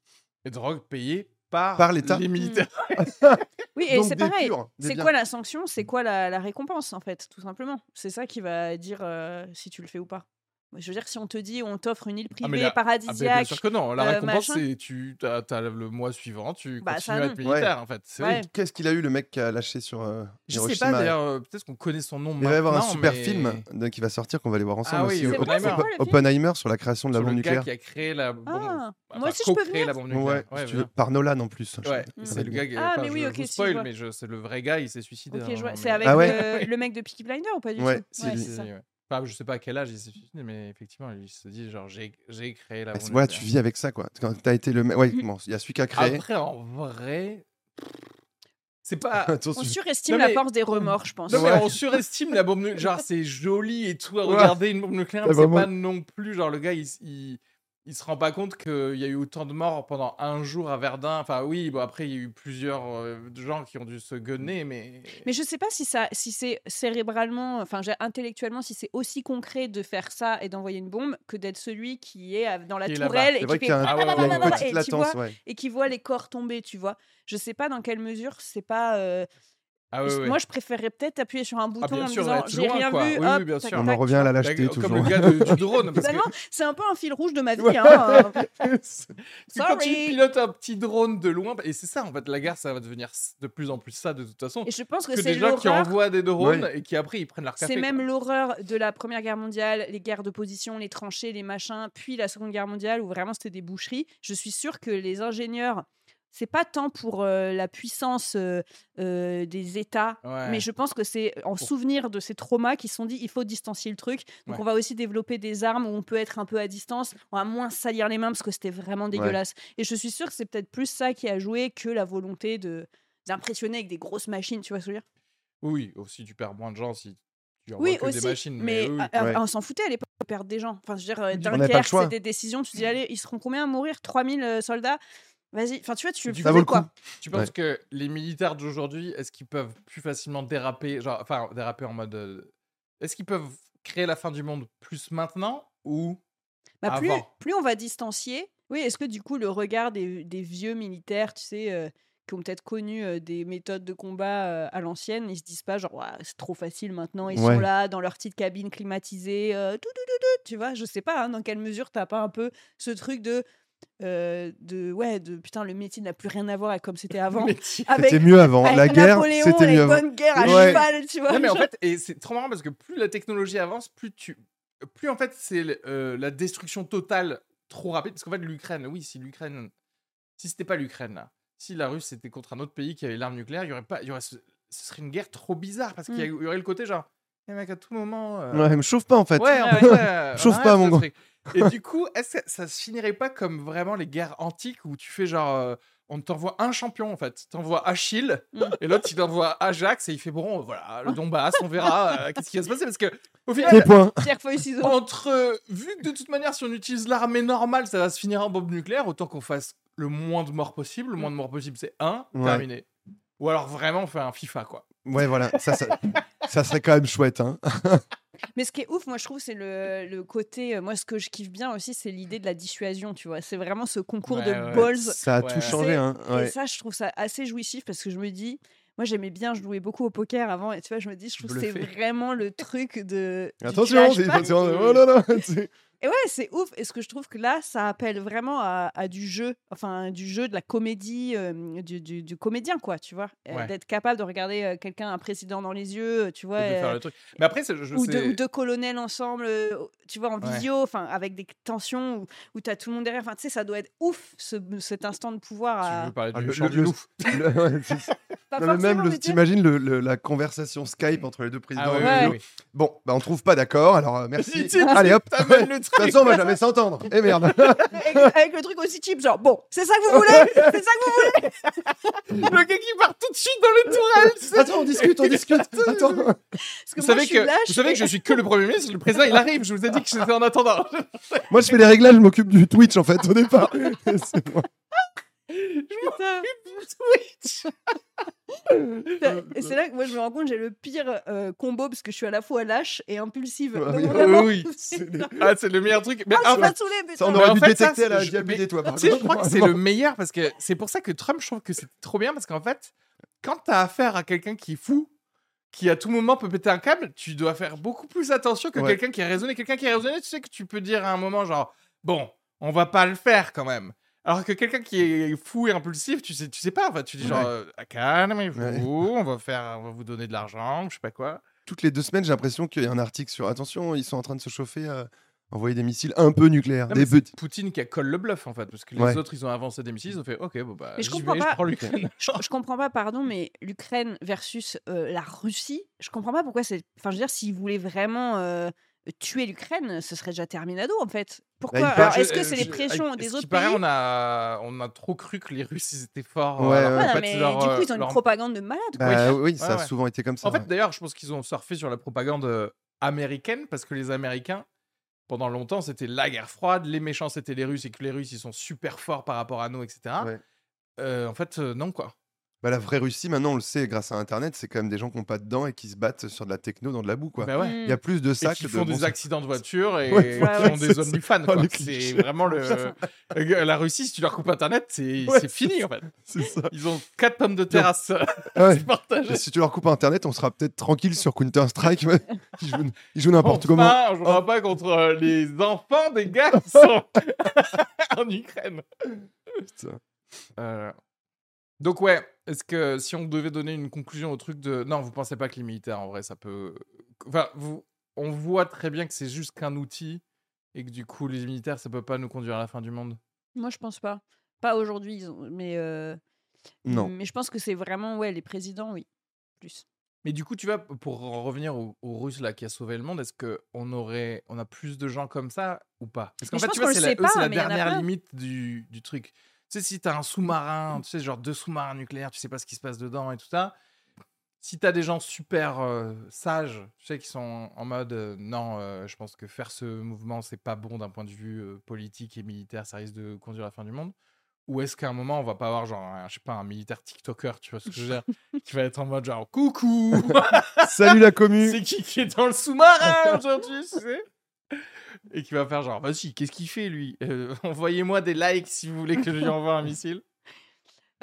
A: Et drogue payée par,
B: Par l'État.
A: les militaires.
C: Oui, et
B: Donc
C: c'est pareil. C'est
B: biens.
C: quoi la sanction? C'est quoi la, la récompense, en fait, tout simplement? C'est ça qui va dire euh, si tu le fais ou pas. Je veux dire, si on te dit, on t'offre une île
A: Ah,
C: privée
A: Ah, ben,
C: paradisiaque.
A: bien sûr que non. La
C: euh,
A: récompense, c'est tu as, le mois suivant, tu
C: Bah,
A: continues à être militaire, en fait.
C: Ouais.
B: Qu'est-ce qu'il a eu le mec qui a lâché sur euh,
A: Je sais pas, d'ailleurs, euh, peut-être qu'on connaît son nom
B: Il va y avoir un super
A: mais-
B: film de- qui va sortir qu'on va aller voir ensemble
A: Ah oui,
B: aussi.
A: Quoi,
B: Oppenheimer sur la création de la bombe nucléaire.
A: qui a créé la bombe.
C: Ah,
A: enfin,
C: moi aussi, je peux
A: la bombe
B: Ouais,
A: nucléaire.
B: si
A: Ouais,
B: tu
A: viens.
B: veux, par Nolan en plus.
A: Ouais,
C: Mm.
A: c'est le gars qui.
C: Ah, mais oui, ok,
A: spoil, mais c'est le vrai gars, il s'est suicidé. Hein,
C: C'est avec
B: Ah ouais
C: le, le mec de Peaky Blinder ou pas du
B: Ouais,
C: tout? Ouais, c'est ça.
A: Ouais. Enfin, je sais pas à quel âge il s'est suicidé, mais effectivement, il se dit genre j'ai j'ai créé la
B: Bah,
A: bombe
B: c'est- voilà, tu vis avec ça quoi. Quand t'as été le mec. Ouais, bon, il y a celui qui a créé.
A: Après, en vrai, c'est pas.
C: On surestime
A: Non,
C: la force des remords, je pense.
A: Non, mais
B: Ouais.
A: on surestime la bombe nucléaire. Genre, c'est joli et tout à
B: Ouais.
A: regarder une bombe nucléaire,
B: Ouais,
A: mais c'est
B: vraiment.
A: pas non plus. Genre, le gars, il, il se rend pas compte qu'il y a eu autant de morts pendant un jour à Verdun. Enfin, oui, bon, après, il y a eu plusieurs euh, gens qui ont dû se gunner, mais.
C: Mais je sais pas si ça, si c'est cérébralement, enfin j'ai- intellectuellement, si c'est aussi concret de faire ça et d'envoyer une bombe que d'être celui qui est dans la
A: Qui
C: tourelle et qui fait
A: Ah
C: et qui voit les corps tomber, tu vois. Je sais pas dans quelle mesure c'est pas. euh,
A: Ah.
C: Moi, je préférerais peut-être appuyer sur un bouton
A: bien
C: en me
A: sûr,
C: disant j'ai rien
A: quoi.
C: vu.
A: Oui, oui,
C: hop,
A: bien
C: tac,
A: sûr.
B: On en revient à la
A: Bah,
B: lâcheté
A: comme le gars du drone. Parce que
C: Finalement, c'est un peu un fil rouge de ma vie. Hein,
A: que quand tu pilotes un petit drone de loin, et c'est ça en fait, la guerre, ça va devenir de plus en plus ça de toute façon.
C: Et je pense que,
A: Que
C: c'est
A: des gens qui envoient des drones
B: Ouais.
A: et qui après ils prennent leur café.
C: C'est même l'horreur de la Première Guerre mondiale, les guerres de position, les tranchées, les machins, puis la Seconde Guerre mondiale où vraiment c'était des boucheries. Je suis sûre que les ingénieurs, c'est pas tant pour euh, la puissance euh, euh, des États,
A: Ouais.
C: mais je pense que c'est en souvenir de ces traumas qu'ils se sont dit il faut distancier le truc. Donc
A: Ouais.
C: on va aussi développer des armes où on peut être un peu à distance, on va moins salir les mains parce que c'était vraiment dégueulasse. Et je suis sûre que c'est peut-être plus ça qui a joué que la volonté de d'impressionner avec des grosses machines, tu vois ce que je veux dire?
A: Oui, aussi tu perds moins de gens si tu envoies
C: Oui, aussi.
A: des machines.
C: mais
A: oui, oui.
C: ah, ah,
B: Ouais.
C: on s'en foutait à l'époque de perdre des gens. Enfin, je veux dire, euh, Dunkerque, c'est des décisions. Tu dis, allez, ils seront combien à mourir? 3000 euh, soldats? Vas-y. Enfin, tu vois, tu le
A: Ça
C: faisais, quoi.
B: coup.
A: Tu penses
B: Ouais.
A: que les militaires d'aujourd'hui, est-ce qu'ils peuvent plus facilement déraper, genre, enfin déraper en mode, euh, est-ce qu'ils peuvent créer la fin du monde plus maintenant ou
C: Bah, plus,
A: avant?
C: plus on va distancier, oui, est-ce que du coup, le regard des, des vieux militaires, tu sais, euh, qui ont peut-être connu euh, des méthodes de combat euh, à l'ancienne, ils se disent pas genre, c'est trop facile maintenant, ils
B: Ouais.
C: sont là dans leur petite cabine climatisée, euh, tout, tout, tout, tout, tu vois, je sais pas hein, dans quelle mesure t'as pas un peu ce truc de. Euh, de ouais de putain le métier n'a plus rien à voir avec comme c'était avant
B: C'était mieux avant.
C: avec
B: La guerre, c'était mieux avant.
C: guerres à
B: Ouais.
C: cheval, tu vois.
A: Non mais en fait, et c'est trop marrant parce que plus la technologie avance, plus tu, plus en fait c'est euh, la destruction totale trop rapide. Parce qu'en fait l'Ukraine, oui, si l'Ukraine, si c'était pas l'Ukraine là, si la Russe était contre un autre pays qui avait l'arme nucléaire, il y aurait pas, il y aurait, ce, ce serait une guerre trop bizarre parce qu'il y, il y aurait le côté genre, eh mec à tout moment. euh,
B: Ouais, me chauffe pas en fait.
A: Ouais, en
C: Ouais,
A: fait,
B: Chauffe pas, mon gars.
A: Et du coup, est-ce que ça se finirait pas comme vraiment les guerres antiques où tu fais genre. euh, on t'envoie un champion en fait. T'envoies Achille
C: Mm.
A: et l'autre il t'envoie Ajax et il fait bon, voilà, le Donbass, on verra euh, qu'est-ce qui va se passer parce que au final.
B: points.
A: Entre, euh, vu que de toute manière, si on utilise l'armée normale, ça va se finir en bombe nucléaire, autant qu'on fasse le moins de morts possible. Le moins de morts possible, c'est un,
B: Ouais.
A: terminé. Ou alors vraiment, on fait un FIFA, quoi.
B: Ouais, voilà. Ça, ça, ça serait quand même chouette. Hein.
C: Mais ce qui est ouf, moi je trouve, c'est le, le côté. euh, moi, ce que je kiffe bien aussi, c'est l'idée de la dissuasion, tu vois. C'est vraiment ce concours de
A: Ouais,
C: balls.
B: Ça a
A: Ouais.
B: tout changé. Hein.
C: Et ça, je trouve ça assez jouissif parce que je me dis. Moi, j'aimais bien, je jouais beaucoup au poker avant, et tu vois, je me dis, je trouve que c'est vraiment le truc de.
B: Attention, c'est- oh là là.
C: Et ouais, c'est ouf. Et ce que je trouve que là, ça appelle vraiment à, à du jeu, enfin, du jeu, de la comédie, euh, du, du- du comédien, quoi, tu vois? Euh,
A: Ouais.
C: D'être capable de regarder euh, quelqu'un, un président dans les yeux, tu vois.
A: Et de faire
C: euh,
A: le truc. Mais après, c'est- je
C: ou,
A: sais.
C: deux, ou deux colonels ensemble, tu vois, en
A: Ouais.
C: visio, enfin, avec des tensions, où, où tu as tout le monde derrière. Enfin, tu sais, ça doit être ouf, ce- cet instant de pouvoir.
A: Tu
C: à-
A: veux parler
B: Ah,
A: du
B: le- le-
A: du
B: le- même,
C: tu
B: t'imagines la conversation Skype entre les deux présidents
A: Ah
C: Ouais.
B: vidéo.
A: oui.
B: Bon, bah on trouve pas d'accord, alors euh, merci.
A: Tu
B: Allez hop. De toute façon, on va jamais s'entendre. Eh merde.
C: avec, avec le truc aussi cheap, genre, bon, c'est ça que vous voulez? C'est ça que vous voulez?
A: Le gars qui part tout de suite dans le tourelle. tu sais.
B: Attends, on discute, on discute. Attends.
C: Parce que
A: Vous
C: moi,
A: savez, que, vous savez que je suis que le Premier ministre, le président il arrive, je vous ai dit que j'étais en attendant.
B: Moi, je fais les réglages, je m'occupe du Twitch en fait au départ. C'est moi.
C: Putain.
A: Twitch.
C: Et c'est là que moi je me rends compte j'ai le pire euh, combo parce que je suis à la fois lâche et impulsive.
B: Ah oui.
A: Euh,
B: C'est les-
A: Ah, c'est le meilleur truc. Mais
C: Ah, je pas putain.
B: Ça, on aurait dû
A: fait,
B: détecter à la
A: je-
B: diabète
A: mais-
B: toi. par
A: Tu sais, je crois que c'est le meilleur parce que c'est pour ça que Trump, je trouve que c'est trop bien parce qu'en fait, quand t'as affaire à quelqu'un qui est fou, qui à tout moment peut péter un câble, tu dois faire beaucoup plus attention que
B: Ouais.
A: quelqu'un qui est raisonné. Quelqu'un qui est raisonné, tu sais que tu peux dire à un moment genre, bon, on va pas le faire quand même. Alors que quelqu'un qui est fou et impulsif, tu sais, tu sais pas. En fait, tu dis genre,
B: Ouais.
A: euh, calmez-vous,
B: Ouais.
A: on va faire, on va vous donner de l'argent, je sais pas quoi.
B: Toutes les deux semaines, j'ai l'impression qu'il y a un article sur attention, ils sont en train de se chauffer à envoyer des missiles un peu nucléaires.
A: Non,
B: Des petits.
A: Poutine qui a colle le bluff en fait, parce que les
B: Ouais.
A: autres ils ont avancé des missiles, ils ont fait ok, bon bah,
C: Mais je comprends
A: vais,
C: pas.
A: je prends l'Ukraine.
C: Je, je comprends pas, pardon, mais l'Ukraine versus euh, la Russie, je comprends pas pourquoi c'est. Enfin, je veux dire, s'ils voulaient vraiment euh, tuer l'Ukraine, ce serait déjà terminado en fait. Pourquoi?
B: Bah, paraît-
C: Est-ce que c'est les pressions
A: à-
C: des autres pays?
A: on a, on a trop cru que les Russes ils étaient forts.
C: Mais
A: leur,
C: du coup,
A: euh,
C: ils ont une
A: leur-
C: propagande de malade. quoi.
B: Bah oui, ça
A: Ouais,
B: a
A: ouais.
B: souvent été comme ça.
A: En fait, d'ailleurs, je pense qu'ils ont surfé sur la propagande euh, américaine parce que les Américains, pendant longtemps, c'était la guerre froide, les méchants c'était les Russes et que les Russes ils sont super forts par rapport à nous, etc.
B: Ouais.
A: Euh, en fait, euh, non quoi.
B: Bah, la vraie Russie, maintenant, on le sait grâce à Internet, c'est quand même des gens qui n'ont pas dedans et qui se battent sur de la techno dans de la boue. Quoi.
A: Bah ouais.
C: Mm.
B: Il y a plus de
A: Et
B: ça
A: qui
B: que de.
A: font des accidents de voiture et
B: Ouais,
A: qui
C: ouais,
A: ont
B: c'est
A: des. OnlyFans.
B: Oh,
A: c'est vraiment le. Euh, La Russie, si tu leur coupes Internet, c'est fini en fait.
B: C'est ça.
A: Ils ont quatre pommes de terre à se
B: Ah
A: se partager.
B: Et si tu leur coupes Internet, on sera peut-être tranquille sur Counter-Strike. Ils jouent, n'importe comment.
A: On jouera pas contre euh, les enfants des gars qui sont en Ukraine.
B: Putain.
A: Euh, Donc ouais, est-ce que si on devait donner une conclusion au truc de... Non, vous pensez pas que les militaires, en vrai, ça peut... Enfin, vous... on voit très bien que c'est juste qu'un outil et que du coup, les militaires, ça peut pas nous conduire à la fin du monde?
C: Moi, je pense pas. Pas aujourd'hui, ils ont- mais. euh,
B: Non.
C: Mais je pense que c'est vraiment, ouais, les présidents, oui. Plus.
A: Mais du coup, tu vois, pour en revenir au, au Russe là qui a sauvé le monde, est-ce que on aurait, on a plus de gens comme ça ou pas? Parce qu'en fait,
C: pense
A: tu vois,
C: qu'on
A: c'est la, la dernière limite du, du truc. Tu sais, si t'as un sous-marin, tu sais, genre deux sous-marins nucléaires, tu sais pas ce qui se passe dedans et tout ça. Si t'as des gens super euh, sages, tu sais, qui sont en mode euh, non, euh, je pense que faire ce mouvement, c'est pas bon d'un point de vue politique et militaire, ça risque de conduire à la fin du monde. Ou est-ce qu'à un moment, on va pas avoir genre, un, je sais pas, un militaire TikToker, tu vois ce que je veux dire, qui va être en mode genre coucou,
B: Salut la commu
A: c'est qui qui est dans le sous-marin aujourd'hui, tu sais? Et qui va faire genre, vas-y, qu'est-ce qu'il fait lui? Euh, Envoyez-moi des likes si vous voulez que je lui envoie un missile.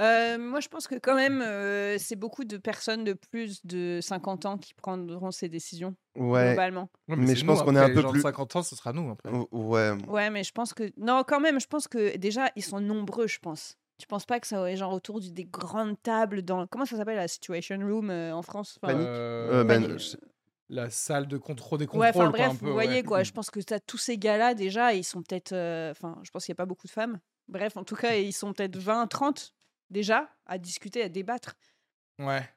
C: Euh, moi, je pense que quand même, euh, c'est beaucoup de personnes de plus de 50 ans qui prendront ces décisions,
B: Ouais.
C: globalement.
A: Ouais,
B: Mais je
A: nous,
B: pense qu'on est un
A: les
B: peu
A: gens de
B: plus-
A: 50 ans, ce sera nous après.
B: O- Ouais.
C: Ouais, mais je pense que. Non, quand même, je pense que déjà, ils sont nombreux, je pense. Tu penses pas que ça aurait genre autour des grandes tables dans. Comment ça s'appelle la Situation Room euh, en France? Enfin,
B: Panique. Ben,
C: panique.
B: je-
A: La salle de contrôle des
C: Ouais,
A: contrôles, quoi,
C: bref,
A: un peu,
C: vous voyez
A: ouais.
C: quoi. Je pense que t'as tous ces gars-là déjà, ils sont peut-être. euh, Enfin, je pense qu'il n'y a pas beaucoup de femmes. Bref, en tout cas, ils sont peut-être 20, 30 déjà à discuter, à débattre.
A: Ouais.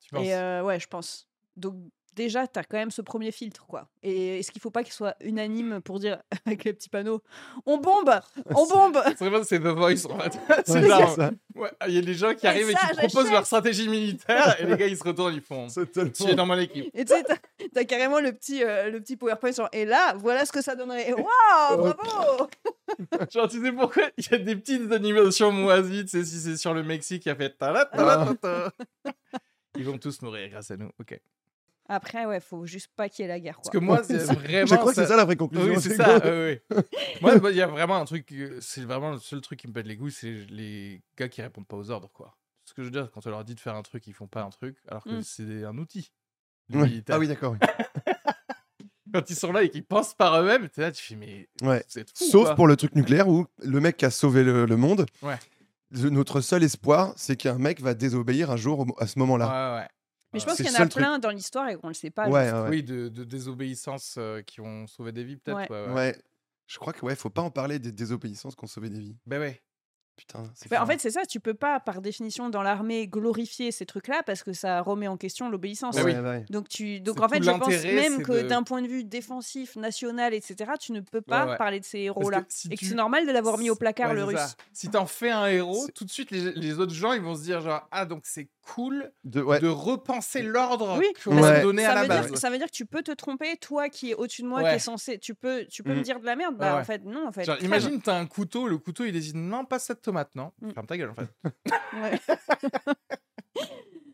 A: Tu penses?
C: Et euh, ouais, je pense. Donc déjà, tu as quand même ce premier filtre, quoi. Et est-ce qu'il faut pas qu'il soit unanime pour dire avec les petits panneaux on bombe On bombe
A: C'est vraiment c'est The Voice en fait. C'est genre,
B: ça.
A: ouais, il y a des gens qui
C: Et
A: arrivent et qui proposent leur stratégie militaire et les gars ils se retournent, ils font
B: C'est tellement-
A: Tu es dans mon équipe.
C: Et tu sais, t'as- t'as carrément le petit, euh, le petit PowerPoint sur et là, voilà ce que ça donnerait. Waouh, bravo
A: Genre, tu sais pourquoi? Il y a des petites animations moisies, tu sais, si c'est sur le Mexique, qui a fait ta ta Ils vont tous mourir grâce à nous. Ok.
C: Après, ouais, faut juste pas qu'il y ait la guerre,
A: Parce
C: quoi.
A: que moi,
B: Ouais,
A: c'est vraiment.
B: Je crois que c'est ça la vraie conclusion.
A: Oui, c'est
B: c'est
A: ça. oui. Moi, il y a vraiment un truc. euh, C'est vraiment le seul truc qui me pète les couilles, c'est les gars qui répondent pas aux ordres, quoi. Ce que je veux dire, quand on leur dit de faire un truc, ils font pas un truc, alors que
C: Mm.
A: c'est un outil.
B: Ah oui, d'accord. oui.
A: Quand ils sont là et qu'ils pensent par eux-mêmes, t'es là, tu fais, mais
B: Ouais. Sauf
A: quoi.
B: pour le truc nucléaire où le mec qui a sauvé le, le monde,
A: Ouais.
B: le- notre seul espoir, c'est qu'un mec va désobéir un jour au- à ce moment-là.
A: Ouais, ouais.
C: Mais je pense qu'il y en a
B: truc.
C: plein dans l'histoire et qu'on le sait pas.
B: Ouais.
A: Oui, de, de désobéissance euh, qui ont sauvé des vies, peut-être.
C: Ouais.
A: Ouais, ouais.
B: Ouais. Je crois que ouais, faut pas en parler des désobéissances qu'on sauvait des vies.
A: Ben ouais.
B: Putain. c'est
C: Bah, en fait, c'est ça, tu peux pas, par définition, dans l'armée, glorifier ces trucs-là parce que ça remet en question l'obéissance.
A: Bah oui.
C: Donc, tu... Donc en fait, je pense même que
A: de-
C: d'un point de vue défensif, national, etc., tu ne peux pas
A: ouais.
C: parler de ces héros-là.
A: que si
C: Et que c'est normal de l'avoir mis au placard,
A: Ouais,
C: le russe.
A: ça. Si t'en fais un héros, tout de suite, les, les autres gens, ils vont se dire genre, ah, donc c'est cool
B: De, ouais.
A: de repenser l'ordre
C: Oui,
A: qu'on
B: parce
A: a
B: que
A: donné à
C: ça,
A: la
C: veut
A: base.
C: dire, ça veut dire que tu peux te tromper, toi qui es au-dessus de moi, qui est censé. Tu peux, tu peux
B: Mm.
C: me dire de la merde. Bah, en fait, non, en fait.
A: Imagine, t'as un couteau, le couteau, il décide, non, pas cette non.
C: Mm.
A: Ferme ta gueule, en fait.
C: Ouais.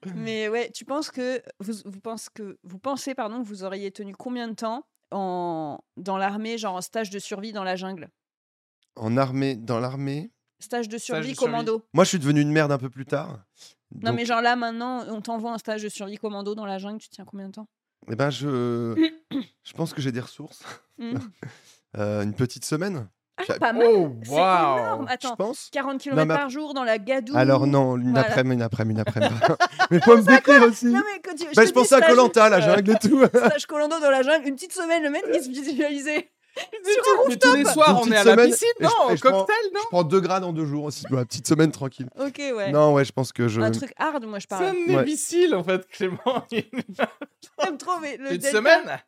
C: Mais ouais, tu penses que vous, vous pensez que vous pensez pardon que vous auriez tenu combien de temps en dans l'armée, genre en stage de survie dans la jungle,
B: En armée, dans l'armée?
C: stage de survie
A: de survie.
C: commando.
B: Moi, je suis devenu une merde un peu plus tard.
C: Non
B: Donc,
C: mais genre là maintenant, on t'envoie un stage de survie commando dans la jungle, tu tiens combien de temps?
B: Eh ben, je, je pense que j'ai des ressources.
C: Hmm.
B: Euh, une petite semaine,
C: pas mal.
A: Oh,
C: C'est énorme. Attends,
B: pense.
C: 40 km
B: mais
C: par jour dans la gadoue.
B: Alors non, une
C: Voilà.
B: après-midi, une après-midi, une après-midi. mais faut me décrire aussi.
C: Non mais que tu,
B: Bah,
C: te
B: je
C: dis
B: pensais à Colanta, la jungle et tout.
C: Stage commando dans la jungle, une petite semaine, le mec il se visualisait.
A: Mais tous les soirs, on est à la
B: semaine,
A: piscine,
B: je-
A: non
B: je prends-
A: cocktail, non?
B: Je prends 2 grades en deux jours aussi. Voilà, petite semaine tranquille.
C: Ok ouais.
B: Non, ouais, je pense que je.
C: Un truc hard, moi je
A: C'est
C: parle.
A: un imbécile, en fait, Clément.
C: J'aime trop mais le
A: Une
C: delta-
A: semaine?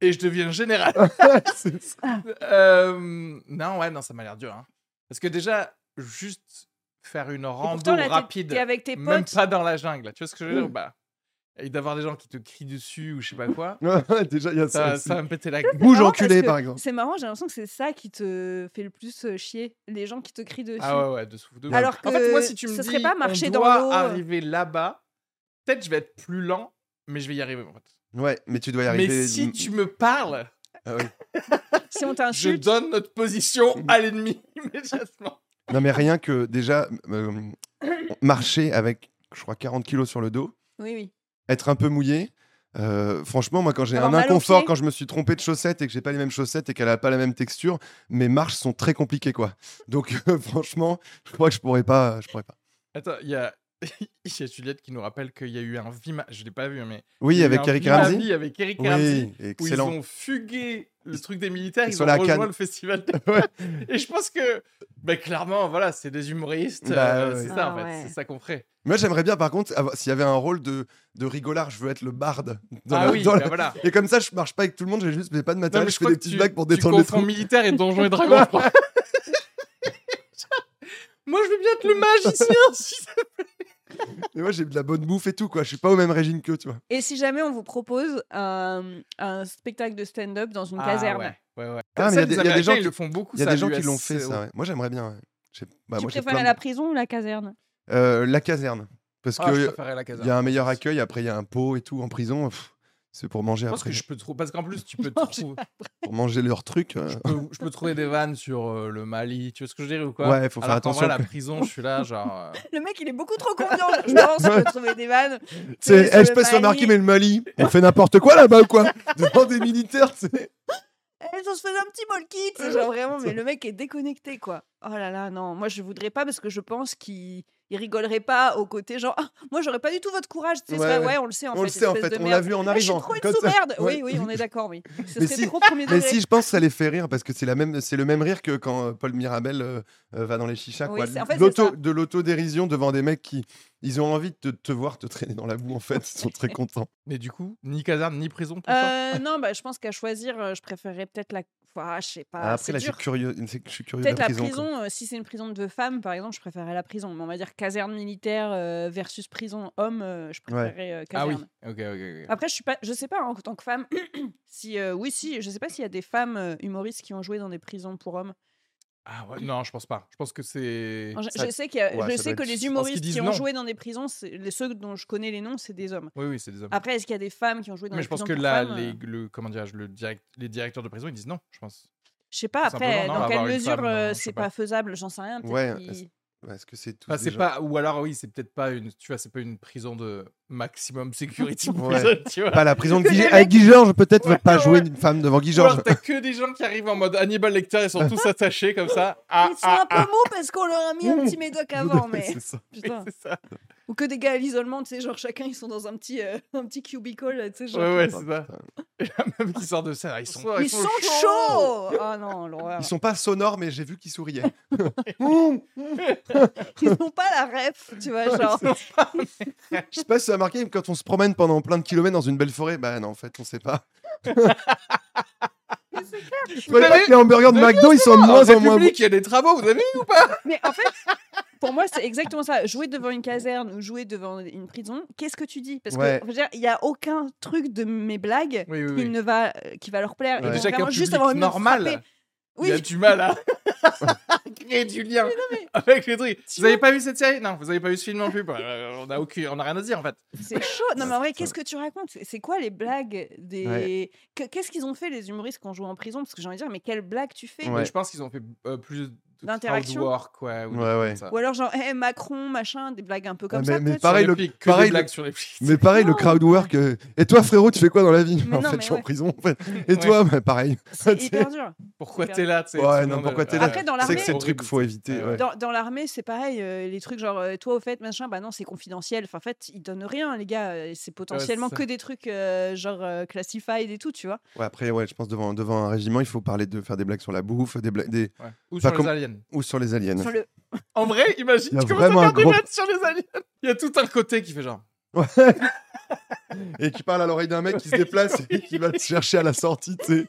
A: Et je deviens général.
B: C'est ça.
A: Euh, non, ouais, non, ça m'a l'air dur. hein. Parce que déjà, juste faire une rando
C: pourtant, là, t'es-
A: rapide,
C: t'es avec tes
A: même
C: potes.
A: pas dans la jungle. Tu vois ce que je veux dire pas Et d'avoir des gens qui te crient dessus ou je sais pas quoi,
B: déjà, il y a ça.
A: ça, va me péter la gueule.
B: Bouge enculé,
C: que
B: par exemple.
C: C'est marrant, j'ai l'impression que c'est ça qui te fait le plus euh, chier, les gens qui te crient dessus.
A: Ah ouais, ouais, de souffle de.
C: Alors
A: En fait, moi,
C: que
A: si tu me
C: ce
A: dis,
C: serait pas marcher
A: on
C: dans
A: doit
C: l'eau, euh.
A: arriver là-bas, peut-être je vais être plus lent, mais je vais y arriver. En fait.
B: Ouais, mais tu dois y arriver.
A: Mais si tu me parles,
B: Ah oui.
C: Si on
A: je donne notre position à l'ennemi immédiatement.
B: Non, mais rien que déjà, euh, marcher avec, je crois, 40 kilos sur le dos,
C: oui, oui.
B: être un peu mouillé. euh, franchement, moi, quand j'ai un inconfort, quand je me suis trompé de chaussettes et que j'ai pas les mêmes chaussettes et qu'elle a pas la même texture, mes marches sont très compliquées, quoi. Donc, euh, franchement, je crois que je pourrais pas. Je pourrais pas.
A: Attends, il y a... il y a Juliette qui nous rappelle qu'il y a eu un Vima, je l'ai pas vu, mais
B: Oui, avec Eric
A: Vima
B: Ramsey.
A: Vie avec Eric Ramsey,
B: Oui,
A: où
B: excellent.
A: ils ont fugué le truc des militaires,
B: ils
A: ils,
B: sont
A: ont
B: à
A: rejoint
B: Cannes.
A: le festival. Et je pense que, bah, clairement, voilà, c'est des humoristes,
B: Bah,
A: euh,
B: ouais.
A: c'est ça
C: Ah
A: en fait,
C: ouais.
A: c'est ça qu'on ferait.
B: Moi, j'aimerais bien, par contre, s'il y avait un rôle de, de rigolard, je veux être le barde. dans
A: ah
B: la-
A: oui,
B: dans
A: bah
B: la-
A: voilà.
B: Et comme ça, je marche pas avec tout le monde, j'ai juste j'ai pas de matériel,
A: mais
B: je,
A: je
B: fais des petites
A: tu,
B: blagues pour détendre les troupes.
A: militaire et donjons et crois. Moi, je veux bien être le magicien. si ça-
B: Et moi, j'ai de la bonne bouffe et tout, quoi. Je suis pas au même régime que tu vois.
C: Et si jamais on vous propose un, un spectacle de stand-up dans une
A: Ah,
C: caserne,
A: ouais, ouais, ouais.
B: Ah, mais il y a des- il y a des
A: Américains,
B: gens qui-
A: le font beaucoup.
B: Il y a des gens qui l'ont fait, ça. ouais. Moi, j'aimerais bien. bah,
C: tu
B: moi,
C: préfères
B: de-
C: la prison ou la caserne?
B: Euh, la caserne. Parce
A: Ah, je
B: que
A: préférais la
B: il
A: caserne.
B: y a un meilleur accueil, après, il y a un pot et tout en prison. pff, C'est pour manger
A: Je pense
B: après.
A: que je peux trop. Parce qu'en plus, tu peux
C: Manger
A: trouver.
B: Pour manger leurs trucs. euh,
A: je, peux, je peux trouver des vannes sur euh, le Mali. Tu vois ce que je dirais ou quoi?
B: Ouais, faut faire
A: Alors
B: attention.
A: vrai, la prison, je suis là, genre. euh,
C: Le mec, il est beaucoup trop confiant. Je pense qu'on peut trouver des vannes.
B: C'est,
C: sur
B: eh,
C: le
B: je sais pas si tu as
C: Mali.
B: mais le Mali, on fait n'importe quoi là-bas ou quoi? Devant des militaires, tu sais.
C: Eh, on se faisait un petit bol kit. C'est Genre vraiment, mais le mec est déconnecté, quoi. Oh là là, non. Moi, je voudrais pas parce que je pense qu'il il rigolerait pas au côté genre, ah, moi, j'aurais pas du tout votre courage. Tu sais,
B: Ouais,
C: c'est vrai,
B: ouais.
C: ouais, on le sait en
B: On
C: fait.
B: le sait en fait, on l'a
C: merde.
B: vu en
C: Ah, je suis
B: arrivant.
C: trop une sous-merde.
B: Ouais.
C: Oui, oui, on est d'accord, oui. Ce
B: Mais
C: serait
B: si-
C: trop premier
B: Mais
C: degré.
B: si, je pense que ça les fait rire parce que c'est la même, c'est le même rire que quand euh, Paul Mirabel euh, euh, va dans les chichas.
C: Oui,
B: quoi.
C: en fait,
B: L'auto- de l'autodérision devant des mecs qui, ils ont envie de te, te voir te traîner dans la boue en fait. Ils sont très contents.
A: Mais du coup, ni caserne, ni prison pour
C: Euh, non, bah, je pense qu'à choisir, je préférerais peut-être la. Je sais pas.
B: après là, je suis
C: dur.
B: curieux, je suis curieux
C: Peut-être
B: la
C: la
B: prison.
C: euh, si c'est une prison de femmes, par exemple, je préférerais la prison. Mais on va dire caserne militaire euh, versus prison homme, euh, je préférerais euh,
A: Ah oui.
C: caserne.
A: Ok, ok, ok.
C: Après, je suis pas, je sais pas hein, en tant que femme. si euh, oui, si, je sais pas s'il y a des femmes humoristes qui ont joué dans des prisons pour hommes.
A: Ah ouais, non, je pense pas. Je pense que c'est.
C: Je,
B: ça-
C: je sais, a-
B: ouais,
C: je sais que
B: être-
C: les humoristes qui ont
A: non.
C: joué dans des prisons, c'est- les ceux dont je connais les noms, c'est des hommes.
A: Oui, oui, c'est des hommes.
C: Après, est-ce qu'il y a des femmes qui ont joué dans
A: mais
C: des
A: je pense
C: prisons
A: que là,
C: femmes
A: les,
C: euh,
A: le, comment dirais-je, le direct, les directeurs de prison, ils disent non, je pense.
C: Je sais pas. Après,
A: non,
C: dans quelle mesure euh, c'est
A: pas.
C: pas faisable, j'en sais rien.
B: Ouais, est-ce- que c'est
A: pas, ou alors oui, c'est peut-être pas une, tu vois, c'est pas une prison de maximum security
B: Ouais.
A: prison, tu vois.
B: Pas la prison de Guy... Avec Guy Georges, peut-être
A: Ouais,
B: pas
A: ouais.
B: jouer une femme devant Guy Georges.
A: t'as que des gens qui arrivent en mode Hannibal Lecter, ils sont tous attachés comme ça. Ah,
C: Ils sont
A: ah,
C: un peu
A: ah.
C: mous parce qu'on leur a mis un petit médoc avant, mais
B: C'est ça.
C: Ou que des gars à l'isolement, tu sais, genre chacun ils sont dans un petit, euh, un petit cubicle, tu sais, genre.
A: Ouais, ouais, c'est ça. Et la meuf qui sort de ça, ils sont,
C: Ils sont chauds Ah non, l'horreur.
B: Ils sont pas sonores, mais j'ai vu qu'ils souriaient.
C: Ils n'ont pas la ref, tu vois, genre.
B: Je sais pas si ça a marqué, mais quand on se promène pendant plein de kilomètres dans une belle forêt, bah non, en fait, on sait pas. Je trouvais pas
A: avez-
B: que les hamburgers de McDo, ils sont de
A: En
B: moins en moins bons.
A: Il y a des travaux, vous avez vu ou pas?
C: Mais en fait, pour moi, c'est exactement ça. Jouer devant une caserne ou jouer devant une prison, qu'est-ce que tu dis? Parce
B: Ouais.
C: que, je veux dire, il n'y a aucun truc de mes blagues
A: Oui, oui,
C: qui,
A: oui.
C: ne va, euh, qui va leur plaire.
B: Ouais.
C: Vont
A: Déjà
C: vraiment juste
A: normal, il y a du mal à créer du lien avec les trucs.
C: Tu
A: Vous avez pas vu cette série? Non, vous avez pas vu ce film non plus. Bah, euh, on a aucun, on a rien à dire en fait.
C: c'est chaud. Non, mais en vrai, qu'est-ce que tu racontes? C'est- quoi les blagues des.
B: Ouais.
C: Qu'est-ce qu'ils ont fait, les humoristes, quand on joue en prison? Parce que j'ai envie de dire, mais quelle blague tu fais?
B: Ouais.
A: Je pense qu'ils ont fait euh, plus
C: D'interaction.
A: crowd work, ouais. ou
B: Ouais, ouais.
A: comme
C: alors, genre, Macron, machin, des blagues un peu comme
B: Ah,
C: ça.
B: mais- pareil, le-
A: les pics, que
B: pareil,
A: des
B: le-
A: blagues sur les pics.
B: Mais pareil, le crowd work. euh, Et toi, frérot, tu fais quoi dans la vie?
C: Mais
B: En
C: non,
B: fait, je suis en prison. En fait. Et
A: Ouais.
B: toi, bah, pareil.
C: C'est hyper dur.
A: Pourquoi t'es là?
B: Ouais, non, pourquoi t'es là?
C: Après, dans
B: C'est
C: l'armée-
B: que c'est le truc faut éviter.
C: Dans, l'armée, c'est pareil, euh, les trucs genre, euh, toi au fait, machin, bah non, c'est confidentiel. Enfin, en fait, ils donnent rien, les gars. C'est potentiellement que des trucs genre classified et tout, tu vois.
B: Ouais, après, ouais, je pense devant, devant un régiment, il faut parler de faire des blagues sur la bouffe, des blagues, des...
A: Ouais. Ou sur
B: comme-
A: les aliens.
B: ou sur les aliens.
C: Sur le...
A: En vrai, imagine, tu commences à faire des
B: gros-
A: blagues sur les aliens. Il y a tout un côté qui fait genre.
B: Et qui parle à l'oreille d'un mec qui se déplace et qui va te chercher à la sortie. tu sais.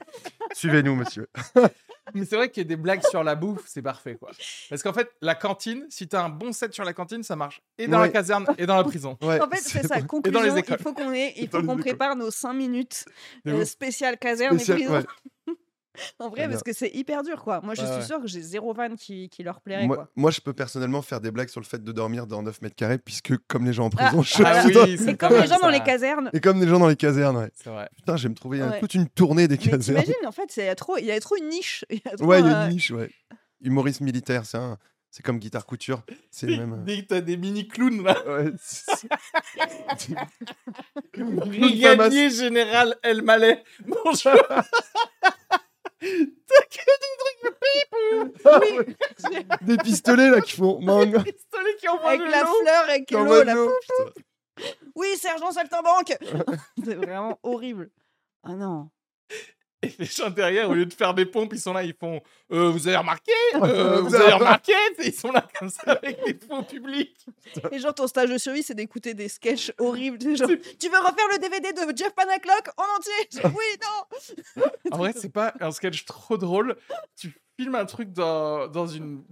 B: Suivez-nous, monsieur.
A: Mais c'est vrai qu'il y a des blagues sur la bouffe, c'est parfait quoi. Parce qu'en fait, la cantine, si t'as un bon set sur la cantine, ça marche et dans la
B: Ouais.
A: caserne et dans la prison.
B: Ouais,
C: En fait, c'est ça.
B: ouais.
C: Conclusion,
A: les
C: il
A: écoles.
C: faut qu'on ait, il
B: Dans
C: faut
B: les
C: qu'on
B: écoles.
C: prépare nos 5 minutes
A: De
C: euh, spéciales caserne
B: Spécial-
C: et prison.
B: ouais.
C: En vrai, parce que c'est hyper dur, quoi. Moi, je
A: Ouais,
C: suis
A: ouais.
C: sûre que j'ai zéro van qui, qui leur plairait,
B: Moi,
C: quoi.
B: moi, je peux personnellement faire des blagues sur le fait de dormir dans 9 mètres carrés, puisque comme les gens en
C: Ah,
B: prison, je
A: Ah oui,
C: Et comme les gens dans les casernes.
B: Et comme les gens dans les casernes, ouais.
A: C'est vrai.
B: Putain, j'ai me trouvé un-
C: Ouais.
B: toute une tournée des
C: Mais
B: casernes.
C: t'imagines, en fait, c'est- il y a trop, il y a trop une niche. Il y a trop,
B: Ouais, il y a
C: euh,
B: une niche, ouais. Humoriste militaire, c'est un... c'est comme guitare couture. C'est le même.
A: Dès que t'as des mini clowns là.
B: Ouais,
A: Brigadier général El Malais. Bonjour. T'as que
B: Ah ouais. Des pistolets là qui font mang.
A: des pistolets qui envoient
C: Avec
A: de
C: la fleur,
B: envoient
C: l'eau,
B: de
C: la Oui, sergent saltimbanque C'est vraiment horrible. Ah non.
A: Et les gens derrière, au lieu de faire des pompes, ils sont là, ils font euh, Vous avez remarqué? Euh, Vous avez remarqué? Ils sont là comme ça avec des faux publics.
C: Et genre, ton stage de survie, c'est d'écouter des sketchs horribles. des Genre, tu veux refaire le DVD de Jeff Panaclock en entier Oui, non
A: En vrai, c'est pas un sketch trop drôle. Tu filmes un truc dans, dans une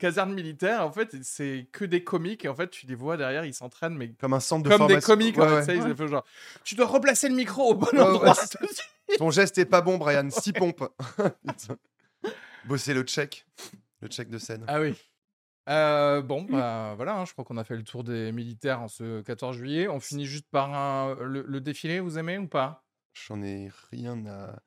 A: caserne militaire, en fait, c'est que des comiques, et en fait, tu les vois derrière, ils s'entraînent, mais
B: Comme un centre de
A: comme des
B: formation.
A: comiques,
B: Ouais,
A: en fait,
B: ouais.
A: ça, ils font genre Tu dois replacer le micro au bon
B: Ouais, ouais,
A: endroit.
B: Ton geste est pas bon, Brian. Six pompes. Bosser le check. Le check de scène.
A: Ah oui. Euh, bon, bah voilà, hein, je crois qu'on a fait le tour des militaires en ce 14 juillet. On finit juste par un- le, le défilé, vous aimez ou pas?
B: J'en ai rien à.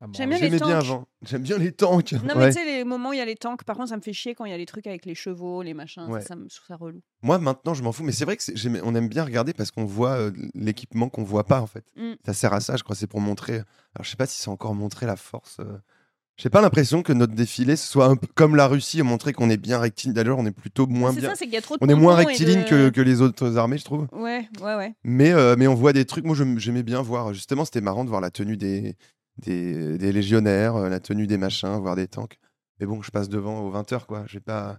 A: Ah bon,
C: J'aime bien les
B: J'aimais bien
C: tanks.
B: avant. J'aime bien les tanks.
C: Non, mais
B: Ouais.
C: tu sais, les moments où il y a les tanks, par contre, ça me fait chier quand il y a les trucs avec les chevaux, les machins. ça,
B: Ouais.
C: Ça, me je trouve ça relou.
B: Moi, maintenant, je m'en fous. Mais c'est vrai que c'est- j'aime- on aime bien regarder parce qu'on voit euh, l'équipement qu'on voit pas, en fait.
C: Mm.
B: Ça sert à ça, je crois. C'est pour montrer. Alors, je sais pas si c'est encore montrer la force. euh, J'ai pas l'impression que notre défilé soit un peu comme la Russie, montrer qu'on est bien rectiligne. D'ailleurs, on est plutôt moins
C: C'est
B: bien.
C: ça, c'est qu'il y a trop de
B: On est moins
C: pompons et
B: rectiligne
C: de-
B: que, que les autres armées, je trouve.
C: Ouais, ouais, ouais.
B: Mais, euh, mais on voit des trucs. Moi, je- j'aimais bien voir. Justement, c'était marrant de voir la tenue des, des, des légionnaires, euh, la tenue des machins, voir des tanks. Mais bon, je passe devant aux 20h, quoi. Je vais pas,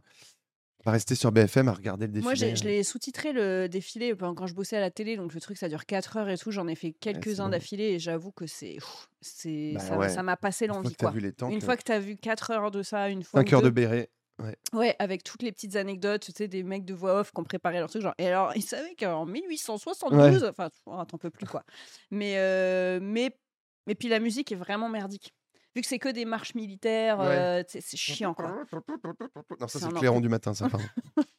B: pas rester sur BFM à regarder le défilé.
C: Moi, je
B: euh.
C: l'ai sous-titré le défilé quand je bossais à la télé, donc le truc ça dure 4 heures et tout. J'en ai fait quelques-uns
B: long.
C: d'affilée et j'avoue que c'est, c'est,
B: Bah
C: ça m'a-
B: ouais.
C: ça m'a passé
B: Une fois
C: l'envie
B: que t'as
C: quoi.
B: vu les tanks,
C: Une
B: euh,
C: fois que tu as vu 4 heures de ça, une fois.
B: 5
C: ou
B: heures de béret.
C: Ouais, avec toutes les petites anecdotes, tu sais, des mecs de voix off qui ont préparé leur truc. Genre, et alors, ils savaient qu'en 1872, enfin, oh, t'en peux plus quoi. Mais, euh, mais, mais puis la musique est vraiment merdique. Vu que c'est que des marches militaires,
B: Ouais.
C: euh, c'est chiant quoi.
B: Non, ça,
C: C'est
B: c'est
C: un
B: le clairon du matin, ça, pardon.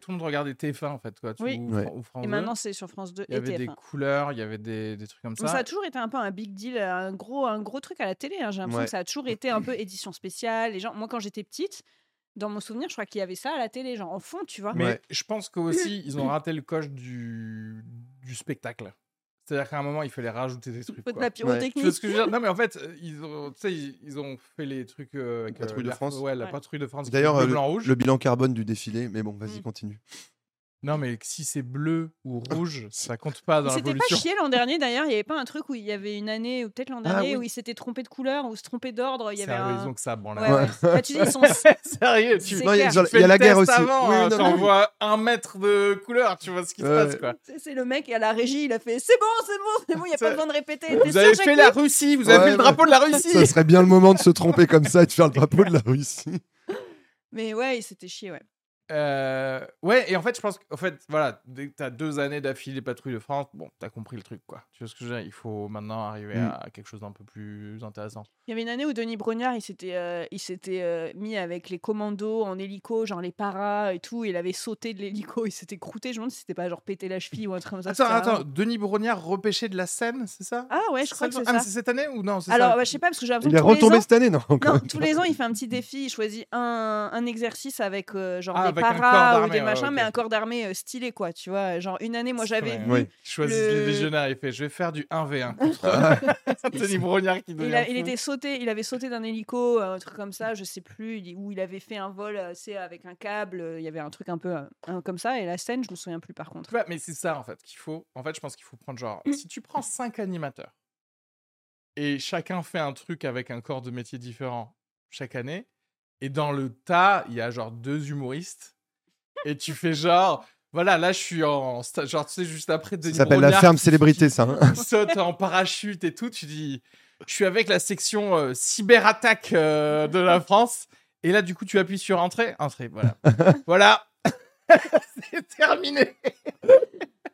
A: Tout le monde regardait TF1 en fait. Quoi, tu-
C: Oui.
A: ou,
B: Ouais.
A: Fran- ou France
C: Et
A: 2.
C: maintenant, c'est sur France 2
A: il y
C: et
A: avait des
C: TF1.
A: couleurs, il y avait des, des trucs comme
C: Mais
A: ça.
C: ça a toujours été un peu un big deal, un gros, un gros truc à la télé. hein. J'ai l'impression
B: Ouais.
C: que ça a toujours été un peu édition spéciale. Les gens, moi, quand j'étais petite, dans mon souvenir, je crois qu'il y avait ça à la télé, genre en fond, tu vois.
A: Mais
B: Ouais.
A: je pense qu'aussi, ils ont raté le coche du, du spectacle. C'est-à-dire qu'à un moment, il fallait rajouter des trucs.
C: Faut de la pyrotechnie.
A: vois ce que je veux dire? Non, mais en fait, euh, ils ont, tu sais, ils, ils ont fait les trucs euh, avec
B: Patrouille de
A: l'Air-
B: France.
A: Ouais, la
C: Ouais.
A: patrouille de France.
B: D'ailleurs, euh,
A: blanc, rouge.
B: Le bilan carbone du défilé, mais bon, vas-y,
C: Mm.
B: continue.
A: Non, mais si c'est bleu ou rouge, ça compte pas dans la
C: C'était pas chier l'an dernier d'ailleurs, il y avait pas un truc où il y avait une année, ou peut-être l'an
B: Ah
C: dernier,
B: oui.
C: où ils s'étaient trompés de couleur ou se trompaient d'ordre. Il y avait un.
A: raison que ça, bon là.
C: Ouais, ouais. Bah, tu dis, ils sont.
A: Sérieux, tu
B: Non, il y a-
C: clair.
B: genre,
A: fais
B: il y a
A: le
B: la guerre aussi.
A: Avant,
B: Oui,
A: hein,
B: non, non.
A: t'envoies un mètre de couleur, tu vois ce qui se passe quoi.
C: C'est le mec à la régie, il a fait c'est bon, c'est bon, c'est bon, il n'y a pas besoin de répéter.
A: Vous avez fait la Russie, vous avez fait le drapeau de la Russie.
B: Ça serait bien le moment de se tromper comme ça et de faire le drapeau de la Russie.
C: Mais ouais, il s'était chié, ouais.
A: Euh, ouais, et en fait, je pense qu'en fait, voilà, dès que t'as deux années d'affilée patrouille de France, bon, t'as compris le truc, quoi. Tu vois ce que je veux dire? Il faut maintenant arriver
B: Mm.
A: à quelque chose d'un peu plus intéressant.
C: Il y avait une année où Denis Brognard, il s'était, euh, il s'était euh, mis avec les commandos en hélico, genre les paras et tout. Il avait sauté de l'hélico, il s'était croûté. Je me demande si c'était pas genre pété la cheville ou un truc comme ça.
A: Attends, attends,
C: vraiment-
A: Denis Brognard repêché de la scène, c'est ça?
C: Ah ouais, je crois
A: ça
C: que c'est
A: Ah, mais
C: ça.
A: c'est cette année ou non c'est
C: Alors,
A: ça?
C: bah, je sais pas, parce que j'ai l'impression
B: Il est retombé
C: ans-
B: cette année, non
C: Non, tous les ans, il fait un petit défi. Il choisit un, un exercice avec euh, genre
A: Ah,
C: des
A: avec un corps
C: paras ou
A: d'armée,
C: des
A: ouais,
C: machins, mais un corps d'armée euh, stylé, quoi. Tu vois, genre une année, moi j'avais.
B: Oui.
C: Le-
A: les légionnaires, il fait je vais faire du 1v1 contre Denis Brognard qui
C: Il, a- il était sauté, il avait sauté d'un hélico, euh, un truc comme ça, je sais plus, où il avait fait un vol, euh, c'est avec un câble. euh, Il y avait un truc un peu euh, comme ça. Et la scène, je me souviens plus par contre.
A: Mais c'est ça en fait qu'il faut. En fait, je pense qu'il faut prendre genre. Si tu prends cinq animateurs et chacun fait un truc avec un corps de métier différent chaque année, et dans le tas, il y a genre deux humoristes, et tu fais genre. Voilà, là je suis en. Genre, tu sais, juste après Denis
B: Ça s'appelle la ferme
A: qui-
B: célébrité, ça. hein.
A: saute en parachute et tout, tu dis. Je suis avec la section euh, cyberattaque euh, de la France. Et là, du coup, tu appuies sur entrée. Entrée, voilà. voilà. C'est terminé.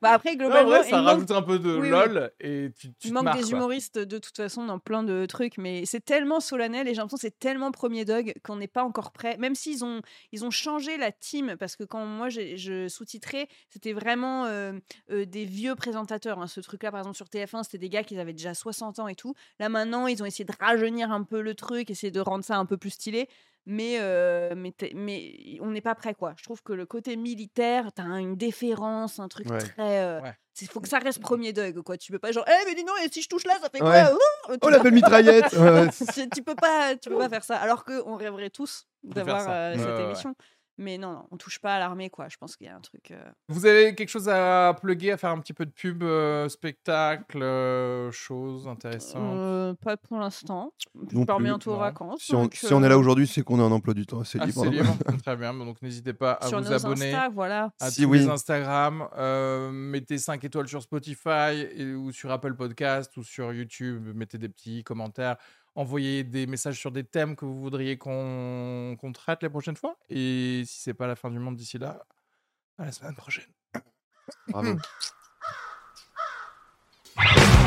C: Bah après,
A: En
C: globalement,
A: ça
C: manque-
A: rajoute un peu de
C: Oui, oui.
A: lol et tu, tu
C: Il
A: te
C: manque
A: marres,
C: des humoristes de toute façon dans plein de trucs, mais c'est tellement solennel et j'ai l'impression que c'est tellement premier dog qu'on n'est pas encore prêt. Même s'ils ont, ils ont changé la team, parce que quand moi je sous-titrais, c'était vraiment euh, euh, des vieux présentateurs. hein. Ce truc-là, par exemple, sur TF1, c'était des gars qui avaient déjà 60 ans et tout. Là maintenant, ils ont essayé de rajeunir un peu le truc, essayer de rendre ça un peu plus stylé. Mais, euh, mais, mais on n'est pas prêt, quoi. Je trouve que le côté militaire, t'as un- une déférence, un truc
B: Ouais.
C: très. euh,
A: Ouais.
C: Il faut que ça reste premier dog, quoi. Tu peux pas genre, eh, mais dis non, et si je touche là, ça fait quoi? Ouh Tu
B: Oh, la belle mitraillette
C: tu- tu peux pas, tu peux pas faire ça. Alors que on rêverait tous d'avoir euh, cette émission. Mais non, non, on touche pas à l'armée, quoi. Je pense qu'il y a un truc. euh,
A: Vous avez quelque chose à plugger, à faire un petit peu de pub, euh, spectacle, euh, choses intéressantes
C: euh, pas pour l'instant. Je
B: Non
C: pars bientôt aux vacances.
B: Si on,
C: donc,
B: si on est là aujourd'hui, c'est qu'on a un emploi du temps assez
A: Ah,
B: libre.
A: c'est
B: non
A: libre. Très bien, donc n'hésitez pas à
C: sur
A: vous
C: nos
A: abonner
C: Insta, voilà.
A: à
B: Si
A: tous
B: oui.
A: les Instagram, euh, mettez 5 étoiles sur Spotify et- ou sur Apple Podcast ou sur YouTube, mettez des petits commentaires, envoyer des messages sur des thèmes que vous voudriez qu'on traite les prochaines fois? Et si c'est pas la fin du monde d'ici là, à la semaine prochaine.
B: Bravo.